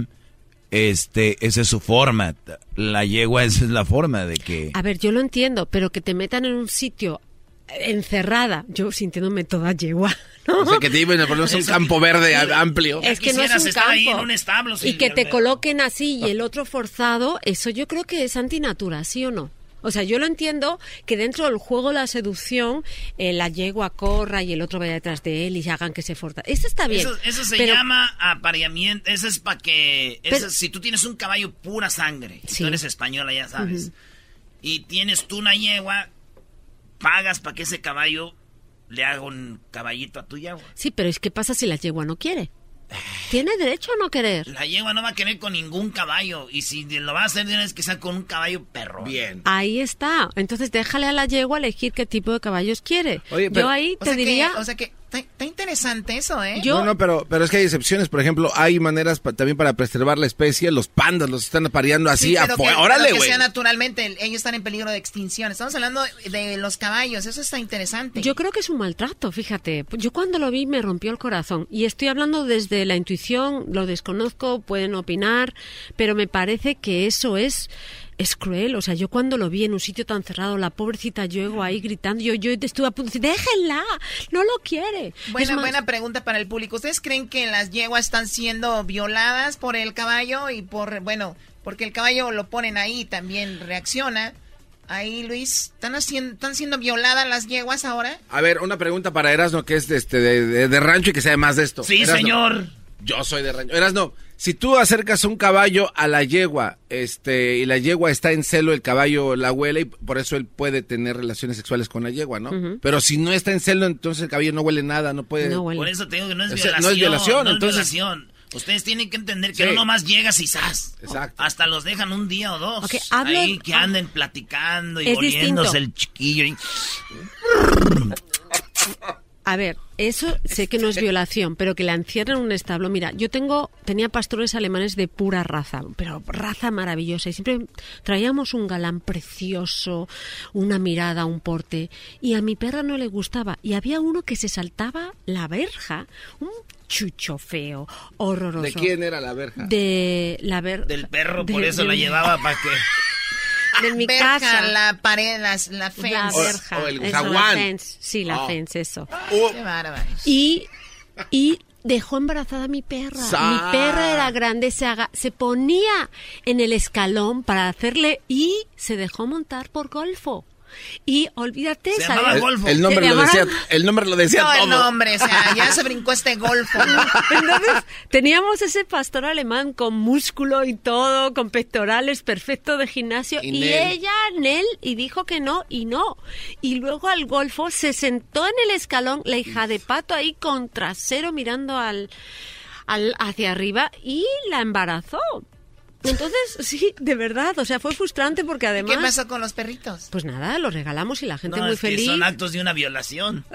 este, esa es su forma. La yegua, esa es la forma de que... A ver, yo lo entiendo, pero que te metan en un sitio encerrada, yo sintiéndome toda yegua. ¿no? O sea, que te iban a poner un campo verde amplio. Es que no es un campo. ahí en un establo, y que te coloquen así y el otro forzado, eso yo creo que es antinatura, ¿sí o no? O sea, yo lo entiendo que dentro del juego de la seducción, eh, la yegua corra y el otro vaya detrás de él y hagan que se forza. Eso está bien. Eso, eso se pero- llama apareamiento. Eso es para que. eso Pero- es- si tú tienes un caballo pura sangre, Sí. tú eres española, ya sabes, y tienes tú una yegua, pagas para que ese caballo le haga un caballito a tu yegua. Sí, pero es que pasa si la yegua no quiere. Tiene derecho a no querer. La yegua no va a querer con ningún caballo. Y si lo va a hacer, tienes que ser con un caballo perro. Bien. Ahí está. Entonces déjale a la yegua elegir qué tipo de caballos quiere. Oye, pero- Yo ahí O te sea que- diría... o sea que está, interesante eso, ¿eh? Yo- No, no, pero, pero es que hay excepciones. Por ejemplo, hay maneras pa- también para preservar la especie. Los pandas los están apareando así. Sí, pero que, ¡Órale, que güey! sea naturalmente, ellos están en peligro de extinción. Estamos hablando de los caballos, eso está interesante. Yo creo que es un maltrato, fíjate. Yo cuando lo vi me rompió el corazón. Y estoy hablando desde la intuición, lo desconozco, pueden opinar, pero me parece que eso es es cruel. O sea, yo cuando lo vi en un sitio tan cerrado, la pobrecita yo ahí gritando, yo, yo estuve a punto de decir, déjenla, no lo quiere. Buena, más, buena pregunta para el público. ¿Ustedes creen que las yeguas están siendo violadas por el caballo y por, bueno, porque el caballo lo ponen ahí y también reacciona? Ahí, Luis, ¿están, haciendo, ¿están siendo violadas las yeguas ahora? A ver, una pregunta para Erasno, que es de, este, de, de- de rancho y que sabe más de esto. Sí, Erasno. señor. Yo soy de rancho. Erasno, si tú acercas un caballo a la yegua, este, y la yegua está en celo, el caballo la huele y por eso él puede tener relaciones sexuales con la yegua, ¿no? Pero si no está en celo, entonces el caballo no huele nada, no puede. Por eso te digo que no es O sea, violación. no es violación, no es entonces- violación. Ustedes tienen que entender que Sí. no nomás llegas y ¡zas! Exacto. Hasta los dejan un día o dos. Ok, hablo- Ahí que anden platicando y Es volviéndose distinto. el chiquillo. y- A ver, eso sé que no es violación, pero que la encierran en un establo. Mira, yo tengo, tenía pastores alemanes de pura raza, pero raza maravillosa. Y siempre traíamos un galán precioso, una mirada, un porte. Y a mi perra no le gustaba. Y había uno que se saltaba la verja, un chucho feo, horroroso. ¿De quién era la verja? De la ver... Del perro, de- por eso de- la llevaba para que... De mi Verja, casa. la pared, las- la fence. La verja. eso, la fence. Sí, la Oh. fence, eso. Qué bárbaros. Y, y dejó embarazada a mi perra. Sa- Mi perra era grande, se, haga- se ponía en el escalón para hacerle y se dejó montar por golfo. Y olvídate, Se ¿sabes? llamaba Golfo. El nombre lo decía- el nombre lo decía no, todo. el nombre, o sea, ya se brincó este golfo. Entonces, teníamos ese pastor alemán con músculo y todo, con pectorales, perfecto de gimnasio, Y y, Nel. ella, Nel, y dijo que no, y no. Y luego al golfo se sentó en el escalón, la hija de pato ahí con trasero mirando al, al hacia arriba y la embarazó. Entonces, sí, de verdad, o sea, fue frustrante porque además... ¿Qué pasó con los perritos? Pues nada, los regalamos y la gente No, muy es que feliz. son actos de una violación.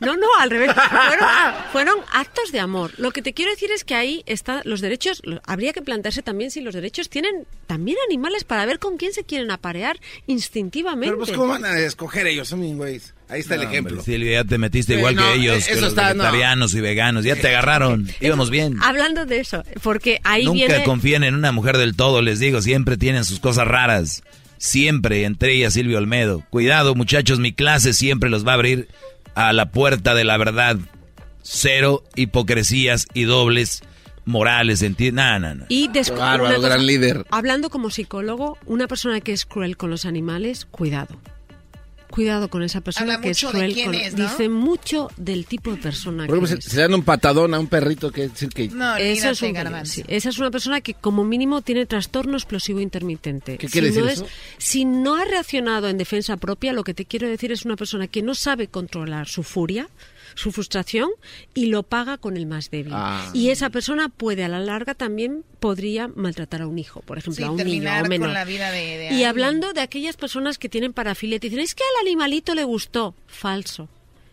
No, no, al revés. Fueron, fueron actos de amor. Lo que te quiero decir es que ahí están los derechos. Habría que plantearse también si los derechos tienen también animales para ver con quién se quieren aparear instintivamente. Pero pues, ¿cómo van a escoger ellos? Son mis güeyes. Ahí está el ejemplo. hombre, Silvia, ya te metiste Sí, igual no, que ellos, eso que los está, no. vegetarianos y veganos. Ya te agarraron. Íbamos bien. Hablando de eso, porque ahí Nunca viene. confíen en una mujer del todo, les digo. Siempre tienen sus cosas raras. Siempre, entre ellas Silvio Olmedo. Cuidado, muchachos, mi clase siempre los va a abrir a la puerta de la verdad. Cero hipocresías y dobles morales. ¿entiendes? No, no, no. Y gran líder. Hablando como psicólogo, una persona que es cruel con los animales, cuidado. Cuidado con esa persona Habla que es cruel. quién con- es, ¿no? Dice mucho del tipo de persona Por que ejemplo, se, se le dan un patadón a un perrito que decir que... No, Eso es un sí, esa es una persona que como mínimo tiene trastorno explosivo intermitente. ¿Qué quiere no decir es- eso? si no ha reaccionado en defensa propia, lo que te quiero decir es una persona que no sabe controlar su furia, su frustración y lo paga con el más débil. Ah. Y esa persona puede a la larga también podría maltratar a un hijo, por ejemplo, Sí, a un niño o menor. con la vida de, de Y alguien. hablando de aquellas personas que tienen parafilia, te dicen, es que al animalito le gustó. Falso.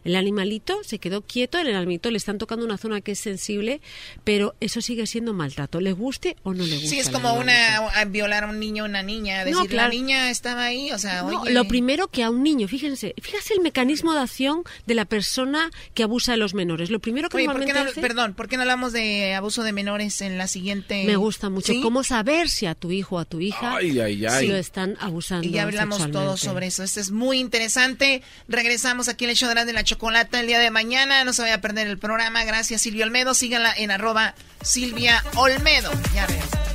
El animalito se quedó quieto, el animalito le están tocando una zona que es sensible, pero eso sigue siendo maltrato, le guste o no le guste. Sí, es como una a violar a un niño o una niña, decir, No, claro. la niña estaba ahí, o sea, No, oye. lo primero que a un niño, fíjense, fíjese el mecanismo de acción de la persona que abusa de los menores. Lo primero que Oye, ¿por qué normalmente no, hace- perdón, ¿por qué no hablamos de abuso de menores en la siguiente? me gusta mucho ¿Sí? cómo saber si a tu hijo o a tu hija Ay, ay, ay. si lo están abusando Y ya hablamos todos sobre eso. Esto es muy interesante. Regresamos aquí en el show de la, de la chocolata el día de mañana. No se vaya a perder el programa. Gracias, Silvia Olmedo. Síganla en arroba Silvia Olmedo. Ya regresamos.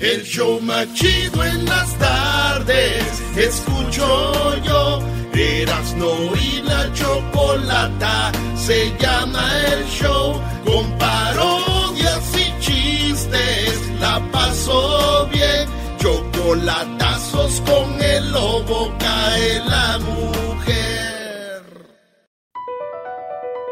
El show más chido en las tardes, escucho yo. Erasno y la chocolata, se llama el show. Con parodias y chistes, la paso bien. Chocolatazos con el lobo, cae la mujer.